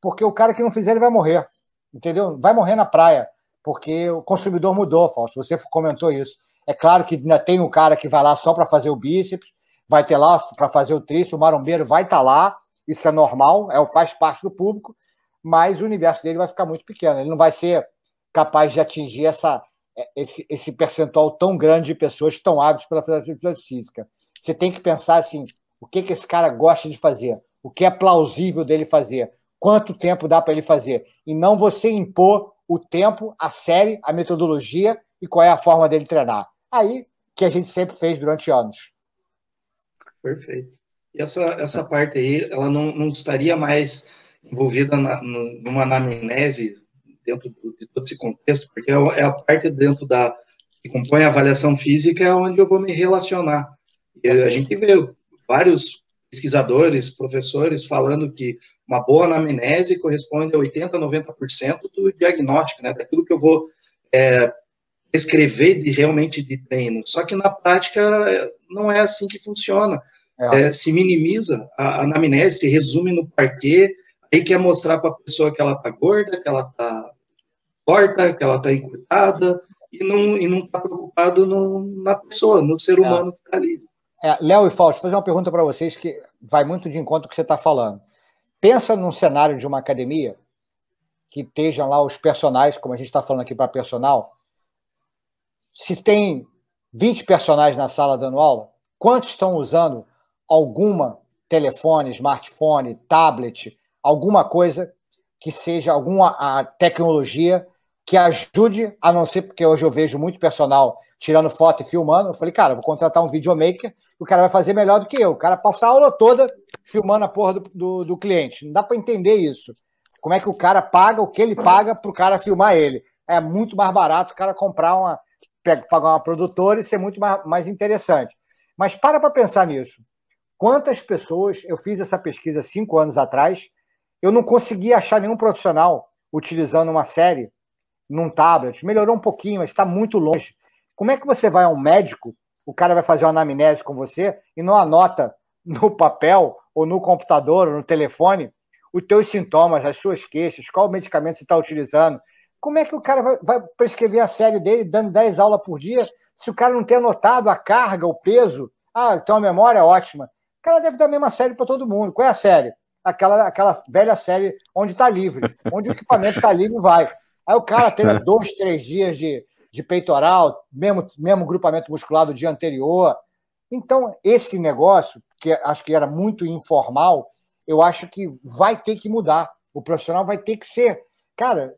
[SPEAKER 24] porque o cara que não fizer ele vai morrer, entendeu? Vai morrer na praia, porque o consumidor mudou, Fausto. Você comentou isso. É claro que ainda tem o cara que vai lá só para fazer o bíceps, vai ter lá para fazer o tríceps, o marombeiro vai estar tá lá, isso é normal, é, faz parte do público, mas o universo dele vai ficar muito pequeno. Ele não vai ser capaz de atingir essa, é, esse, esse percentual tão grande de pessoas estão ávidas pela atividade física. Você tem que pensar assim: o que, que esse cara gosta de fazer? O que é plausível dele fazer? quanto tempo dá para ele fazer. E não você impor o tempo, a série, a metodologia e qual é a forma dele treinar. Aí que a gente sempre fez durante anos.
[SPEAKER 2] Perfeito. E essa, essa parte aí, ela não, não estaria mais envolvida na, numa anamnese dentro de todo esse contexto, porque é, é a parte dentro da que compõe a avaliação física é onde eu vou me relacionar. E a gente vê vários pesquisadores, professores falando que uma boa anamnese corresponde a 80%, 90% do diagnóstico, né, daquilo que eu vou é, escrever de, realmente de treino. Só que na prática não é assim que funciona. É. É, se minimiza a, a anamnese, se resume no parquê, aí quer mostrar para a pessoa que ela está gorda, que ela está torta, que ela está encurtada, e não está e não tá preocupado no, na pessoa, no ser é. humano que está ali.
[SPEAKER 24] É, Léo e Fausto, vou fazer uma pergunta para vocês que vai muito de encontro com o que você está falando. Pensa num cenário de uma academia que estejam lá os personagens, como a gente está falando aqui para personal. Se tem 20 personagens na sala dando aula, quantos estão usando alguma telefone, smartphone, tablet, alguma coisa que seja alguma tecnologia que ajude, a não ser porque hoje eu vejo muito personal tirando foto e filmando. Eu falei, cara, vou contratar um videomaker, o cara vai fazer melhor do que eu. O cara passa a aula toda filmando a porra do, do, do cliente. Não dá para entender isso. Como é que o cara paga, o que ele paga para o cara filmar ele. É muito mais barato o cara comprar uma, pagar uma produtora e ser muito mais, mais interessante. Mas para para pensar nisso. Quantas pessoas, eu fiz essa pesquisa cinco anos atrás, eu não consegui achar nenhum profissional utilizando uma série num tablet. Melhorou um pouquinho, mas está muito longe. Como é que você vai a um médico, o cara vai fazer uma anamnese com você e não anota no papel ou no computador ou no telefone os teus sintomas, as suas queixas, qual medicamento você está utilizando? Como é que o cara vai, vai, prescrever a série dele dando 10 aulas por dia se o cara não tem anotado a carga, o peso? Ah, tem uma memória ótima. O cara deve dar a mesma série para todo mundo. Qual é a série? Aquela, aquela velha série onde está livre, onde o equipamento está livre vai. Aí o cara tem dois, três dias de, de peitoral, mesmo, mesmo grupamento muscular do dia anterior. Então, esse negócio, que acho que era muito informal, eu acho que vai ter que mudar. O profissional vai ter que ser. Cara,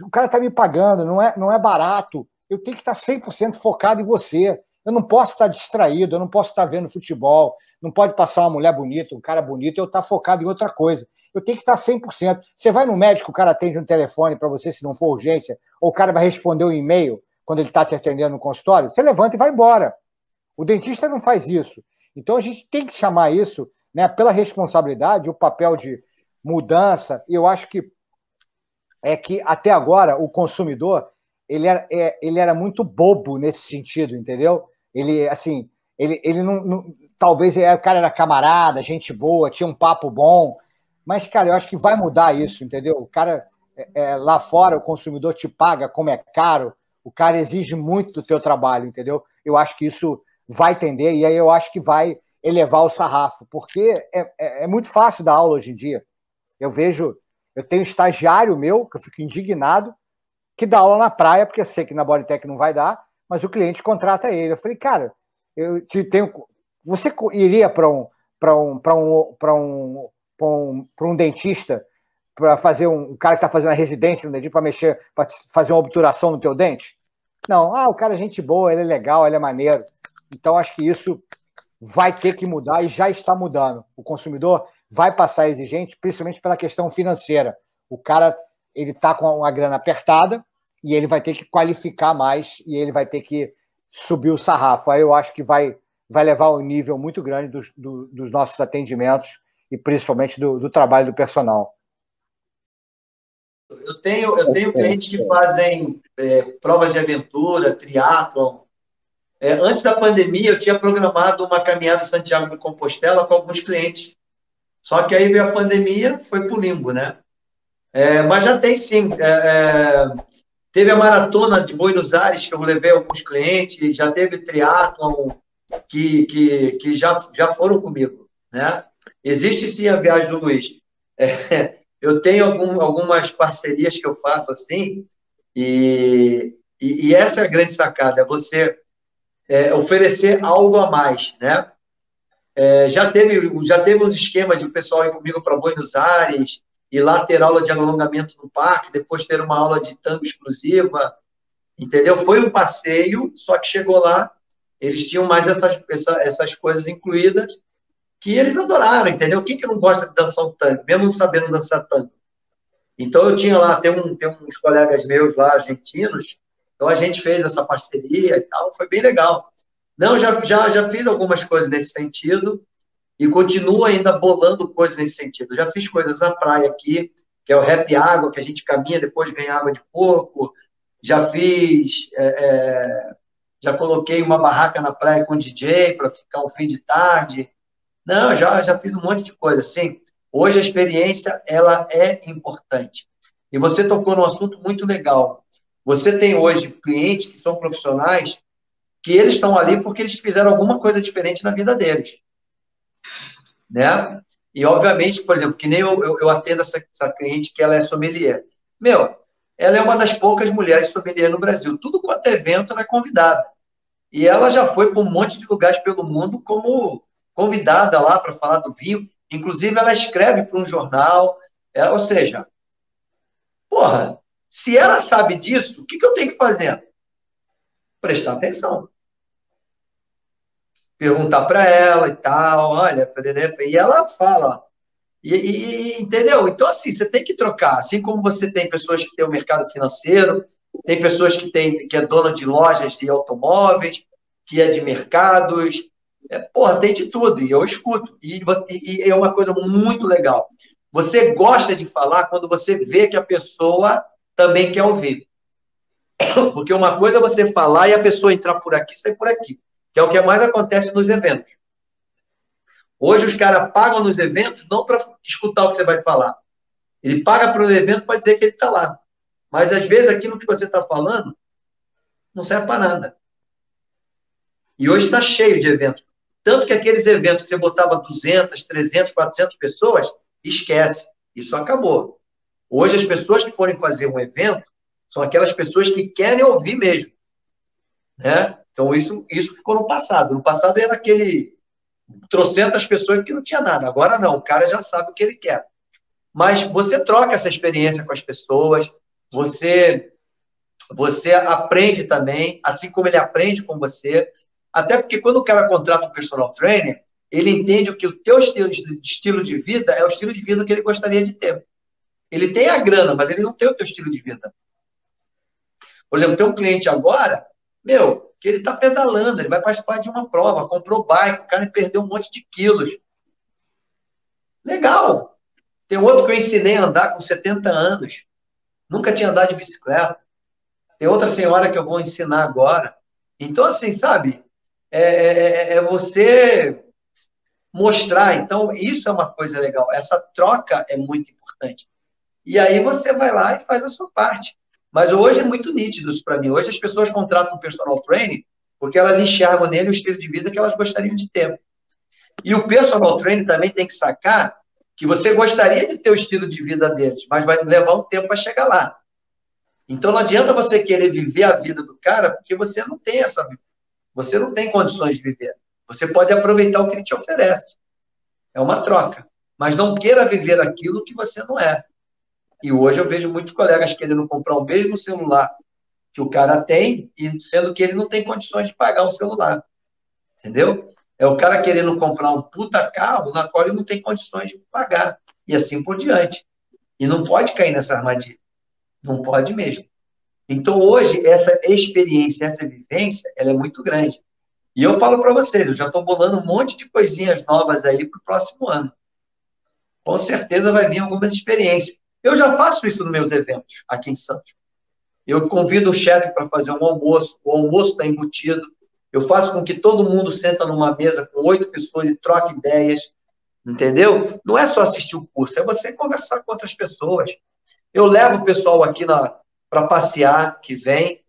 [SPEAKER 24] o cara está me pagando, não é, não é barato. Eu tenho que estar 100% focado em você. Eu não posso estar distraído, eu não posso estar vendo futebol, não pode passar uma mulher bonita, um cara bonito, eu estar focado em outra coisa. Eu tenho que estar 100%. Você vai no médico, o cara atende um telefone para você, se não for urgência, ou o cara vai responder um e-mail quando ele está te atendendo no consultório, você levanta e vai embora. O dentista não faz isso. Então a gente tem que chamar isso, né, pela responsabilidade, o papel de mudança. E eu acho que é que até agora o consumidor ele era, é, ele era muito bobo nesse sentido, entendeu? Ele assim, ele, ele não, não talvez é, o cara era camarada, gente boa, tinha um papo bom, mas cara, eu acho que vai mudar isso, entendeu? O cara é, é, lá fora o consumidor te paga como é caro, o cara exige muito do teu trabalho, entendeu? Eu acho que isso vai tender e aí eu acho que vai elevar o sarrafo, porque é, é, é muito fácil dar aula hoje em dia. Eu vejo, eu tenho estagiário meu, que eu fico indignado, que dá aula na praia, porque eu sei que na Bodytech não vai dar, mas o cliente contrata ele. Eu falei, cara, eu te tenho. Você iria para um, para um, para um, para um, para um, um dentista para fazer um, um, cara que está fazendo a residência no dentista para mexer, para fazer uma obturação no teu dente? Não, ah, o cara é gente boa, ele é legal, ele é maneiro. Então acho que isso vai ter que mudar e já está mudando. O consumidor vai passar exigente, principalmente pela questão financeira. O cara ele está com uma grana apertada e ele vai ter que qualificar mais e ele vai ter que subir o sarrafo. Aí eu acho que vai, vai levar um nível muito grande dos, do, dos nossos atendimentos e principalmente do, do trabalho do personal.
[SPEAKER 25] Eu tenho, eu tenho clientes que fazem é, provas de aventura, triatlon. É, antes da pandemia, eu tinha programado uma caminhada Santiago de Compostela com alguns clientes só que aí veio a pandemia, foi para o limbo, né? É, mas já tem sim. É, é, teve a maratona de Buenos Aires, que eu levei alguns clientes, já teve triatlon, que, que, que já, já foram comigo, né? Existe sim a viagem do Luiz. É, (laughs) eu tenho algum, algumas parcerias que eu faço assim, e, e, e essa é a grande sacada, é você é, oferecer algo a mais, né? É, já teve já teve os esquemas de o pessoal ir comigo para Buenos Aires e lá ter aula de alongamento no parque, depois ter uma aula de tango exclusiva, entendeu? Foi um passeio, só que chegou lá, eles tinham mais essas, essa, essas coisas incluídas que eles adoraram, entendeu? Quem que não gosta de dançar um tango, mesmo não sabendo dançar tango? Então eu tinha lá, tem, um, tem uns colegas meus lá, argentinos, então a gente fez essa parceria e tal, foi bem legal. Não, já, já, já fiz algumas coisas nesse sentido e continuo ainda bolando coisas nesse sentido. Já fiz coisas na praia aqui, que é o Rap Água, que a gente caminha, depois ganha água de porco. Já fiz, é, é, já coloquei uma barraca na praia com DJ para ficar um fim de tarde. Não, já, já fiz um monte de coisa. Sim, hoje a experiência ela é importante. E você tocou num assunto muito legal. Você tem hoje clientes que são profissionais que eles estão ali porque eles fizeram alguma coisa diferente na vida deles. Né? E, obviamente, por exemplo, que nem eu, eu, eu atendo essa, essa, cliente que ela é sommelier. Meu, ela é uma das poucas mulheres sommelier no Brasil. Tudo quanto é evento, ela é convidada. E ela já foi para um monte de lugares pelo mundo como convidada lá para falar do vinho. Inclusive, ela escreve para um jornal. É, ou seja, porra, se ela sabe disso, o que, que eu tenho que fazer? Prestar atenção perguntar para ela e tal, olha, e ela fala. E, e, entendeu? Então, assim, você tem que trocar. Assim como você tem pessoas que têm o mercado financeiro, tem pessoas que têm que é dona de lojas de automóveis, que é de mercados. É, porra, tem de tudo, e eu escuto. E, e, e é uma coisa muito legal. Você gosta de falar quando você vê que a pessoa também quer ouvir. (coughs) Porque uma coisa é você falar e a pessoa entrar por aqui, sair por aqui que é o que mais acontece nos eventos. Hoje os caras pagam nos eventos não para escutar o que você vai falar. Ele paga para o evento para dizer que ele está lá. Mas às vezes aquilo que você está falando não serve para nada. E hoje está cheio de eventos. Tanto que aqueles eventos que você botava 200, 300, 400 pessoas, esquece. Isso acabou. Hoje as pessoas que forem fazer um evento são aquelas pessoas que querem ouvir mesmo. Né? Então, isso, isso ficou no passado. No passado era aquele trocentas pessoas que não tinha nada. Agora não, o cara já sabe o que ele quer. Mas você troca essa experiência com as pessoas, você você aprende também, assim como ele aprende com você. Até porque quando o cara contrata um personal trainer, ele entende que o teu estilo de, estilo de vida é o estilo de vida que ele gostaria de ter. Ele tem a grana, mas ele não tem o teu estilo de vida. Por exemplo, tem um cliente agora, meu, que ele está pedalando, ele vai participar de uma prova, comprou bike, o cara perdeu um monte de quilos. Legal. Tem outro que eu ensinei a andar com 70 anos. Nunca tinha andado de bicicleta. Tem outra senhora que eu vou ensinar agora. Então, assim, sabe? É, é, é, é você mostrar. Então, isso é uma coisa legal. Essa troca é muito importante. E aí você vai lá e faz a sua parte. Mas hoje é muito nítido isso para mim. Hoje as pessoas contratam personal training porque elas enxergam nele o estilo de vida que elas gostariam de ter. E o personal training também tem que sacar que você gostaria de ter o estilo de vida deles, mas vai levar um tempo para chegar lá. Então não adianta você querer viver a vida do cara porque você não tem essa você não tem condições de viver. Você pode aproveitar o que ele te oferece. É uma troca, mas não queira viver aquilo que você não é. E hoje eu vejo muitos colegas querendo comprar o mesmo celular que o cara tem, sendo que ele não tem condições de pagar o celular. Entendeu? É o cara querendo comprar um puta carro na qual ele não tem condições de pagar. E assim por diante. E não pode cair nessa armadilha. Não pode mesmo. Então, hoje, essa experiência, essa vivência, ela é muito grande. E eu falo para vocês, eu já estou bolando um monte de coisinhas novas aí para o próximo ano. Com certeza vai vir algumas experiências. Eu já faço isso nos meus eventos aqui em Santos. Eu convido o chefe para fazer um almoço, o almoço está embutido. Eu faço com que todo mundo senta numa mesa com oito pessoas e troque ideias, entendeu? Não é só assistir o curso, é você conversar com outras pessoas. Eu levo o pessoal aqui para passear, que vem,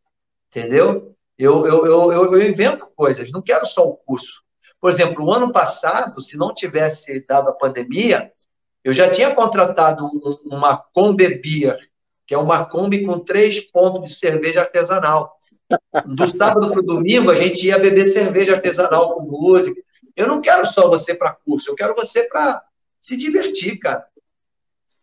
[SPEAKER 25] entendeu? Eu, eu, eu, eu, eu invento coisas, não quero só o curso. Por exemplo, o ano passado, se não tivesse dado a pandemia, eu já tinha contratado uma Kombi Beer, que é uma Kombi com três pontos de cerveja artesanal. Do sábado para o domingo, a gente ia beber cerveja artesanal com música. Eu não quero só você para curso, eu quero você para se divertir, cara.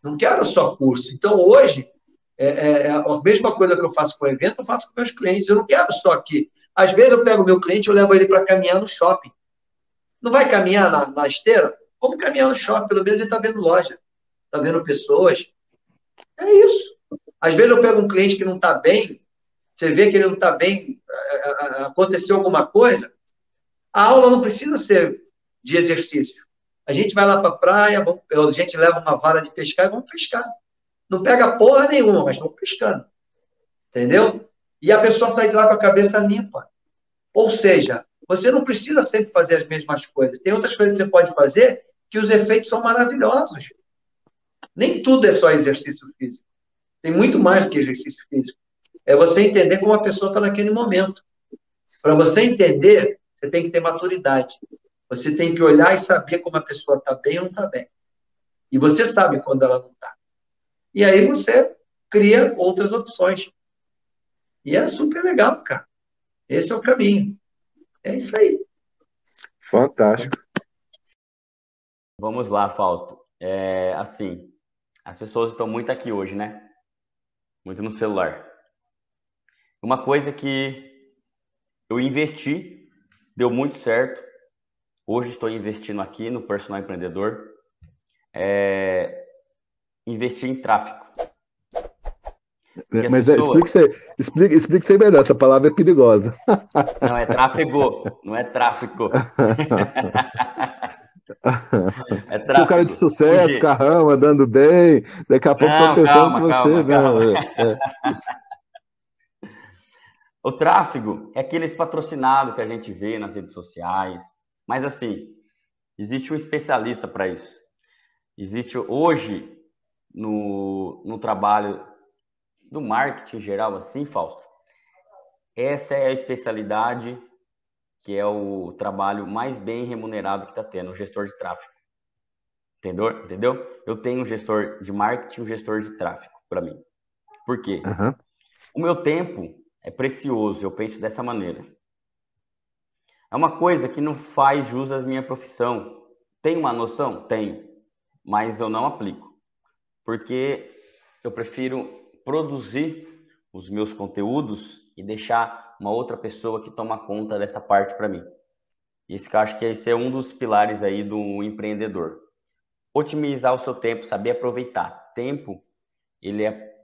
[SPEAKER 25] Não quero só curso. Então, hoje, é, é, é, a mesma coisa que eu faço com o evento, eu faço com meus clientes. Eu não quero só aqui. Às vezes eu pego meu cliente e levo ele para caminhar no shopping. Não vai caminhar na, na esteira? Vamos caminhar no shopping, pelo menos ele está vendo loja, está vendo pessoas. É isso. Às vezes eu pego um cliente que não está bem, você vê que ele não está bem, aconteceu alguma coisa, a aula não precisa ser de exercício. A gente vai lá para a praia, a gente leva uma vara de pescar e vamos pescar. Não pega porra nenhuma, mas vamos pescando. Entendeu? E a pessoa sai de lá com a cabeça limpa. Ou seja, você não precisa sempre fazer as mesmas coisas. Tem outras coisas que você pode fazer que os efeitos são maravilhosos. Nem tudo é só exercício físico. Tem muito mais do que exercício físico. É você entender como a pessoa está naquele momento. Para você entender, você tem que ter maturidade. Você tem que olhar e saber como a pessoa está bem ou não está bem. E você sabe quando ela não está. E aí você cria outras opções. E é super legal, cara. Esse é o caminho. É isso aí.
[SPEAKER 17] Fantástico.
[SPEAKER 26] Vamos lá, Fausto. É, assim, as pessoas estão muito aqui hoje, né? Muito no celular. Uma coisa que eu investi, deu muito certo. Hoje estou investindo aqui no personal empreendedor. É investir em tráfego.
[SPEAKER 17] Mas é, pessoas... explique, isso explique, explique aí melhor, essa palavra é perigosa. (laughs)
[SPEAKER 26] Não, é tráfego, não é tráfico. (laughs)
[SPEAKER 17] É tráfego. O cara de sucesso, Hoje... carrão, andando bem, daqui a pouco estão pensando calma, que você. Calma, não, calma. É,
[SPEAKER 26] é. O tráfego é aqueles patrocinados que a gente vê nas redes sociais. Mas assim, existe um especialista para isso. Existe hoje no, no trabalho do marketing geral, assim, Fausto, essa é a especialidade que é o trabalho mais bem remunerado que está tendo, o gestor de tráfego. Entendeu? Entendeu? Eu tenho um gestor de marketing e um gestor de tráfego para mim. Por quê? Uhum. O meu tempo é precioso, eu penso dessa maneira. É uma coisa que não faz jus à minha profissão. Tem uma noção? Tenho, mas eu não aplico. Porque eu prefiro produzir os meus conteúdos e deixar uma outra pessoa que toma conta dessa parte para mim. Isso que eu acho que esse é um dos pilares aí do empreendedor. Otimizar o seu tempo, saber aproveitar. Tempo, ele é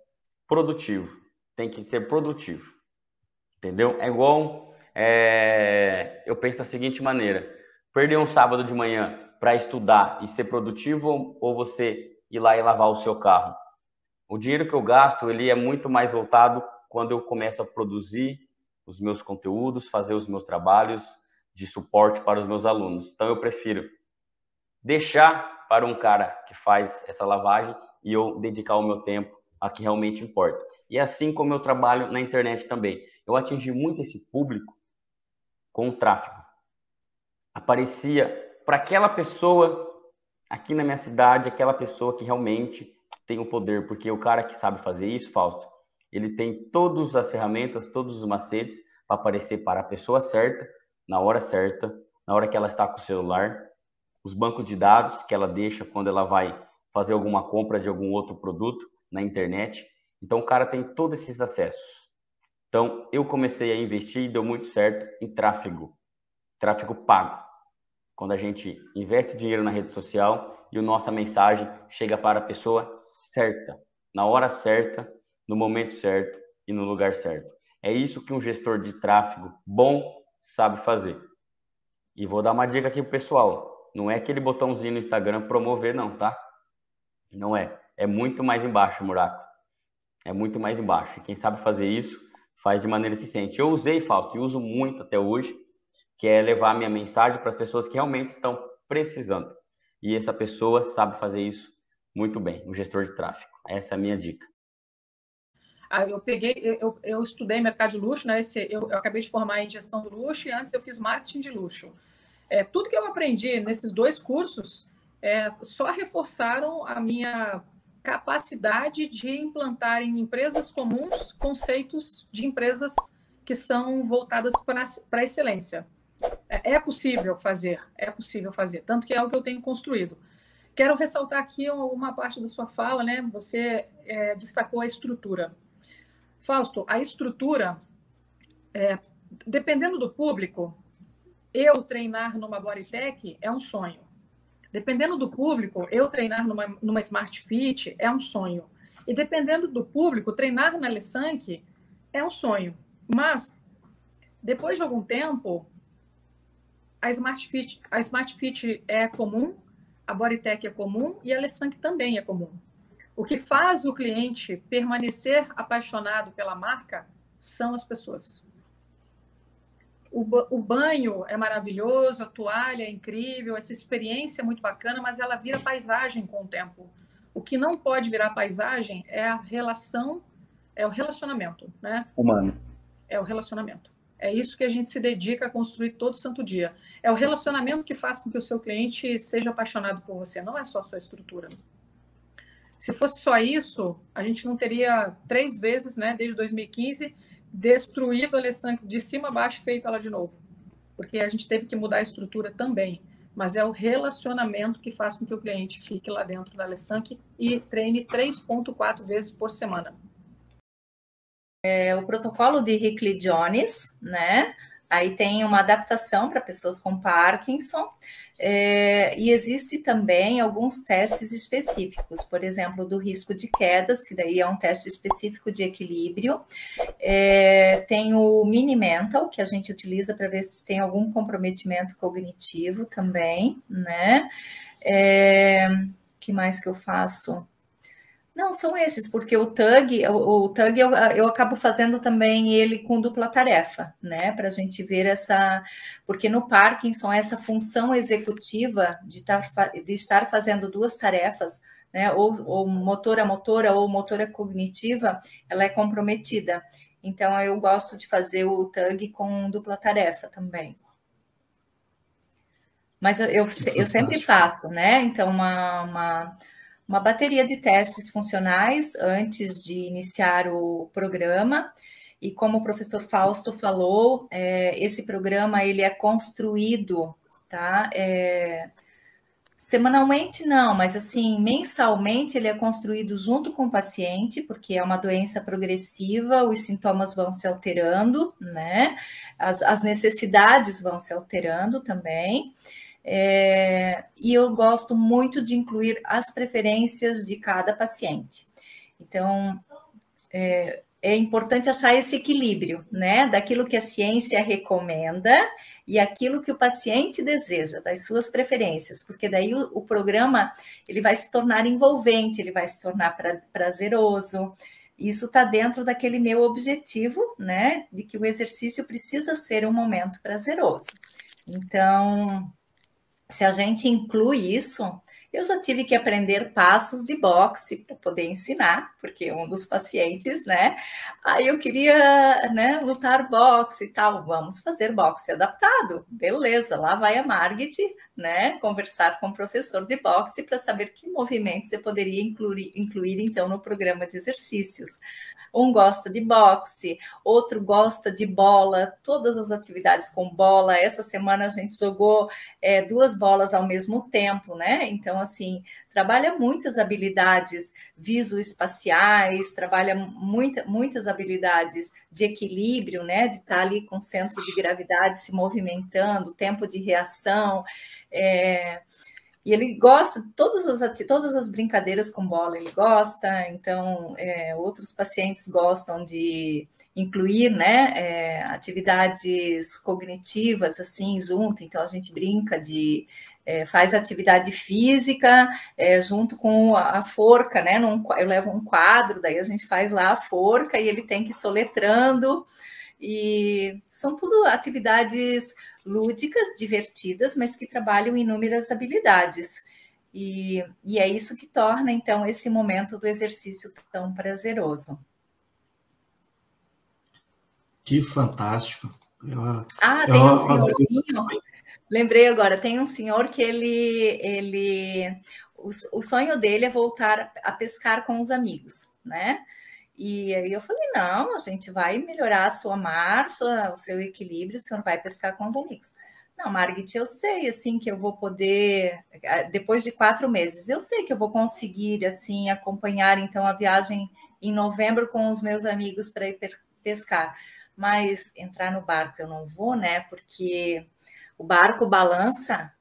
[SPEAKER 26] produtivo. Tem que ser produtivo. Entendeu? É igual. É... Eu penso da seguinte maneira: perder um sábado de manhã para estudar e ser produtivo ou você ir lá e lavar o seu carro? O dinheiro que eu gasto, ele é muito mais voltado quando eu começo a produzir os meus conteúdos, fazer os meus trabalhos de suporte para os meus alunos. Então eu prefiro deixar para um cara que faz essa lavagem e eu dedicar o meu tempo a que realmente importa. E é assim como eu trabalho na internet também. Eu atingi muito esse público com o tráfego. Aparecia para aquela pessoa aqui na minha cidade, aquela pessoa que realmente tem o poder, porque o cara que sabe fazer isso, Fausto, ele tem todas as ferramentas, todos os macetes para aparecer para a pessoa certa, na hora certa, na hora que ela está com o celular, os bancos de dados que ela deixa quando ela vai fazer alguma compra de algum outro produto na internet. Então, o cara tem todos esses acessos. Então, eu comecei a investir e deu muito certo em tráfego, tráfego pago. Quando a gente investe dinheiro na rede social e a nossa mensagem chega para a pessoa certa, na hora certa, no momento certo e no lugar certo. É isso que um gestor de tráfego bom sabe fazer. E vou dar uma dica aqui pro pessoal. Não é aquele botãozinho no Instagram promover, não, tá? Não é. É muito mais embaixo, Muraco. É muito mais embaixo. E quem sabe fazer isso, faz de maneira eficiente. Eu usei, Fausto, e uso muito até hoje, que é levar a minha mensagem para as pessoas que realmente estão precisando. E essa pessoa sabe fazer isso muito bem, o gestor de tráfego. Essa é a minha dica.
[SPEAKER 4] Ah, eu peguei, eu, eu estudei mercado de luxo, né? Esse, eu, eu, acabei de formar em gestão do luxo e antes eu fiz marketing de luxo. É, tudo que eu aprendi nesses dois cursos é, só reforçaram a minha capacidade de implantar em empresas comuns conceitos de empresas que são voltadas para a excelência. É, é possível fazer, é possível fazer, tanto que é o que eu tenho construído. Quero ressaltar aqui uma parte da sua fala, né? Você é, destacou a estrutura. Fausto, a estrutura, é, dependendo do público, eu treinar numa Bodytech é um sonho. Dependendo do público, eu treinar numa, numa Smart Fit é um sonho. E dependendo do público, treinar na Lessank é um sonho. Mas, depois de algum tempo, a Smart Fit, a Smart Fit é comum, a Bodytech é comum e a Lessank também é comum. O que faz o cliente permanecer apaixonado pela marca são as pessoas. O, banho é maravilhoso, a toalha é incrível, essa experiência é muito bacana, mas ela vira paisagem com o tempo. O que não pode virar paisagem é a relação, é o relacionamento, né?
[SPEAKER 26] Humano.
[SPEAKER 4] É o relacionamento. É isso que a gente se dedica a construir todo santo dia. É o relacionamento que faz com que o seu cliente seja apaixonado por você, não é só a sua estrutura. Se fosse só isso, a gente não teria três vezes, né, desde 2015, destruído a Alessandra de cima a baixo feito ela de novo. Porque a gente teve que mudar a estrutura também. Mas é o relacionamento que faz com que o cliente fique lá dentro da Alessandra e treine 3,4 vezes por semana.
[SPEAKER 19] É, o protocolo de Hickley Jones, né? Aí tem uma adaptação para pessoas com Parkinson. É, e existe também alguns testes específicos, por exemplo, do risco de quedas, que daí é um teste específico de equilíbrio. É, tem o Mini Mental, que a gente utiliza para ver se tem algum comprometimento cognitivo também, né? É, que mais que eu faço? Não, são esses, porque o TUG, o, o TUG eu, eu acabo fazendo também ele com dupla tarefa, né? Para a gente ver essa. Porque no Parkinson, essa função executiva de, tar, de estar fazendo duas tarefas, né? Ou, ou motora motora ou motora cognitiva, ela é comprometida. Então, eu gosto de fazer o TUG com dupla tarefa também. Mas eu, eu, eu sempre faço, né? Então, uma, uma uma bateria de testes funcionais antes de iniciar o programa. E como o professor Fausto falou, é, esse programa ele é construído, tá? É, Semanalmente não, mas assim, mensalmente ele é construído junto com o paciente, porque é uma doença progressiva, os sintomas vão se alterando, né? As, as necessidades vão se alterando também. É, e eu gosto muito de incluir as preferências de cada paciente. Então, é, é importante achar esse equilíbrio, né? Daquilo que a ciência recomenda e aquilo que o paciente deseja, das suas preferências, porque daí o, o programa ele vai se tornar envolvente, ele vai se tornar pra, prazeroso. Isso está dentro daquele meu objetivo, né? De que o exercício precisa ser um momento prazeroso. Então, se a gente inclui isso, eu já tive que aprender passos de boxe para poder ensinar, porque um dos pacientes, né? Aí eu queria, né, lutar boxe e tal. Vamos fazer boxe adaptado. Beleza, lá vai a Margit, né, conversar com o professor de boxe para saber que movimentos você poderia incluir, incluir então no programa de exercícios. Um gosta de boxe, outro gosta de bola, todas as atividades com bola. Essa semana a gente jogou é, duas bolas ao mesmo tempo, né? Então, assim, trabalha muitas habilidades visoespaciais, trabalha muita, muitas habilidades de equilíbrio, né? De estar ali com centro de gravidade se movimentando, tempo de reação. É, e ele gosta de todas as, todas as brincadeiras com bola, ele gosta, então é, outros pacientes gostam de incluir né, é, atividades cognitivas assim junto, então a gente brinca de é, faz atividade física é, junto com a, forca, né? Num, eu levo um quadro, daí a gente faz lá a forca e ele tem que ir soletrando. E são tudo atividades lúdicas, divertidas, mas que trabalham inúmeras habilidades. E, e é isso que torna, então, esse momento do exercício tão prazeroso.
[SPEAKER 1] Que fantástico. Eu,
[SPEAKER 19] ah, tem um senhorzinho. Lembrei agora, tem um senhor que ele, ele o, o sonho dele é voltar a pescar com os amigos, né? E aí eu falei, não, a gente vai melhorar a sua marcha, o seu equilíbrio, o senhor vai pescar com os amigos. Não, Margit, eu sei, assim, que eu vou poder, eh, depois de quatro meses, eu sei que eu vou conseguir, assim, acompanhar, então, a viagem em novembro com os meus amigos para ir pescar. Mas entrar no barco eu não vou, né? Porque o barco balança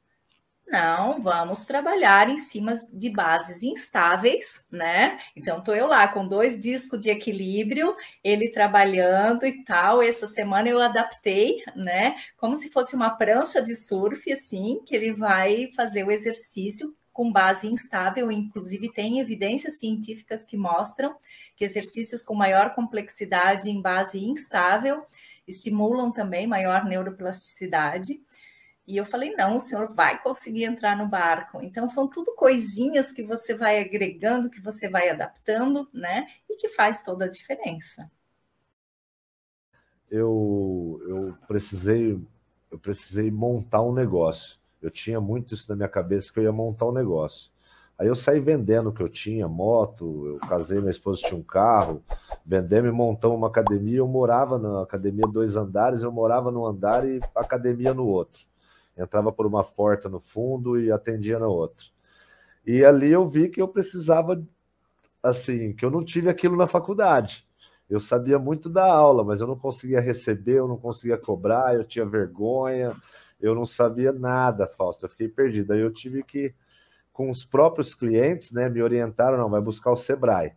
[SPEAKER 19] não, vamos trabalhar em cima de bases instáveis, né? Então, estou eu lá com dois discos de equilíbrio, ele trabalhando e tal. Essa semana eu adaptei, né? Como se fosse uma prancha de surf, assim, que ele vai fazer o exercício com base instável. Inclusive, tem evidências científicas que mostram que exercícios com maior complexidade em base instável estimulam também maior neuroplasticidade. E eu falei: não, o senhor vai conseguir entrar no barco. Então, são tudo coisinhas que você vai agregando, que você vai adaptando, né? E que faz toda a diferença.
[SPEAKER 27] Eu, eu precisei eu precisei montar um negócio. Eu tinha muito isso na minha cabeça que eu ia montar um negócio. Aí eu saí vendendo o que eu tinha, moto, eu casei, minha esposa tinha um carro, vendemos e montamos uma academia. Eu morava na academia dois andares, eu morava num andar e academia no outro entrava por uma porta no fundo e atendia na outra. E ali eu vi que eu precisava, assim, que eu não tive aquilo na faculdade. Eu sabia muito da aula, mas eu não conseguia receber, eu não conseguia cobrar, eu tinha vergonha, eu não sabia nada, Fausto, eu fiquei perdido. Aí eu tive que, com os próprios clientes, né, me orientaram, não, vai buscar o Sebrae.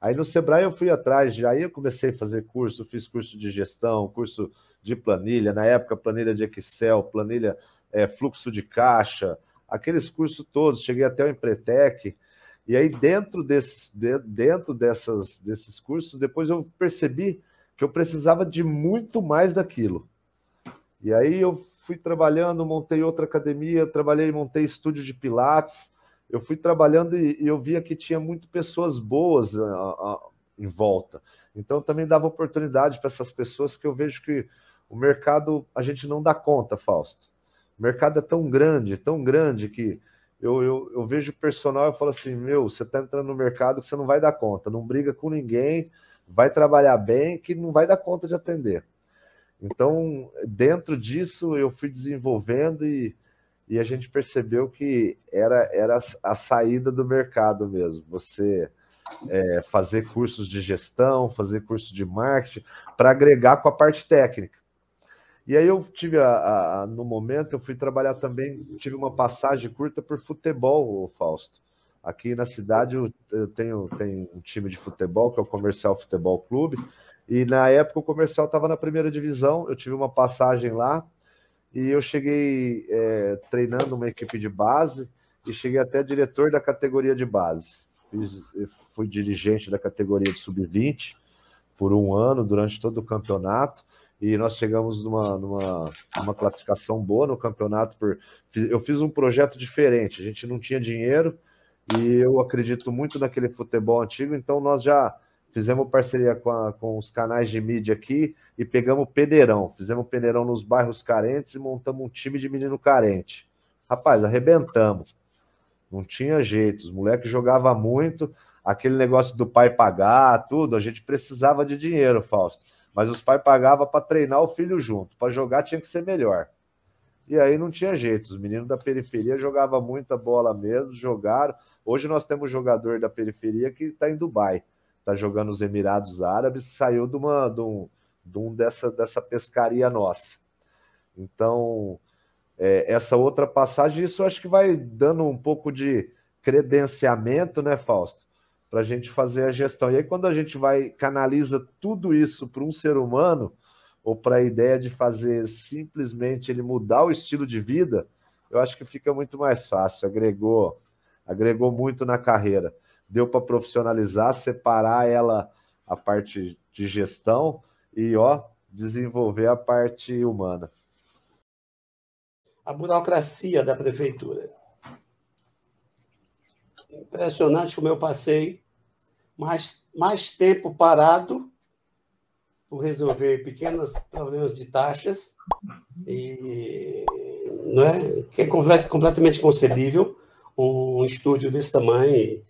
[SPEAKER 27] Aí no Sebrae eu fui atrás, já aí eu comecei a fazer curso, fiz curso de gestão, curso de planilha, na época planilha de Excel, planilha é, fluxo de caixa, aqueles cursos todos, cheguei até o Empretec, e aí dentro, desses, de, dentro dessas, desses cursos, depois eu percebi que eu precisava de muito mais daquilo. E aí eu fui trabalhando, montei outra academia, trabalhei, montei estúdio de pilates, eu fui trabalhando e, eu via que tinha muito pessoas boas em volta. Então também dava oportunidade para essas pessoas que eu vejo que o mercado a gente não dá conta, Fausto. O mercado é tão grande, tão grande que eu, eu, eu vejo o personal e falo assim: meu, você está entrando no mercado que você não vai dar conta, não briga com ninguém, vai trabalhar bem, que não vai dar conta de atender. Então, dentro disso, eu fui desenvolvendo e, e a gente percebeu que era, era a saída do mercado mesmo. Você é, fazer cursos de gestão, fazer cursos de marketing, para agregar com a parte técnica. E aí eu tive, a, a, no momento, eu fui trabalhar também, tive uma passagem curta por futebol, Fausto. Aqui na cidade eu, eu tenho, tenho um time de futebol, que é o Comercial Futebol Clube, e na época o Comercial estava na primeira divisão, eu tive uma passagem lá, e eu cheguei é, treinando uma equipe de base, e cheguei até diretor da categoria de base. Fiz, fui dirigente da categoria de sub-20 por um ano, durante todo o campeonato, e nós chegamos numa, numa, numa classificação boa no campeonato. Por, eu fiz um projeto diferente, a gente não tinha dinheiro, e eu acredito muito naquele futebol antigo, então nós já fizemos parceria com, a, com os canais de mídia aqui e pegamos peneirão, fizemos peneirão nos bairros carentes e montamos um time de menino carente. Rapaz, arrebentamos. Não tinha jeito, os moleques jogavam muito, aquele negócio do pai pagar, tudo, a gente precisava de dinheiro, Fausto. Mas os pais pagavam para treinar o filho junto, para jogar tinha que ser melhor. E aí não tinha jeito, os meninos da periferia jogavam muita bola mesmo, jogaram. Hoje nós temos jogador da periferia que está em Dubai, está jogando nos Emirados Árabes, saiu de uma de um, de um dessa, dessa pescaria nossa. Então, é, essa outra passagem, isso acho que vai dando um pouco de credenciamento, né, Fausto? Para a gente fazer a gestão. E aí, quando a gente vai, canaliza tudo isso para um ser humano, ou para a ideia de fazer simplesmente ele mudar o estilo de vida, eu acho que fica muito mais fácil. Agregou, agregou muito na carreira. Deu para profissionalizar, separar ela a parte de gestão e ó, desenvolver a parte humana
[SPEAKER 10] a burocracia da prefeitura. Impressionante como eu passei mais, mais tempo parado por resolver pequenos problemas de taxas, e, não é, que é completamente concebível um estúdio desse tamanho.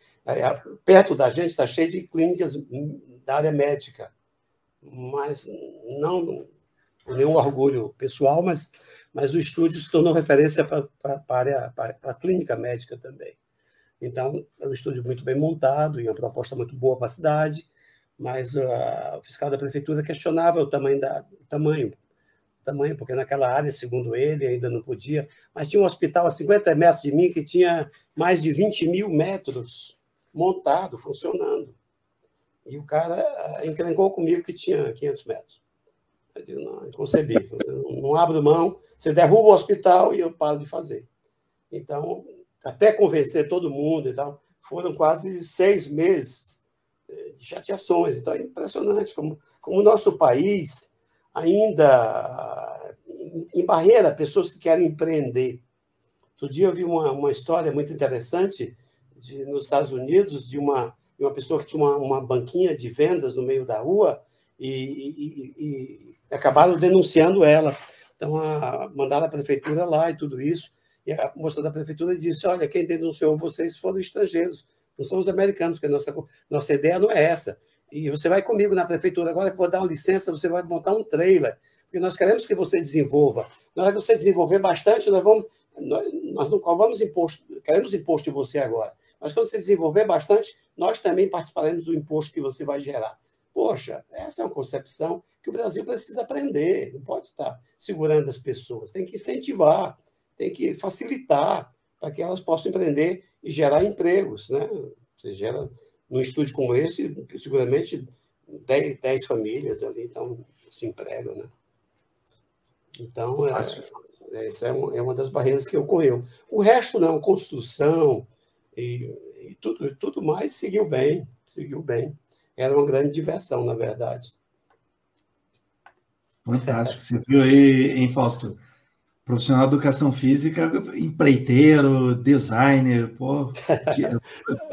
[SPEAKER 10] Perto da gente está cheio de clínicas da área médica, mas não nenhum orgulho pessoal, mas mas o estúdio se tornou referência para a clínica médica também. Então, é um estúdio muito bem montado e uma proposta muito boa para a cidade, mas uh, o fiscal da prefeitura questionava o tamanho, da, o tamanho, tamanho, porque naquela área, segundo ele, ainda não podia, mas tinha um hospital a 50 metros de mim que tinha mais de 20 mil metros montado, funcionando. E o cara uh, encrencou comigo que tinha 500 metros. Eu digo, não, inconcebível. Não abro mão, você derruba o hospital e eu paro de fazer. Então, até convencer todo mundo e tal, foram quase seis meses eh, de chateações. Então, é impressionante como, como o nosso país ainda em barreira pessoas que querem empreender. Outro dia eu vi uma, uma história muito interessante de, nos Estados Unidos de uma, de uma pessoa que tinha uma, uma banquinha de vendas no meio da rua e, e, e, acabaram denunciando ela. Então, a, mandaram a prefeitura lá e tudo isso. E a moça da prefeitura disse: Olha, quem denunciou vocês foram estrangeiros, não são os americanos, porque nossa, nossa ideia não é essa. E você vai comigo na prefeitura, agora que vou dar uma licença, você vai montar um trailer, porque nós queremos que você desenvolva. Na hora que você desenvolver bastante, nós vamos. Nós, não cobramos imposto, queremos imposto de você agora. Mas quando você desenvolver bastante, nós também participaremos do imposto que você vai gerar. Poxa, essa é uma concepção que o Brasil precisa aprender, não pode estar segurando as pessoas, tem que incentivar, tem que facilitar para que elas possam empreender e gerar empregos. Né? Você gera, num estúdio como esse, seguramente 10, 10 famílias ali então, se empregam. Né? Então, é, é, essa é, um, é uma das barreiras que ocorreu. O resto não, construção e, e tudo, tudo mais seguiu bem, seguiu bem era uma grande diversão, na verdade.
[SPEAKER 1] Fantástico. Você viu aí, hein, Fausto? Profissional de educação física, empreiteiro, designer, pô,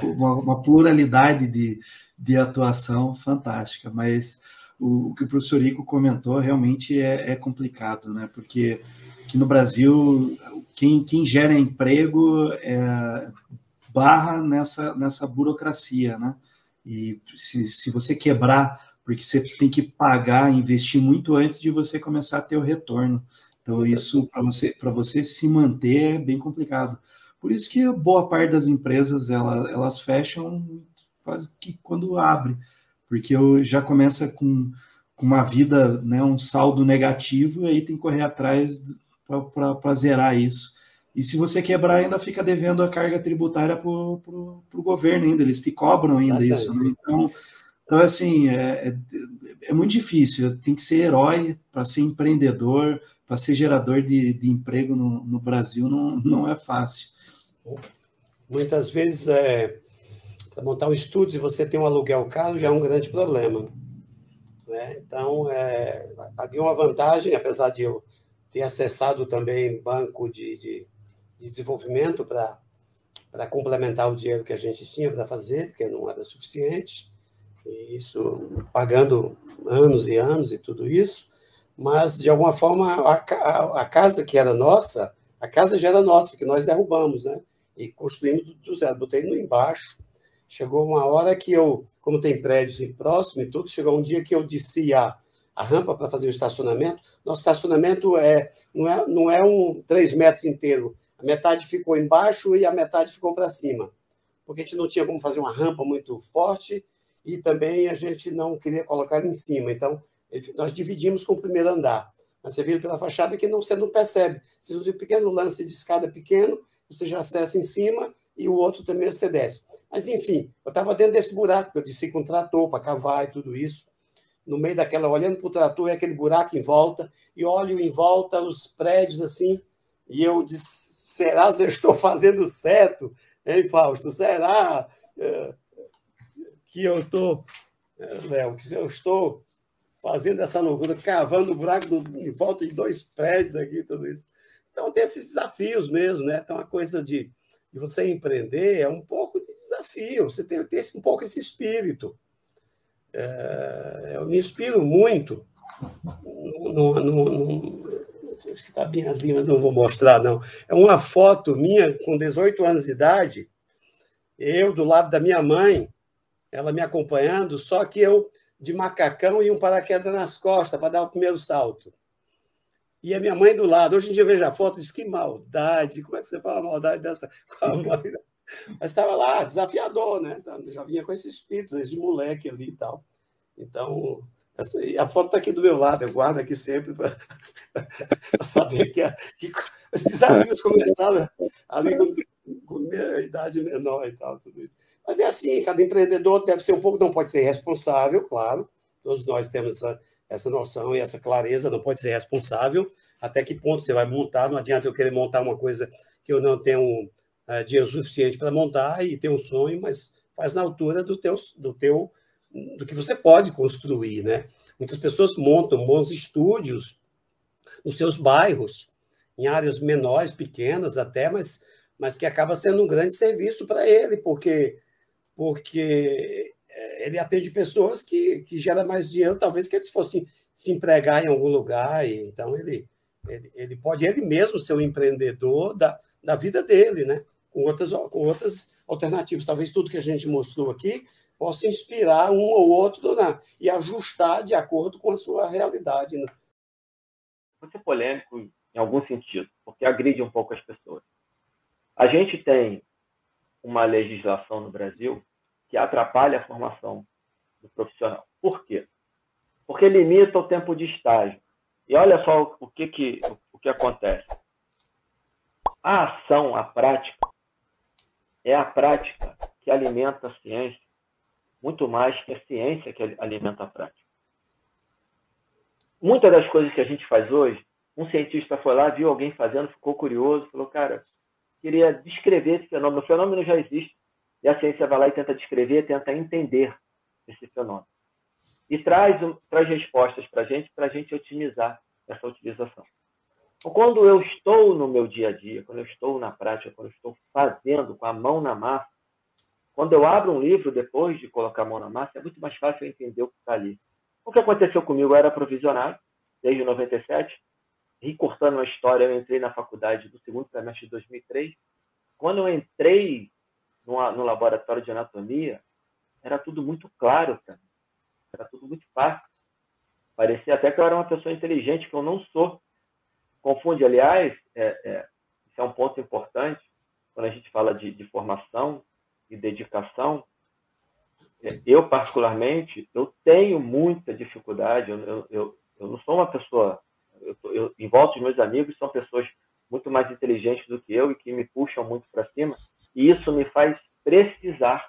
[SPEAKER 1] uma, uma, pluralidade de, de atuação fantástica. Mas o, o, que o professor Rico comentou realmente é, é complicado, né? Porque aqui no Brasil, quem, quem gera emprego é, barra nessa, nessa burocracia, né? E se, se você quebrar, porque você tem que pagar, investir muito antes de você começar a ter o retorno. Então, isso, para você, você se manter, é bem complicado. Por isso que boa parte das empresas, ela, elas fecham quase que quando abre, porque eu já começa com, com uma vida, né, um saldo negativo, e aí tem que correr atrás para zerar isso. E se você quebrar, ainda fica devendo a carga tributária para o governo ainda, eles te cobram ainda Exatamente. isso. Né? Então, então, assim, é, é, é, muito difícil. Tem que ser herói para ser empreendedor, para ser gerador de, de emprego no, no, Brasil, não, não é fácil.
[SPEAKER 10] Muitas vezes, é, para montar um estúdio, se você tem um aluguel caro, já é um grande problema. Né? Então, é, havia uma vantagem, apesar de eu ter acessado também banco de, de, de desenvolvimento para complementar o dinheiro que a gente tinha para fazer, porque não era suficiente isso pagando anos e anos e tudo isso, mas de alguma forma a, a, a, casa que era nossa, a casa já era nossa, que nós derrubamos, né? E construímos do zero, botei no embaixo. Chegou uma hora que eu, como tem prédios em próximo e tudo, chegou um dia que eu desci a, a rampa para fazer o estacionamento. Nosso estacionamento é não é, não é um três metros inteiro. A metade ficou embaixo e a metade ficou para cima. Porque a gente não tinha como fazer uma rampa muito forte e também a gente não queria colocar em cima. Então, nós dividimos com o primeiro andar. Mas você vira pela fachada que não, você não percebe. Você tem um pequeno lance de escada pequeno, você já acessa em cima e o outro também você desce. Mas, enfim, eu estava dentro desse buraco, que eu disse com trator para cavar e tudo isso. No meio daquela, olhando para o trator, é aquele buraco em volta, e olho em volta os prédios assim, e eu disse: será que eu estou fazendo certo? Hein, Fausto? Será? Eh, que eu estou, Léo, que eu estou fazendo essa loucura, cavando o buraco em volta de dois prédios aqui, tudo isso. Então, tem esses desafios mesmo, né? Então, a coisa de, de você empreender é um pouco de desafio, você tem que ter um pouco esse espírito. É, eu me inspiro muito no, no, no, acho que está bem ali, mas não vou mostrar, não. É uma foto minha com 18 anos de idade, eu do lado da minha mãe, ela me acompanhando, só que eu de macacão e um paraquedas nas costas para dar o primeiro salto. E a minha mãe do lado. Hoje em dia eu vejo a foto e diz que maldade, como é que você fala maldade dessa? (laughs) Mas estava lá, desafiador, né? Então, já vinha com esse espírito, desde moleque ali e tal. Então, essa, a foto está aqui do meu lado, eu guardo aqui sempre para (laughs) saber que, a, que os desafios começaram ali com, com minha idade menor e tal, tudo isso. Mas é assim, cada empreendedor deve ser um pouco, não pode ser responsável, claro, todos nós temos essa, essa noção e essa clareza, não pode ser responsável, até que ponto você vai montar, não adianta eu querer montar uma coisa que eu não tenho uh, dinheiro suficiente para montar e ter um sonho, mas faz na altura do teu, do teu do que você pode construir, né? Muitas pessoas montam bons estúdios nos seus bairros, em áreas menores, pequenas até, mas, mas que acaba sendo um grande serviço para ele, porque porque eh, ele atende pessoas que, que geram mais dinheiro, talvez que eles fossem se empregar em algum lugar, e então ele, ele, ele pode ele mesmo ser um empreendedor da, da vida dele, né? com, outras, com outras alternativas. Talvez tudo que a gente mostrou aqui possa inspirar um ou outro né? e ajustar de acordo com a sua realidade. Né?
[SPEAKER 28] Vou ser polêmico em algum sentido, porque agride um pouco as pessoas. A gente tem uma legislação no Brasil que atrapalha a formação do profissional. Por quê? Porque limita o tempo de estágio. E olha só o que, que, o que acontece. A ação, a prática, é a prática que alimenta a ciência, muito mais que a ciência que alimenta a prática. Muitas das coisas que a gente faz hoje, um cientista foi lá, viu alguém fazendo, ficou curioso, falou, cara, queria descrever esse fenômeno. O fenômeno já existe e a ciência vai lá e tenta descrever, tenta entender esse fenômeno. E traz, traz respostas para a gente, para a gente otimizar essa utilização. Então, quando eu estou no meu dia a dia, quando eu estou na prática, quando eu estou fazendo com a mão na massa, quando eu abro um livro depois de colocar a mão na massa, é muito mais fácil eu entender o que está ali. O que aconteceu comigo? Eu era provisionário desde 97, recortando a história, eu entrei na faculdade do segundo semestre de 2003. Quando eu entrei no, no laboratório de anatomia, era tudo muito claro mim. Era tudo muito fácil. Parecia até que eu era uma pessoa inteligente, que eu não sou. confunde, aliás, é, é, isso é um ponto importante, quando a gente fala de, de formação e dedicação, é, eu, particularmente, eu tenho muita dificuldade, eu, eu, eu não sou uma pessoa, eu, eu, em volta dos meus amigos são pessoas muito mais inteligentes do que eu e que me puxam muito para cima, e isso me faz precisar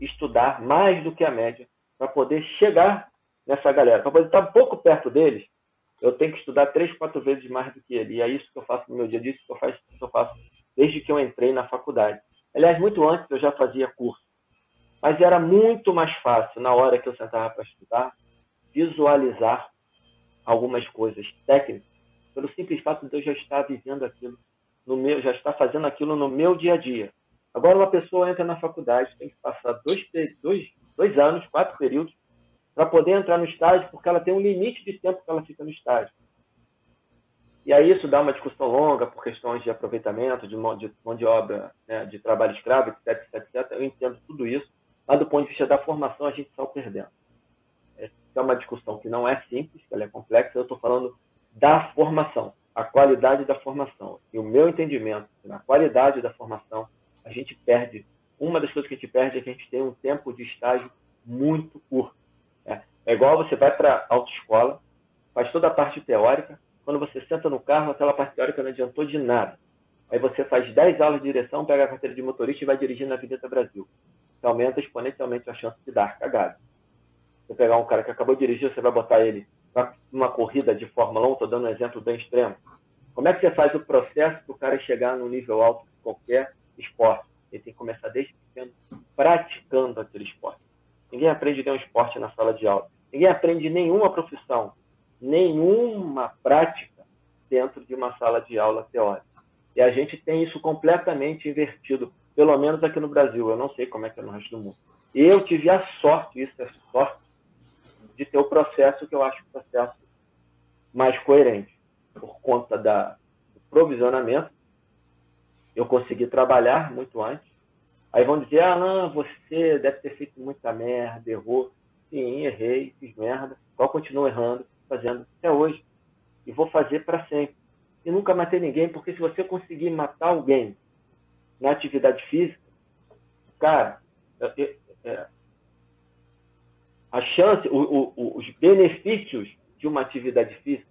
[SPEAKER 28] estudar mais do que a média para poder chegar nessa galera, para poder estar um pouco perto deles, eu tenho que estudar três, quatro vezes mais do que ele. E é isso que eu faço no meu dia, isso que eu faço, que eu faço desde que eu entrei na faculdade. Aliás, muito antes eu já fazia curso. Mas era muito mais fácil, na hora que eu sentava para estudar, visualizar algumas coisas técnicas, pelo simples fato de eu já estar vivendo aquilo no meu, já estar fazendo aquilo no meu dia a dia. Agora, uma pessoa entra na faculdade, tem que passar dois, dois, dois anos, quatro períodos, para poder entrar no estágio, porque ela tem um limite de tempo que ela fica no estágio. E aí isso dá uma discussão longa por questões de aproveitamento, de mão de, mão de obra, né, de trabalho escravo, etc, etc, etc. Eu entendo tudo isso, mas do ponto de vista da formação a gente saiu perdendo. É uma discussão que não é simples, ela é complexa. Eu estou falando da formação, a qualidade da formação. E o meu entendimento, na qualidade da formação, a gente perde. Uma das coisas que a gente perde é que a gente tem um tempo de estágio muito curto. É, é igual você vai para a autoescola, faz toda a parte teórica, quando você senta no carro, aquela parte teórica não adiantou de nada. Aí você faz 10 aulas de direção, pega a carteira de motorista e vai dirigir na Avenida Brasil. Você aumenta exponencialmente a chance de dar cagada. Você pegar um cara que acabou de dirigir, você vai botar ele numa corrida de Fórmula 1, estou dando um exemplo bem extremo. Como é que você faz o processo para o cara chegar no nível alto de qualquer esporte? Ele tem que começar desde pequeno praticando aquele esporte. Ninguém aprende nenhum esporte na sala de aula. Ninguém aprende nenhuma profissão, nenhuma prática dentro de uma sala de aula teórica. E a gente tem isso completamente invertido, pelo menos aqui no Brasil. Eu não sei como é que é no resto do mundo. Eu tive a sorte, isso é sorte, de ter o processo que eu acho o processo mais coerente. Por conta da, do provisionamento, eu consegui trabalhar muito antes, Aí vão dizer, ah, você deve ter feito muita merda, errou. Sim, errei, fiz merda. Só continuo errando, fazendo até hoje. E vou fazer para sempre. E nunca matei ninguém, porque se você conseguir matar alguém na atividade física, cara, é a chance, o, o, os benefícios de uma atividade física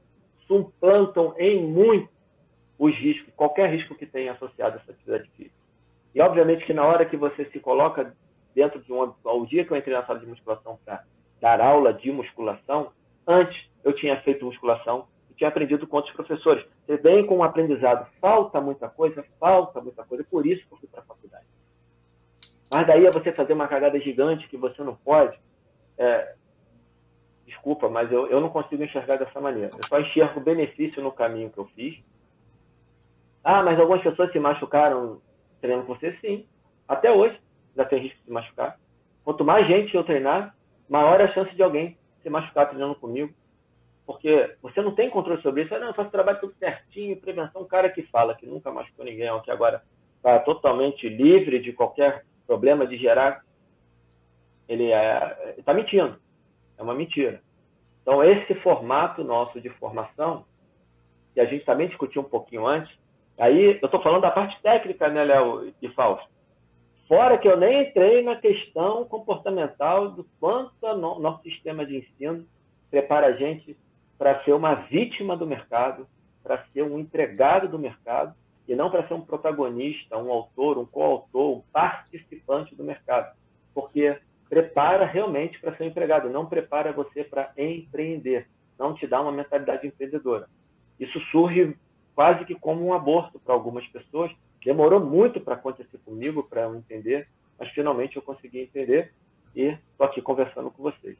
[SPEAKER 28] suplantam em muito os riscos, qualquer risco que tenha associado a essa atividade física. E obviamente que na hora que você se coloca dentro de um ao dia que eu entrei na sala de musculação para dar aula de musculação, antes eu tinha feito musculação e tinha aprendido com outros professores. Você vem com um aprendizado, falta muita coisa, falta muita coisa, por isso que eu fui para a faculdade. Mas daí é você fazer uma cagada gigante que você não pode. É... Desculpa, mas eu, eu não consigo enxergar dessa maneira. Eu só enxergo benefício no caminho que eu fiz. Ah, mas algumas pessoas se machucaram treinando com você, sim. Até hoje, já tem risco de se machucar. Quanto mais gente eu treinar, maior é a chance de alguém se machucar treinando comigo. Porque você não tem controle sobre isso. não, eu faço trabalho tudo certinho, prevenção. Um cara que fala que nunca machucou ninguém, ou que agora está totalmente livre de qualquer problema de gerar, ele é, está mentindo. É uma mentira. Então, esse formato nosso de formação, que a gente também discutiu um pouquinho antes, Aí eu estou falando da parte técnica, né, Léo e Fausto? Fora que eu nem entrei na questão comportamental do quanto o nosso sistema de ensino prepara a gente para ser uma vítima do mercado, para ser um empregado do mercado, e não para ser um protagonista, um autor, um coautor, um participante do mercado. Porque prepara realmente para ser empregado, não prepara você para empreender, não te dá uma mentalidade empreendedora. Isso surge quase que como um aborto para algumas pessoas. Demorou muito para acontecer comigo, para eu entender, mas finalmente eu consegui entender e estou aqui conversando com vocês.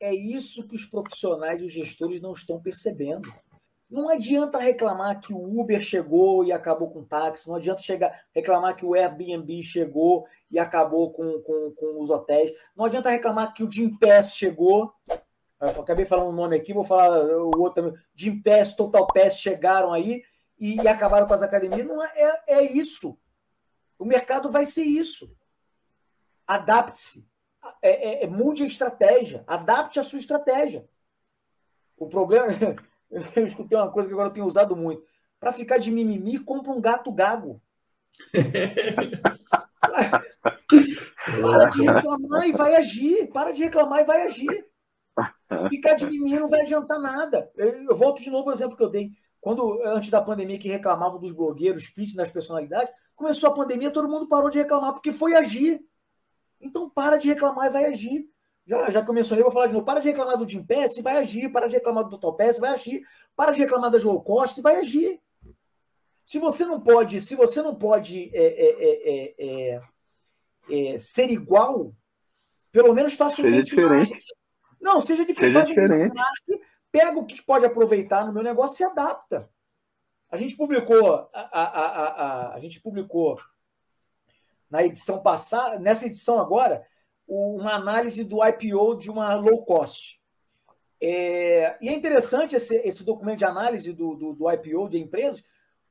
[SPEAKER 24] É isso que os profissionais e os gestores não estão percebendo. Não adianta reclamar que o Uber chegou e acabou com o táxi, não adianta chegar, reclamar que o Airbnb chegou e acabou com, com, com os hotéis, não adianta reclamar que o Jim Pass chegou acabei falando um nome aqui, vou falar o outro também. Jim Pass, Total Pass chegaram aí e, e acabaram com as academias. Não é, é, é isso. O mercado vai ser isso. Adapte-se. É, é, é, mude a estratégia. Adapte a sua estratégia. O problema. (laughs)
[SPEAKER 29] eu escutei uma coisa que agora eu tenho usado muito. Para ficar de mimimi, compra um gato gago. (laughs) Para de reclamar e vai agir. Para de reclamar e vai agir. Ficar de mimimi não vai adiantar nada. Eu, volto de novo ao exemplo que eu dei. Quando, antes da pandemia, que reclamavam dos blogueiros, fitness, das personalidades, começou a pandemia, todo mundo parou de reclamar, porque foi agir. Então para de reclamar e vai agir. Já, já que eu mencionei, vou falar de novo. Para de reclamar do Jim Pass, vai agir. Para de reclamar do Total Pass, vai agir. Para de reclamar das low cost, vai agir. Se você não pode, se você não pode é, é, é, é ser igual, pelo menos faça um
[SPEAKER 17] seja diferente.
[SPEAKER 29] Não, seja diferente.
[SPEAKER 17] Seja diferente.
[SPEAKER 29] Um pega o que pode aproveitar no meu negócio e adapta. A gente publicou, a, a, a, a, a gente publicou na edição passada, nessa edição agora, uma análise do IPO de uma low cost. É, e é interessante esse, esse documento de análise do, do, do IPO de empresas,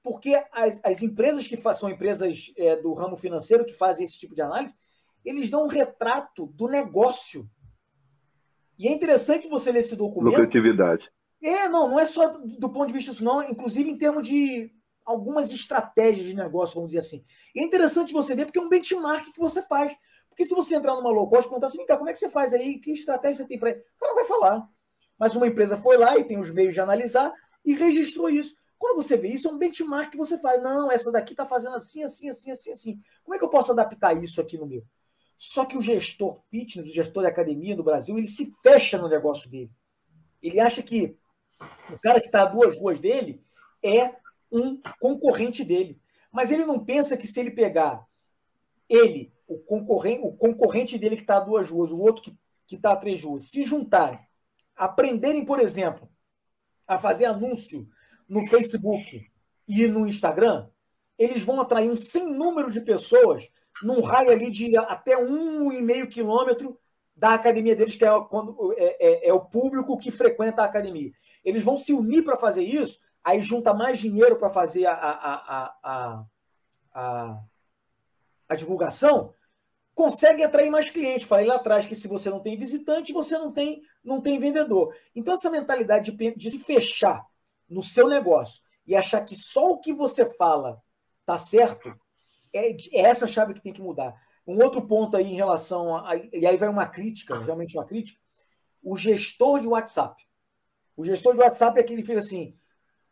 [SPEAKER 29] porque as, as empresas que são empresas é, do ramo financeiro que fazem esse tipo de análise, eles dão um retrato do negócio. E é interessante você ler esse documento.
[SPEAKER 17] Lucratividade.
[SPEAKER 29] É, não, não é só do ponto de vista disso, não, inclusive em termos de algumas estratégias de negócio, vamos dizer assim. E é interessante você ver, porque é um benchmark que você faz. Porque se você entrar numa low cost e perguntar assim, como é que você faz aí? Que estratégia você tem para. O cara vai falar. Mas uma empresa foi lá e tem os meios de analisar e registrou isso. Quando você vê isso, é um benchmark que você faz. Não, essa daqui está fazendo assim, assim, assim, assim, assim. Como é que eu posso adaptar isso aqui no meu? Só que o gestor fitness, o gestor de academia no Brasil, ele se fecha no negócio dele. Ele acha que o cara que está a duas ruas dele é um concorrente dele. Mas ele não pensa que se ele pegar ele, o concorrente, o concorrente dele que está a duas ruas, o outro que está a três ruas, se juntarem, aprenderem, por exemplo, a fazer anúncio no Facebook e no Instagram, eles vão atrair um sem número de pessoas num raio ali de até um e meio quilômetro da academia deles, que é, quando, é, é, é o público que frequenta a academia. Eles vão se unir para fazer isso, aí junta mais dinheiro para fazer a, a, a, a, a divulgação, consegue atrair mais clientes. Falei lá atrás que se você não tem visitante, você não tem, não tem vendedor. Então, essa mentalidade de, de se fechar no seu negócio e achar que só o que você fala tá certo, é, é essa chave que tem que mudar. Um outro ponto aí em relação a. E aí vai uma crítica, realmente uma crítica. O gestor de WhatsApp. O gestor de WhatsApp é aquele que fica assim: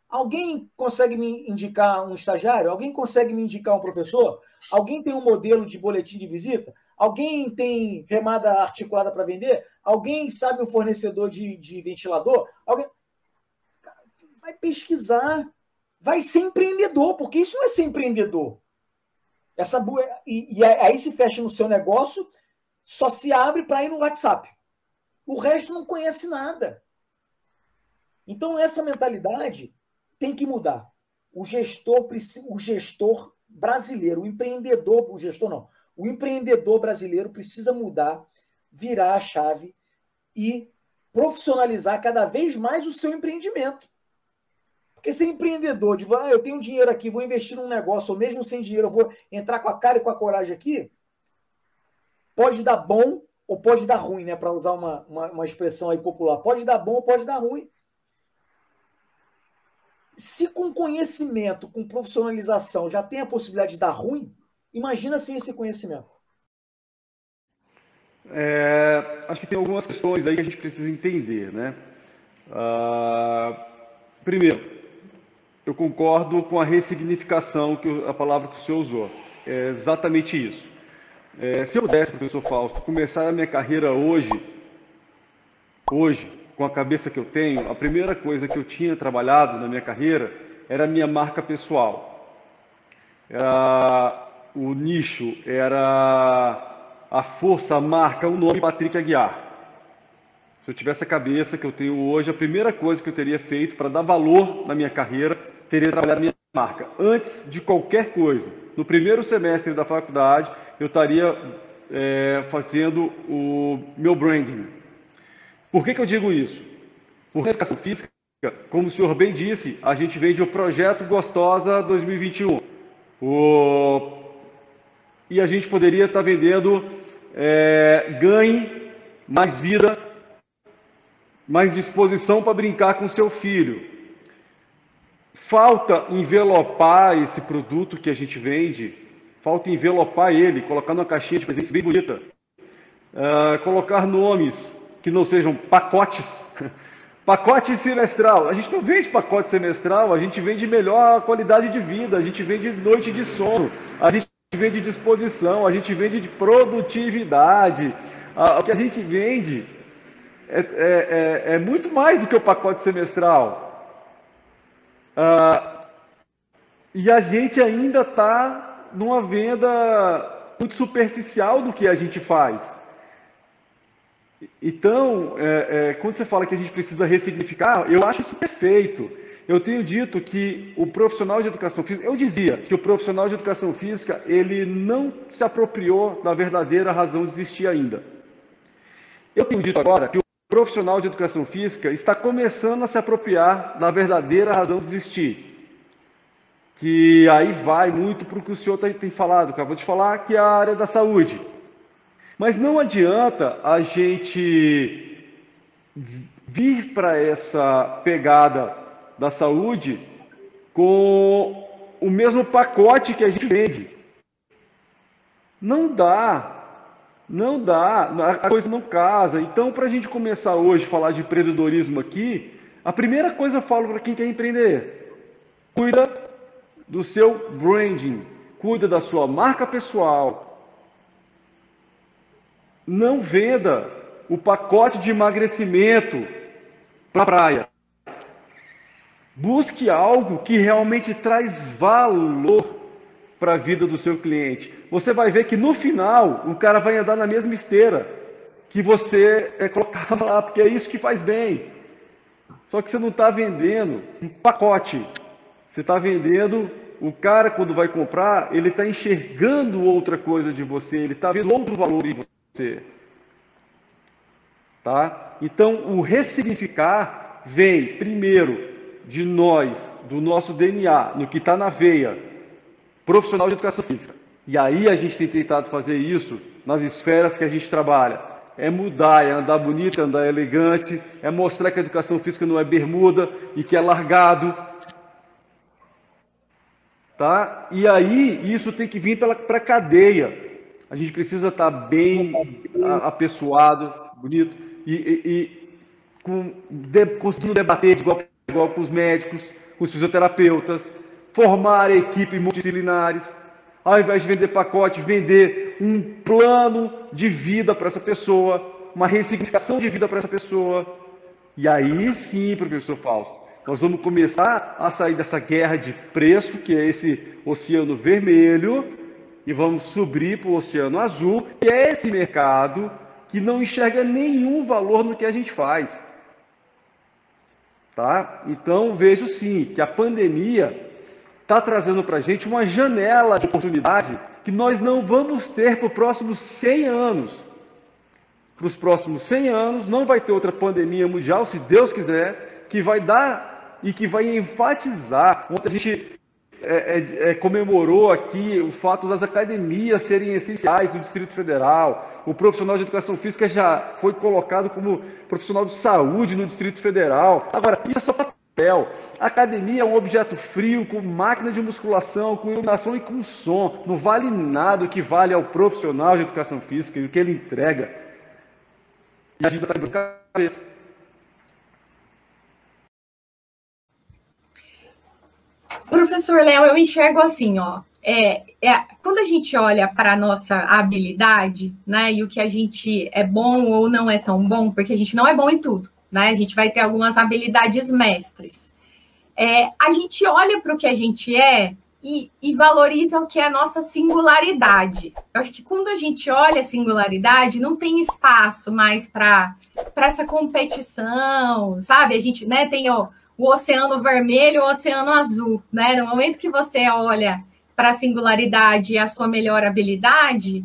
[SPEAKER 29] alguém consegue me indicar um estagiário? Alguém consegue me indicar um professor? Alguém tem um modelo de boletim de visita? Alguém tem remada articulada para vender? Alguém sabe um fornecedor de, de ventilador? Alguém vai pesquisar, vai ser empreendedor, porque isso não é ser empreendedor. Essa e, e aí se fecha no seu negócio, só se abre para ir no WhatsApp. O resto não conhece nada. Então essa mentalidade tem que mudar. O gestor, o gestor brasileiro, o empreendedor, o gestor não, o empreendedor brasileiro precisa mudar, virar a chave e profissionalizar cada vez mais o seu empreendimento. Porque ser empreendedor, de ah, eu tenho dinheiro aqui, vou investir num negócio, ou mesmo sem dinheiro, eu vou entrar com a cara e com a coragem aqui, pode dar bom ou pode dar ruim, né? Para usar uma, uma, uma, expressão aí popular. Pode dar bom ou pode dar ruim. Se com conhecimento, com profissionalização, já tem a possibilidade de dar ruim, imagina sem esse conhecimento.
[SPEAKER 30] É, acho que tem algumas questões aí que a gente precisa entender, né? Uh, primeiro, eu concordo com a ressignificação que a palavra que o senhor usou. É exatamente isso. É, se eu pudesse, professor Fausto, começar a minha carreira hoje, hoje, com a cabeça que eu tenho, a primeira coisa que eu tinha trabalhado na minha carreira era a minha marca pessoal. Era, o nicho era a força, a marca, o nome Patrick Aguiar. Se eu tivesse a cabeça que eu tenho hoje, a primeira coisa que eu teria feito para dar valor na minha carreira teria trabalhado a minha marca. Antes de qualquer coisa, no primeiro semestre da faculdade, eu estaria é, fazendo o meu branding. Por que, que eu digo isso? Porque na educação física, como o senhor bem disse, a gente vende o projeto Gostosa 2021. O... E a gente poderia estar vendendo é, ganhe mais vida, mais disposição para brincar com seu filho falta envelopar esse produto que a gente vende, falta envelopar ele, colocar numa caixinha de presentes bem bonita, uh, colocar nomes que não sejam pacotes. (laughs) Pacote semestral. A gente não vende pacote semestral, a gente vende melhor qualidade de vida, a gente vende noite de sono, a gente vende disposição, a gente vende de produtividade. o que a gente vende é, é, é, é, muito mais do que o pacote semestral. Ah, e a gente ainda está numa venda muito superficial do que a gente faz. Então, é, é, quando você fala que a gente precisa ressignificar, eu acho isso perfeito. Eu tenho dito que o profissional de educação física, eu dizia que o profissional de educação física, ele não se apropriou da verdadeira razão de existir ainda. Eu tenho dito agora que profissional de educação física está começando a se apropriar da verdadeira razão de existir. Que aí vai muito para o que o senhor tem falado, acabou de falar, que é a área da saúde. Mas não adianta a gente vir para essa pegada da saúde com o mesmo pacote que a gente vende. Não dá. Não dá. A coisa não casa. Então, para a gente começar hoje a falar de empreendedorismo aqui, a primeira coisa eu falo para quem quer empreender: cuida do seu branding, cuida da sua marca pessoal, não venda o pacote de emagrecimento para a praia. Busque algo que realmente traz valor para a vida do seu cliente. Você vai ver que no final o cara vai andar na mesma esteira que você é, (laughs) colocava lá, porque é isso que faz bem. Só que você não está vendendo um pacote. Você está vendendo o cara quando vai comprar, ele está enxergando outra coisa de você, ele está vendo outro valor em você. Tá? Então, o ressignificar vem, primeiro, de nós, do nosso DNA, no que está na veia, profissional de educação física. E aí a gente tem tentado fazer isso nas esferas que a gente trabalha. É mudar, é andar bonito, é andar elegante, é mostrar que a educação física não é bermuda e que é largado. Tá? E aí isso tem que vir para a cadeia. A gente precisa estar bem apessoado, bonito, e, e, e com, de, conseguindo debater de igual, igual com os médicos, com os fisioterapeutas, formar equipes multidisciplinares, ao invés de vender pacote, vender um plano de vida para essa pessoa, uma ressignificação de vida para essa pessoa. E aí sim, professor Fausto, nós vamos começar a sair dessa guerra de preço, que é esse oceano vermelho, e vamos subir para o Oceano Azul, que é esse mercado que não enxerga nenhum valor no que a gente faz. Tá? Então vejo sim que a pandemia está trazendo para a gente uma janela de oportunidade que nós não vamos ter para os próximos 100 anos. Para os próximos 100 anos não vai ter outra pandemia mundial, se Deus quiser, que vai dar e que vai enfatizar. Ontem a gente é, é, é, comemorou aqui o fato das academias serem essenciais no Distrito Federal. O profissional de educação física já foi colocado como profissional de saúde no Distrito Federal. Agora, isso é só A academia é um objeto frio, com máquina de musculação, com iluminação e com som. Não vale nada o que vale ao profissional de educação física e o que ele entrega. E a gente está cabeça.
[SPEAKER 31] Professor Léo, eu enxergo assim, ó. É, é, quando a gente olha para a nossa habilidade, né, e o que a gente é bom ou não é tão bom, porque a gente não é bom em tudo, né? A gente vai ter algumas habilidades mestres. É, a gente olha para o que a gente é e, e, valoriza o que é a nossa singularidade. Eu acho que quando a gente olha a singularidade, não tem espaço mais para essa competição, sabe? A gente né, tem ó, o oceano vermelho o oceano azul, né? No momento que você olha para a singularidade e a sua melhor habilidade,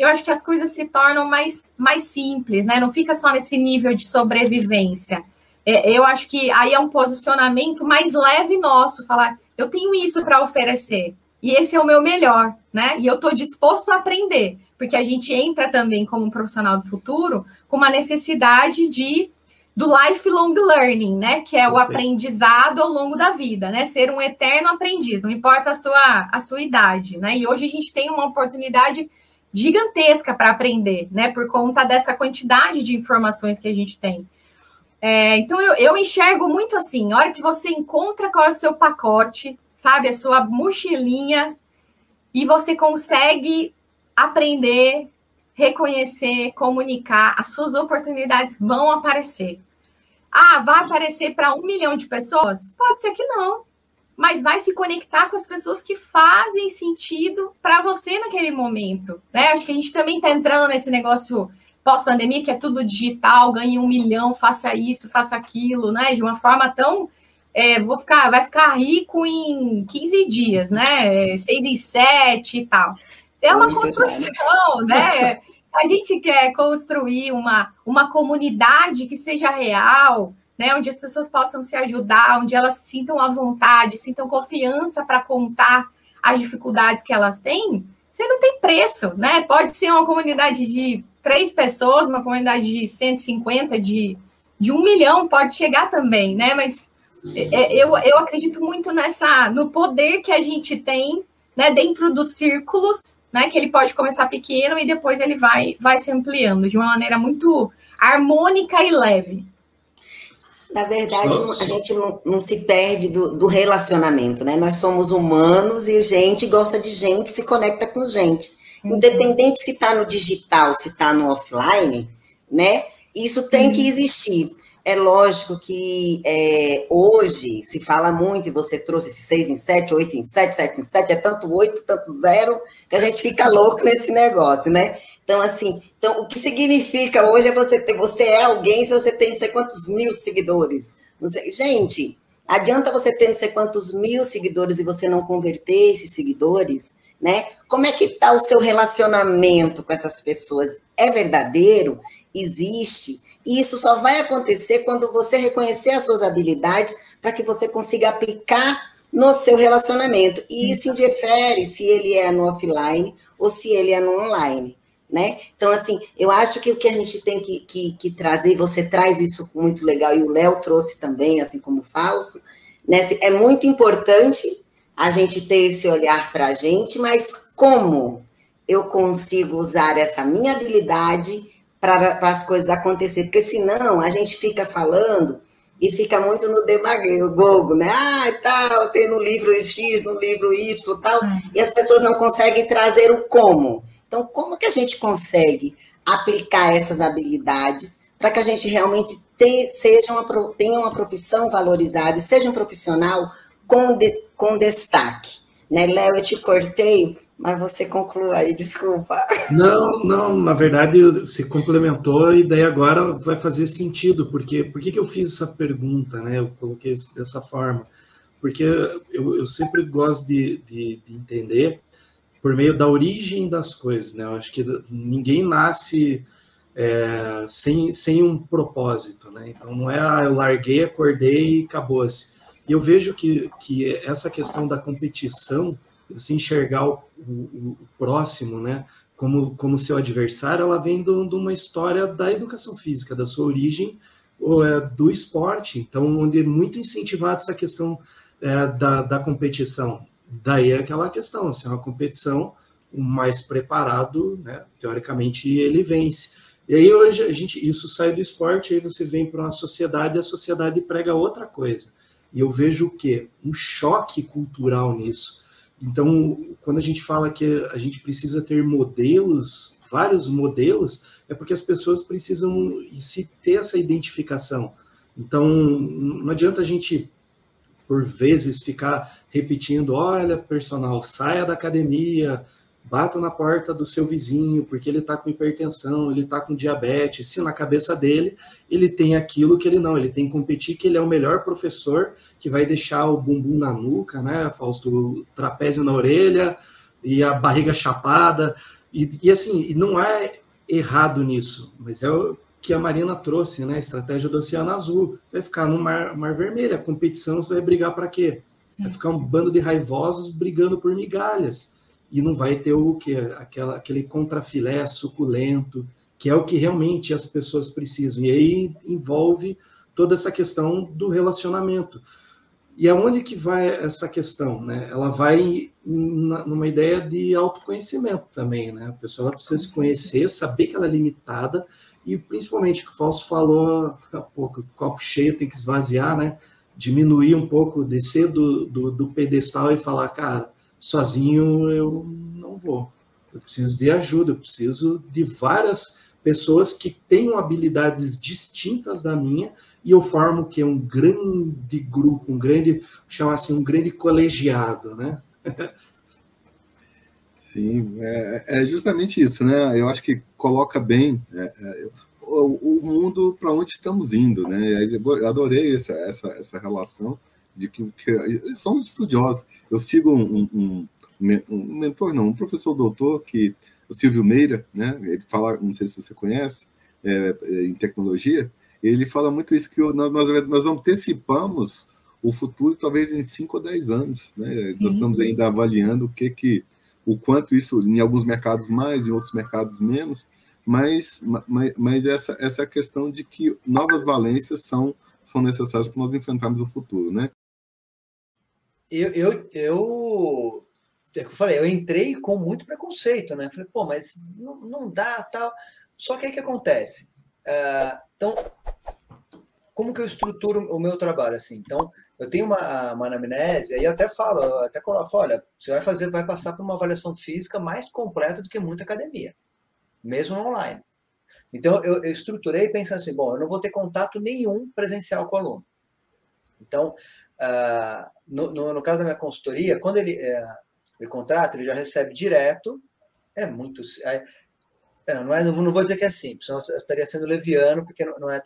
[SPEAKER 31] eu acho que as coisas se tornam mais, mais simples, né? Não fica só nesse nível de sobrevivência. É, eu acho que aí é um posicionamento mais leve nosso, falar, eu tenho isso para oferecer, e esse é o meu melhor, né? E eu estou disposto a aprender, porque a gente entra também como um profissional do futuro com uma necessidade de do lifelong learning, né? Que é o aprendizado ao longo da vida, né? Ser um eterno aprendiz, não importa a sua, a sua idade, né? E hoje a gente tem uma oportunidade gigantesca para aprender, né? Por conta dessa quantidade de informações que a gente tem. É, então eu, eu enxergo muito assim, a hora que você encontra qual é o seu pacote, sabe, a sua mochilinha, e você consegue aprender, reconhecer, comunicar, as suas oportunidades vão aparecer. Ah, vai aparecer para um milhão de pessoas? Pode ser que não, mas vai se conectar com as pessoas que fazem sentido para você naquele momento. Né? Acho que a gente também está entrando nesse negócio pós-pandemia, que é tudo digital, ganhe um milhão, faça isso, faça aquilo, né? De uma forma tão. É, vou ficar, vai ficar rico em 15 dias, né? Seis e sete e tal. É uma Muito construção, né? A gente quer construir uma, uma comunidade que seja real, né? Onde as pessoas possam se ajudar, onde elas sintam a vontade, sintam confiança para contar as dificuldades que elas têm. Você não tem preço, né? Pode ser uma comunidade de três pessoas, uma comunidade de 150, de, de um milhão, pode chegar também, né? Mas é, eu, eu acredito muito nessa no poder que a gente tem né, dentro dos círculos, né? Que ele pode começar pequeno e depois ele vai, vai se ampliando de uma maneira muito harmônica e leve.
[SPEAKER 32] Na verdade, a gente não, não se perde do, do, relacionamento, né? Nós somos humanos e gente gosta de gente, se conecta com gente. Uhum. Independente se está no digital, se está no offline, né? Isso tem que existir. É lógico que é, hoje se fala muito, e você trouxe esse 6 em 7, 8 em 7, 7 em 7, é tanto 8, tanto 0, que a gente fica louco nesse negócio, né? Então, assim, então, o que significa hoje é você ter, você é alguém se você tem não sei quantos mil seguidores. Sei, gente, adianta você ter não sei quantos mil seguidores e você não converter esses seguidores né? Como é que está o seu relacionamento com essas pessoas? É verdadeiro? Existe? E isso só vai acontecer quando você reconhecer as suas habilidades para que você consiga aplicar no seu relacionamento. E isso indifere se ele é no offline ou se ele é no online. Né? Então, assim, eu acho que o que a gente tem que, que, que trazer, você traz isso muito legal, e o Léo trouxe também, assim como o Fausto, né? É muito importante a gente ter esse olhar para a gente, mas como eu consigo usar essa minha habilidade para as coisas acontecer? Porque senão a gente fica falando e fica muito no demagogo, né? Ah, tal, tem no livro X, no livro Y, tal, é. e as pessoas não conseguem trazer o como. Então, como que a gente consegue aplicar essas habilidades para que a gente realmente te, seja uma, tenha uma profissão valorizada e seja um profissional com, de, com destaque. Né, Léo, eu te cortei, mas você conclua aí, desculpa.
[SPEAKER 1] Não, não, na verdade você complementou e daí agora vai fazer sentido, porque por que, que eu fiz essa pergunta, né? Eu coloquei dessa forma. Porque eu, eu sempre gosto de, de, de entender por meio da origem das coisas, né? Eu acho que ninguém nasce é, sem, sem um propósito, né? Então não é, ah, eu larguei, acordei e acabou-se. E eu vejo que, que essa questão da competição, você enxergar o, o, o próximo, né, como, como seu adversário, ela vem de uma história da educação física, da sua origem ou, é, do esporte. Então, onde é muito incentivado essa questão é, da, da competição. Daí é aquela questão, se é uma competição, o mais preparado, né, teoricamente, ele vence. E aí hoje a gente, isso sai do esporte, aí você vem para uma sociedade e a sociedade prega outra coisa. E eu vejo o quê? Um choque cultural nisso. Então, quando a gente fala que a gente precisa ter modelos, vários modelos, é porque as pessoas precisam se ter essa identificação. Então, não adianta a gente, por vezes, ficar repetindo: olha, personal, saia da academia, bata na porta do seu vizinho, porque ele está com hipertensão, ele está com diabetes, se na cabeça dele ele tem aquilo que ele não, ele tem que competir, que ele é o melhor professor, que vai deixar o bumbum na nuca, né, Fausto, o trapézio na orelha e a barriga chapada, e, e assim, não é errado nisso, mas é o que a Marina trouxe, né, a estratégia do Oceano Azul, você vai ficar no mar, mar vermelho, a competição você vai brigar para quê? Vai ficar um bando de raivosos brigando por migalhas, e não vai ter o que aquela aquele contrafilé suculento que é o que realmente as pessoas precisam. E aí envolve toda essa questão do relacionamento. E aonde que vai essa questão? Né? Ela vai numa ideia de autoconhecimento também. Né? A pessoa precisa se conhecer, saber que ela é limitada, e principalmente que o Falso falou há pouco, copo cheio tem que esvaziar, né? Diminuir um pouco, descer do, do, do pedestal e falar, cara, sozinho eu não vou. Eu preciso de ajuda, eu preciso de várias pessoas que tenham habilidades distintas da minha e eu formo que um grande grupo, um grande, chama assim, um grande colegiado, né?
[SPEAKER 33] Sim, é, é, justamente isso, né? Eu acho que coloca bem é, é, o, o, mundo para onde estamos indo, né? Eu adorei essa, essa, essa relação de que, que somos estudiosos. Eu sigo um, um, um, mentor, não, um professor doutor, que o Silvio Meira, né? Ele fala, não sei se você conhece, é, é em tecnologia, ele fala muito isso, que nós, nós, nós antecipamos o futuro talvez em 5 ou 10 anos, né? Nós estamos ainda avaliando o que que o quanto isso em alguns mercados mais, em outros mercados menos, mas, mas, mas essa, essa é questão de que novas valências são, são necessárias para nós enfrentarmos o futuro, né?
[SPEAKER 25] Eu, eu, eu, é eu falei, eu entrei com muito preconceito, né? Falei, pô, mas não, não dá, tal. Só que aí que acontece? Uh, então, como que eu estruturo o meu trabalho assim? Então, eu tenho uma, uma anamnese, eu até falo, até coloco, olha, você vai fazer, vai passar por uma avaliação física mais completa do que muita academia, mesmo online. Então, eu, eu estruturei pensando assim, bom, eu não vou ter contato nenhum presencial com o aluno. Então, Uh, no, no, no, caso da minha consultoria, quando ele, é, ele contrata, ele já recebe direto. É muito. É não, é, não vou dizer que é simples, senão eu estaria sendo leviano, porque não, não é.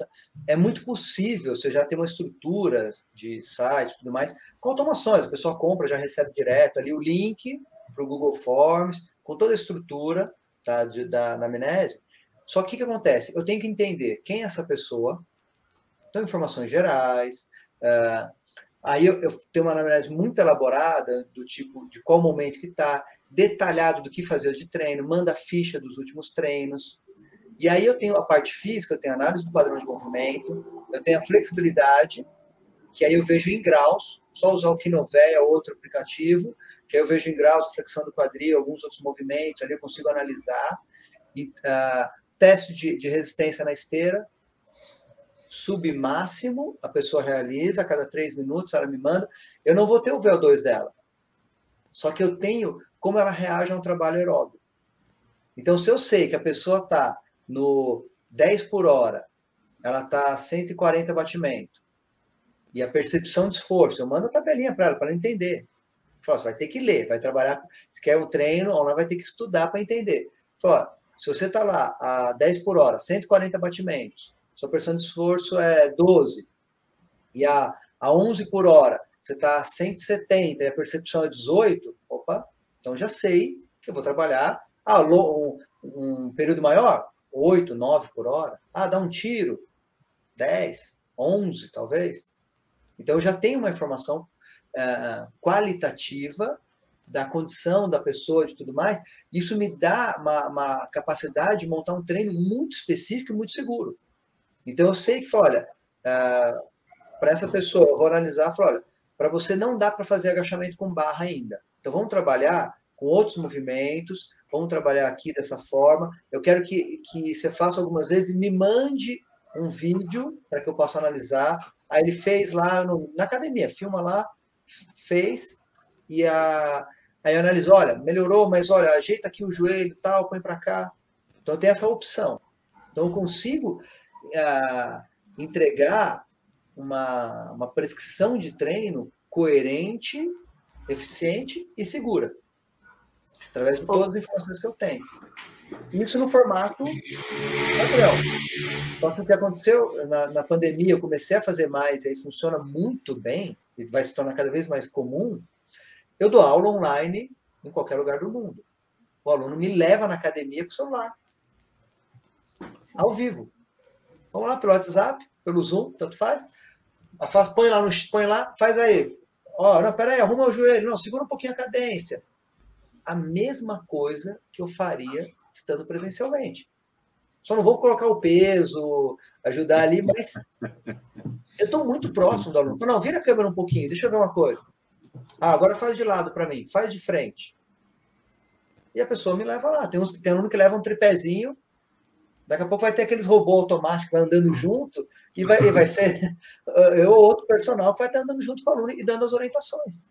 [SPEAKER 25] É muito possível você já ter uma estrutura de site e tudo mais, com automações. A pessoa compra, já recebe direto ali o link para o Google Forms, com toda a estrutura tá, de, da anamnese. Só que o que acontece? Eu tenho que entender quem é essa pessoa, então informações gerais, uh, Aí eu, eu tenho uma anamnese muito elaborada, do tipo de qual momento que está, detalhado do que fazer de treino, manda a ficha dos últimos treinos. E aí eu tenho a parte física, eu tenho análise do padrão de movimento, eu tenho a flexibilidade, que aí eu vejo em graus, só usar o Kinovéia, outro aplicativo, que aí eu vejo em graus, flexão do quadril, alguns outros movimentos, ali eu consigo analisar. E, uh, teste de, de resistência na esteira, submáximo, a pessoa realiza, a cada três minutos ela me manda, eu não vou ter o VO2 dela. Só que eu tenho como ela reage a um trabalho aeróbico. Então, se eu sei que a pessoa está no 10 por hora, ela está a 140 batimento, e a percepção de esforço, eu mando a tabelinha para ela, para ela entender. Falo, você vai ter que ler, vai trabalhar, se quer um treino, não vai ter que estudar para entender. Falo, se você está lá a 10 por hora, 140 batimentos, sua pressão de esforço é 12, e a, a 11 por hora você está a 170 e a percepção é 18, opa, então já sei que eu vou trabalhar ah, um, um período maior, 8, 9 por hora. Ah, dá um tiro, 10, 11 talvez. Então já tenho uma informação uh, qualitativa da condição da pessoa e tudo mais, isso me dá uma, uma, capacidade de montar um treino muito específico e muito seguro. Então eu sei que, olha, uh, para essa pessoa, eu vou analisar, olha, para você não dá para fazer agachamento com barra ainda. Então vamos trabalhar com outros movimentos, vamos trabalhar aqui dessa forma. Eu quero que, que você faça algumas vezes e me mande um vídeo para que eu possa analisar. Aí ele fez lá no, na academia, filma lá, fez, e a, aí analisou, olha, melhorou, mas olha, ajeita aqui o joelho tal, põe para cá. Então tem essa opção. Então eu consigo uh, entregar uma, uma prescrição de treino coerente, eficiente e segura, através de todas as informações que eu tenho. Isso no formato padrão. Só que o que aconteceu na, na pandemia, eu comecei a fazer mais, e aí funciona muito bem, e vai se tornar cada vez mais comum. Eu dou aula online em qualquer lugar do mundo. O aluno me leva na academia com o celular, ao vivo. Vamos lá pelo WhatsApp, pelo Zoom, tanto faz. Faz põe lá, no, põe lá, faz aí. Ó, não, peraí, arruma o joelho. Não, segura um pouquinho a cadência. A mesma coisa que eu faria estando presencialmente. Só não vou colocar o peso, ajudar ali, mas eu estou muito próximo do aluno. Não, vira a câmera um pouquinho, deixa eu ver uma coisa. Ah, agora faz de lado para mim, faz de frente. E a pessoa me leva lá. Tem, uns, tem aluno que leva um tripézinho, daqui a pouco vai ter aqueles robôs automáticos andando junto, e vai, e vai ser (laughs) eu ou outro personal que vai estar andando junto com o aluno e dando as orientações.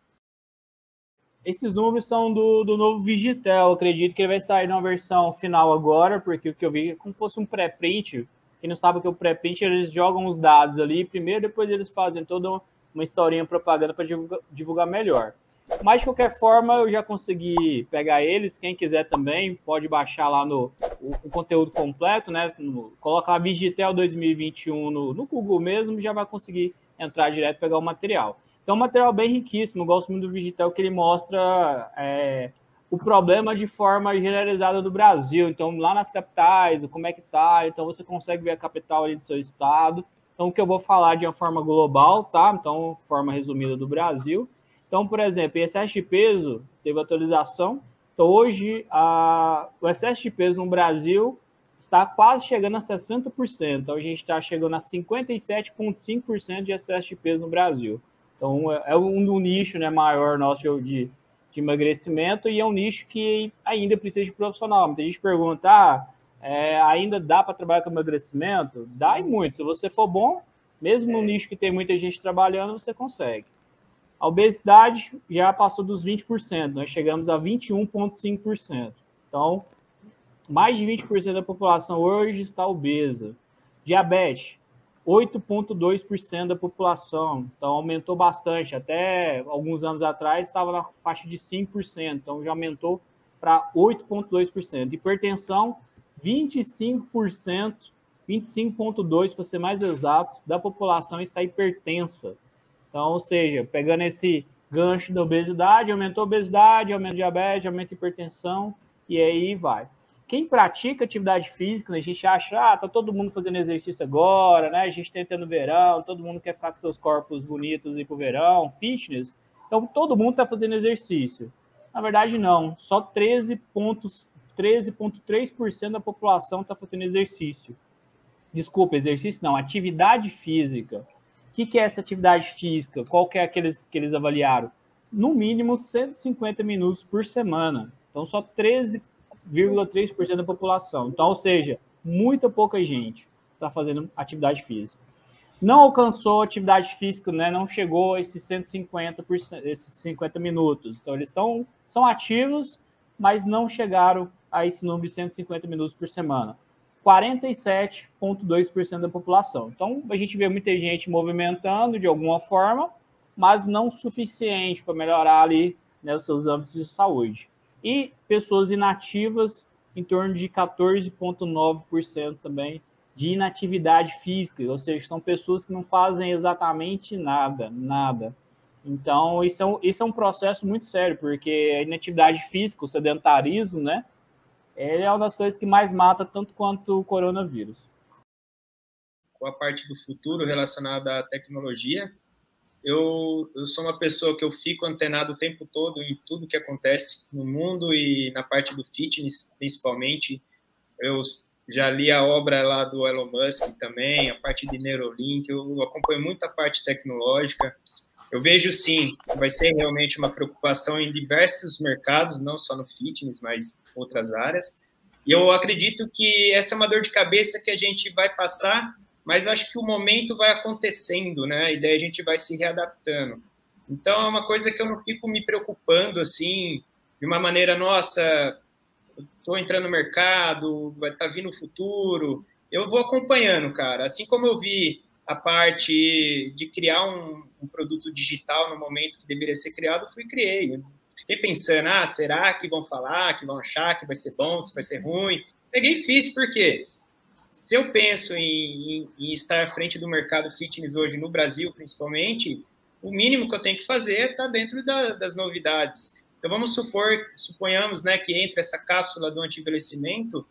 [SPEAKER 11] Esses números são do, do novo Vigitel. acredito que ele vai sair numa versão final agora, porque o que eu vi é como se fosse um pré-print. Quem não sabe que é o pré-print, eles jogam os dados ali primeiro, depois eles fazem toda uma historinha propaganda para divulgar, divulgar melhor. Mas, de qualquer forma, eu já consegui pegar eles. Quem quiser também pode baixar lá no o, o conteúdo completo, né? No, coloca lá Vigitel 2021 no, no Google mesmo, já vai conseguir entrar direto e pegar o material. Então, é um material bem riquíssimo. Eu gosto muito do Vigitel, que ele mostra é, o problema de forma generalizada do Brasil. Então, lá nas capitais, como é que tá. Então, você consegue ver a capital ali do seu estado. Então, o que eu vou falar de uma forma global, tá? Então, forma resumida do Brasil. Então, por exemplo, excesso de peso teve atualização. Então, hoje, a, o excesso de peso no Brasil está quase chegando a 60%. Então, a gente está chegando a 57,5% de excesso de peso no Brasil. Então, é, é um, um nicho né, maior nosso de, de emagrecimento e é um nicho que ainda precisa de profissional. Muita gente pergunta, ah, é, ainda dá para trabalhar com emagrecimento? Dá e muito. Se você for bom, mesmo no nicho que tem muita gente trabalhando, você consegue. A obesidade já passou dos 20%, nós chegamos a 21,5%. Então, mais de 20% da população hoje está obesa. Diabetes, 8,2% da população, então aumentou bastante. Até alguns anos atrás estava na faixa de 5%, então já aumentou para 8,2%. Hipertensão, 25%, 25,2% para ser mais exato, da população está hipertensa. Então, ou seja, pegando esse gancho da obesidade, aumentou a obesidade, aumenta diabetes, aumenta a hipertensão, e aí vai. Quem pratica atividade física, né, a gente acha, ah, tá todo mundo fazendo exercício agora, né? A gente tá entrando no verão, todo mundo quer ficar com seus corpos bonitos e pro verão, fitness. Então, todo mundo está fazendo exercício. Na verdade, não. Só 13,3% da população está fazendo exercício. Desculpa, exercício não, atividade física. O que, que, é essa atividade física? Qual que é aqueles que eles avaliaram? No mínimo 150 minutos por semana. Então, só 13,3% da população. Então, ou seja, muita pouca gente está fazendo atividade física. Não alcançou atividade física, né? não chegou a esses 150, esses 50 minutos. Então, eles estão, são ativos, mas não chegaram a esse número de 150 minutos por semana. 47,2% da população. Então, a gente vê muita gente movimentando de alguma forma, mas não suficiente para melhorar ali né, os seus âmbitos de saúde. E pessoas inativas, em torno de 14,9% também de inatividade física, ou seja, são pessoas que não fazem exatamente nada, nada. Então, isso é um, é um processo muito sério, porque a inatividade física, o sedentarismo, né, é uma das coisas que mais mata tanto quanto o coronavírus.
[SPEAKER 34] Com a parte do futuro relacionada à tecnologia, eu, eu sou uma pessoa que eu fico antenado o tempo todo em tudo que acontece no mundo e na parte do fitness, principalmente. Eu já li a obra lá do Elon Musk também, a parte de Neurolink, eu acompanho muito a parte tecnológica. Eu vejo sim, vai ser realmente uma preocupação em diversos mercados, não só no fitness, mas outras áreas. E eu acredito que essa é uma dor de cabeça que a gente vai passar, mas acho que o momento vai acontecendo, né? E daí a gente vai se readaptando. Então é uma coisa que eu não fico me preocupando assim, de uma maneira, nossa, estou entrando no mercado, vai estar tá vindo o futuro. Eu vou acompanhando, cara. Assim como eu vi a parte de criar um, um, produto digital no momento que deveria ser criado, fui criei. Fiquei pensando, ah, será que vão falar, que vão achar que vai ser bom, se vai ser ruim? Peguei e fiz, porque se eu penso em, em, em estar à frente do mercado fitness hoje, no Brasil principalmente, o mínimo que eu tenho que fazer é estar dentro da, das novidades. Então vamos supor, suponhamos, né, que entre essa cápsula do anti-envelhecimento,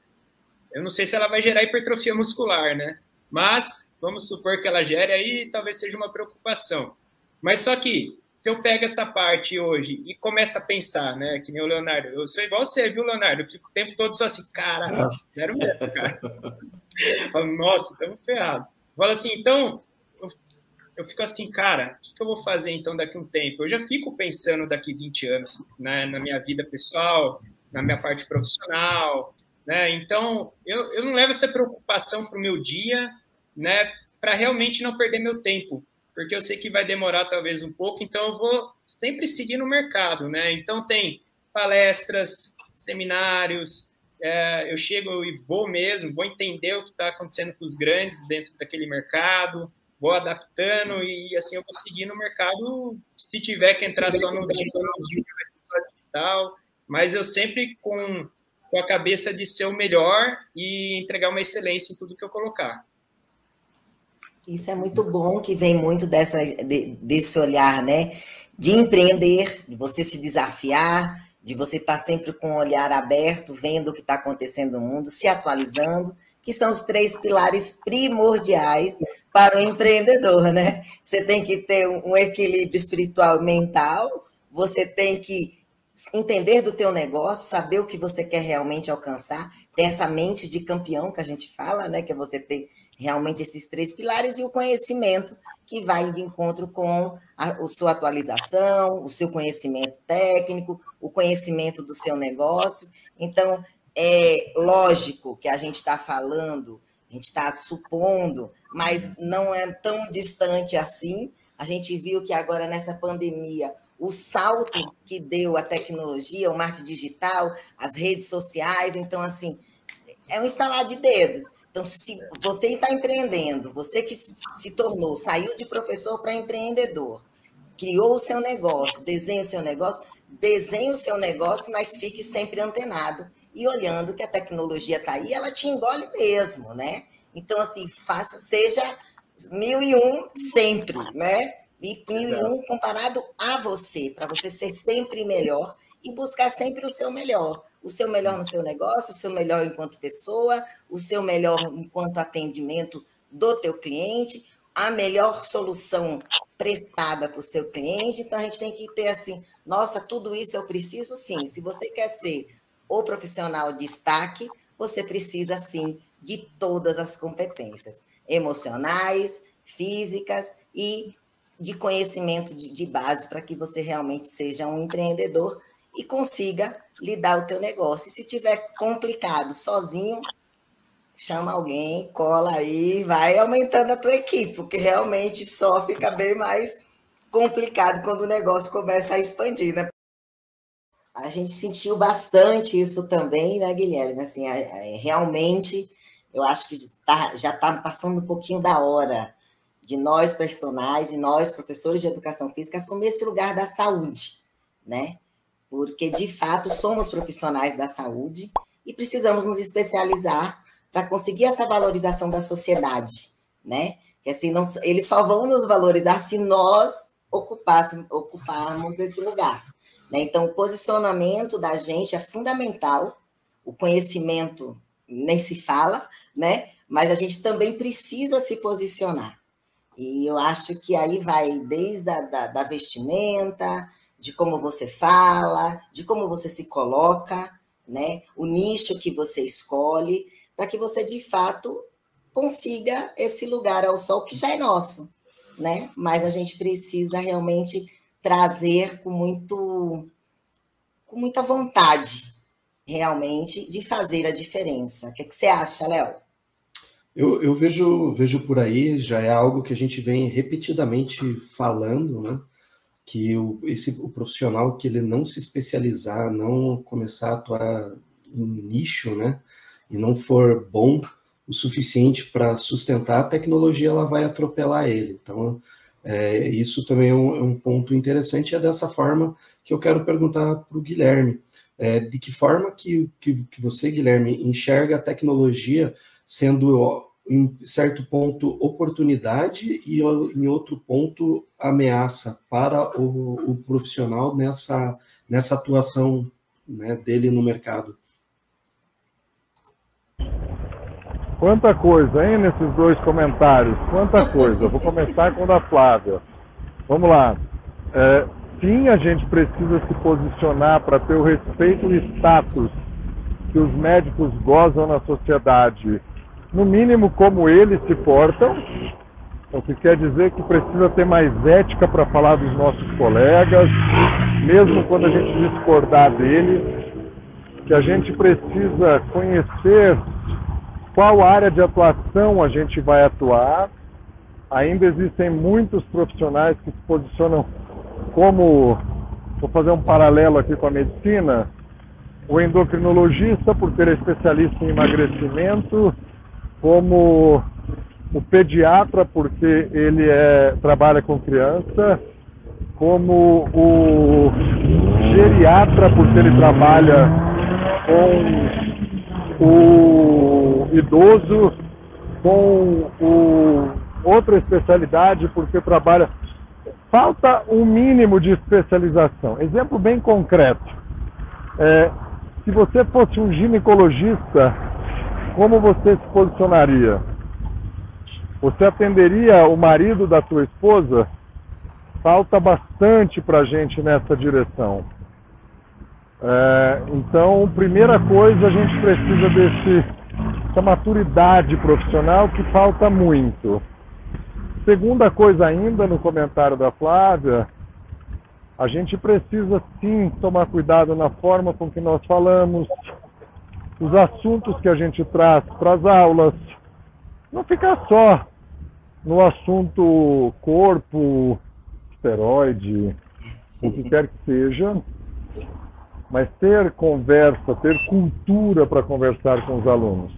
[SPEAKER 34] eu não sei se ela vai gerar hipertrofia muscular, né? Mas vamos supor que ela gere aí, talvez seja uma preocupação. Mas só que se eu pego essa parte hoje e começo a pensar, né, que nem o Leonardo, eu sou igual você, viu, Leonardo? Eu fico o tempo todo só assim, cara, sério mesmo, cara. Falo, nossa, estamos ferrados. Falo assim, então, eu, eu, fico assim, cara, o que, que, eu vou fazer então daqui a um tempo? Eu já fico pensando daqui 20 anos, né, na minha vida pessoal, na minha parte profissional, né? Então, eu, eu não levo essa preocupação para o meu dia, né, para realmente não perder meu tempo porque eu sei que vai demorar talvez um pouco, então eu vou sempre seguir no mercado, né? Então tem palestras, seminários, é, eu chego e vou mesmo, vou entender o que está acontecendo com os grandes dentro daquele mercado, vou adaptando e assim eu vou seguir no mercado. Se tiver que entrar só no digital, mas eu sempre com, com a cabeça de ser o melhor e entregar uma excelência em tudo que eu colocar.
[SPEAKER 32] Isso é muito bom, que vem muito dessa, de, desse olhar, né? De empreender, de você se desafiar, de você estar sempre com o olhar aberto, vendo o que está acontecendo no mundo, se atualizando, que são os três pilares primordiais para o empreendedor, né? Você tem que ter um equilíbrio espiritual e mental, você tem que entender do teu negócio, saber o que você quer realmente alcançar, ter essa mente de campeão que a gente fala, né? Que é você ter realmente esses três pilares e o conhecimento que vai de encontro com a, a sua atualização, o seu conhecimento técnico, o conhecimento do seu negócio. Então, é lógico que a gente está falando, a gente está supondo, mas não é tão distante assim. A gente viu que agora nessa pandemia o salto que deu a tecnologia, o marketing digital, as redes sociais, então assim, é um instalar de dedos. Então, se você está empreendendo, você que se tornou, saiu de professor para empreendedor, criou o seu negócio, desenha o seu negócio, desenhe o seu negócio, mas fique sempre antenado e olhando que a tecnologia está aí, ela te engole mesmo, né? Então, assim, faça, seja mil e um sempre, né? E mil e um comparado a você, para você ser sempre melhor e buscar sempre o seu melhor o seu melhor no seu negócio, o seu melhor enquanto pessoa, o seu melhor enquanto atendimento do teu cliente, a melhor solução prestada para o seu cliente. Então a gente tem que ter assim, nossa, tudo isso eu preciso sim. Se você quer ser o profissional de destaque, você precisa sim de todas as competências emocionais, físicas e de conhecimento de, de base para que você realmente seja um empreendedor e consiga lidar o teu negócio. E se tiver complicado sozinho, chama alguém, cola aí, vai aumentando a tua equipe, porque realmente só fica bem mais complicado quando o negócio começa a expandir, né? A gente sentiu bastante isso também, né, Guilherme? Assim, realmente, eu acho que tá, já está passando um pouquinho da hora de nós, personagens, e nós, professores de educação física, assumir esse lugar da saúde, né? Porque de fato somos profissionais da saúde e precisamos nos especializar para conseguir essa valorização da sociedade, né? Que assim, não, eles só vão nos valorizar se nós ocuparmos esse lugar. Né? Então, o posicionamento da gente é fundamental, o conhecimento nem se fala, né? Mas a gente também precisa se posicionar. E eu acho que aí vai desde a da, da vestimenta, de como você fala, de como você se coloca, né? O nicho que você escolhe, para que você de fato consiga esse lugar ao sol que já é nosso, né? Mas a gente precisa realmente trazer com muito com muita vontade, realmente, de fazer a diferença. O que, que você acha, Léo?
[SPEAKER 1] Eu, eu vejo, vejo por aí, já é algo que a gente vem repetidamente falando, né? Que o, esse, o profissional que ele não se especializar, não começar a atuar em nicho, né, e não for bom o suficiente para sustentar a tecnologia, ela vai atropelar ele. Então, é, isso também é um, é um, ponto interessante. É dessa forma que eu quero perguntar para o Guilherme. É, de que forma que, que, que você, Guilherme, enxerga a tecnologia sendo em certo ponto oportunidade e em outro ponto ameaça para o, o profissional nessa, nessa atuação né, dele no mercado.
[SPEAKER 35] Quanta coisa, hein, nesses dois comentários? Quanta coisa. vou começar com o da Flávia. Vamos lá. é, sim, a gente precisa se posicionar para ter o respeito e status que os médicos gozam na sociedade, no mínimo como eles se portam, o que quer dizer que precisa ter mais ética para falar dos nossos colegas, mesmo quando a gente discordar deles, que a gente precisa conhecer qual área de atuação a gente vai atuar. Ainda existem muitos profissionais que se posicionam como, vou fazer um paralelo aqui com a medicina, o endocrinologista, por ser especialista em emagrecimento, como o pediatra, porque ele é, trabalha com criança, como o geriatra, porque ele trabalha com o idoso, com o, outra especialidade, porque trabalha. Falta um mínimo de especialização. Exemplo bem concreto. É, se você fosse um ginecologista, como você se posicionaria? Você atenderia o marido da sua esposa? Falta bastante para a gente nessa direção. É, então, primeira coisa, a gente precisa desse, dessa maturidade profissional que falta muito. Segunda coisa ainda, no comentário da Flávia, a gente precisa sim tomar cuidado na forma com que nós falamos, os assuntos que a gente traz para as aulas, não ficar só no assunto corpo, esteroide, o que quer que seja, mas ter conversa, ter cultura para conversar com os alunos.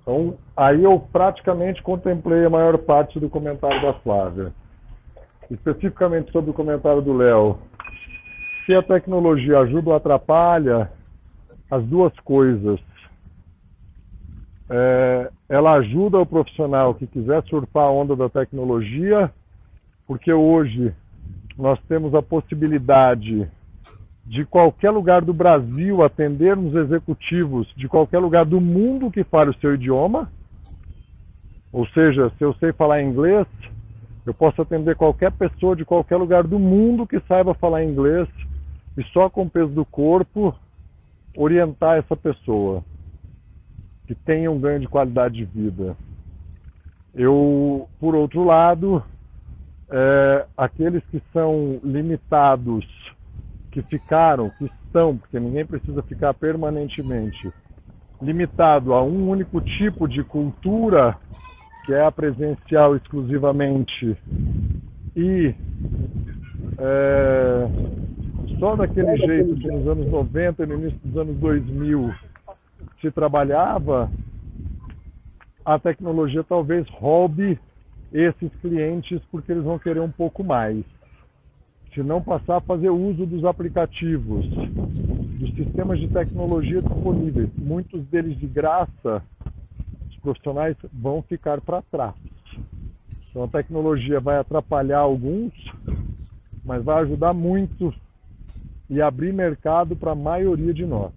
[SPEAKER 35] Então, aí eu praticamente contemplei a maior parte do comentário da Flávia. Especificamente sobre o comentário do Léo. Se a tecnologia ajuda ou atrapalha, as duas coisas é, ela ajuda o profissional que quiser surfar a onda da tecnologia, porque hoje nós temos a possibilidade de qualquer lugar do Brasil atendermos executivos de qualquer lugar do mundo que fale o seu idioma. Ou seja, se eu sei falar inglês, eu posso atender qualquer pessoa de qualquer lugar do mundo que saiba falar inglês e só com o peso do corpo orientar essa pessoa que tenha um ganho de qualidade de vida. Eu, por outro lado, é, aqueles que são limitados, que ficaram, que estão, porque ninguém precisa ficar permanentemente limitado a um único tipo de cultura, que é a presencial exclusivamente, e é, só daquele jeito que nos anos 90 e no início dos anos 2000 se trabalhava, a tecnologia talvez roube esses clientes porque eles vão querer um pouco mais. Se não passar a fazer uso dos aplicativos, dos sistemas de tecnologia disponíveis, muitos deles de graça, os profissionais vão ficar para trás. Então a tecnologia vai atrapalhar alguns, mas vai ajudar muito e abrir mercado para a maioria de nós.